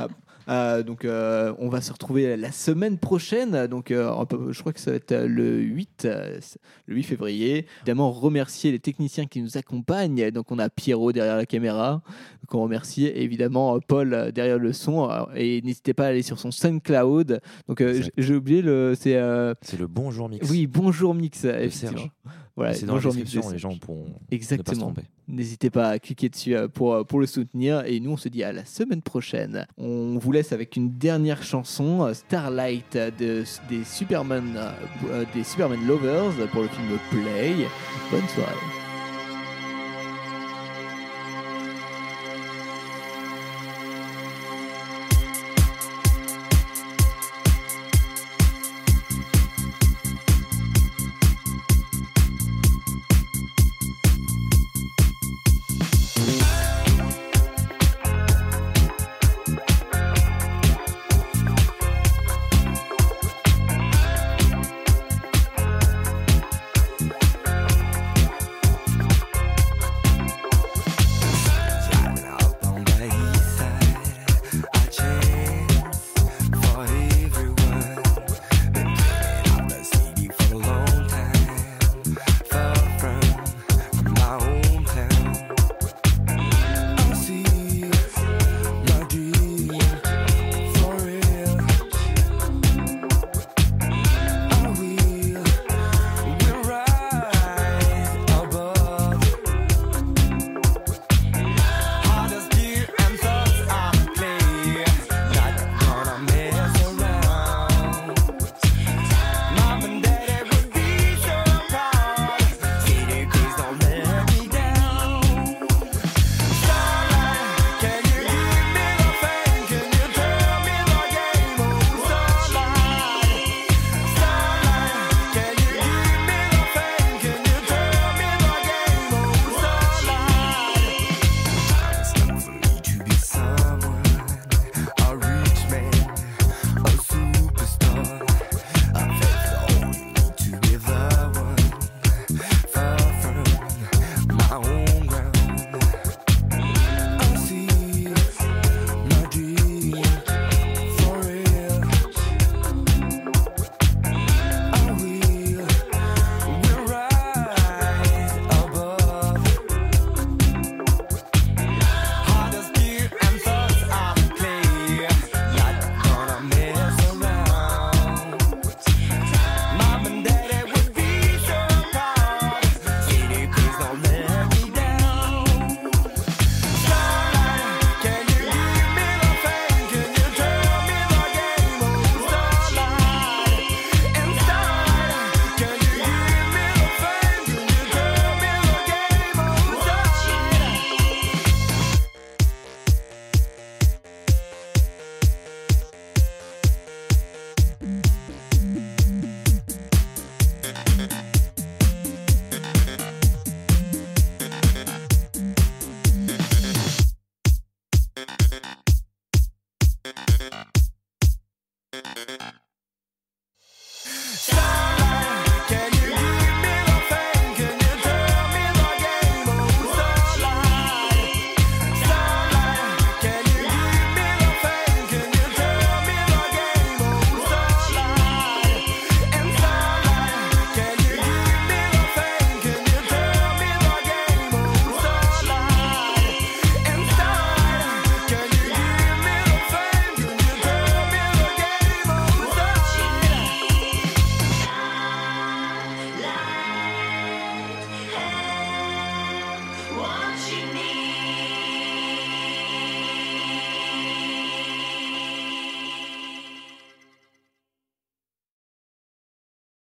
Ah, euh, donc euh, on va se retrouver la semaine prochaine. Donc euh, je crois que ça va être le 8, euh, le 8 février. Évidemment remercier les techniciens qui nous accompagnent. Donc on a Pierrot derrière la caméra qu'on remercie. Et évidemment Paul derrière le son. Et n'hésitez pas à aller sur son SoundCloud. Donc j'ai oublié le c'est le Bonjour Mix. oui bonjour mix effectivement. Serge. Voilà, c'est dans la description, les gens pourront pas Exactement. N'hésitez pas à cliquer dessus euh, pour, euh, pour le soutenir. Et nous, on se dit à la semaine prochaine. On vous laisse avec une dernière chanson, euh, Starlight de, des, Superman, des Superman Lovers pour le film Play. Bonne soirée.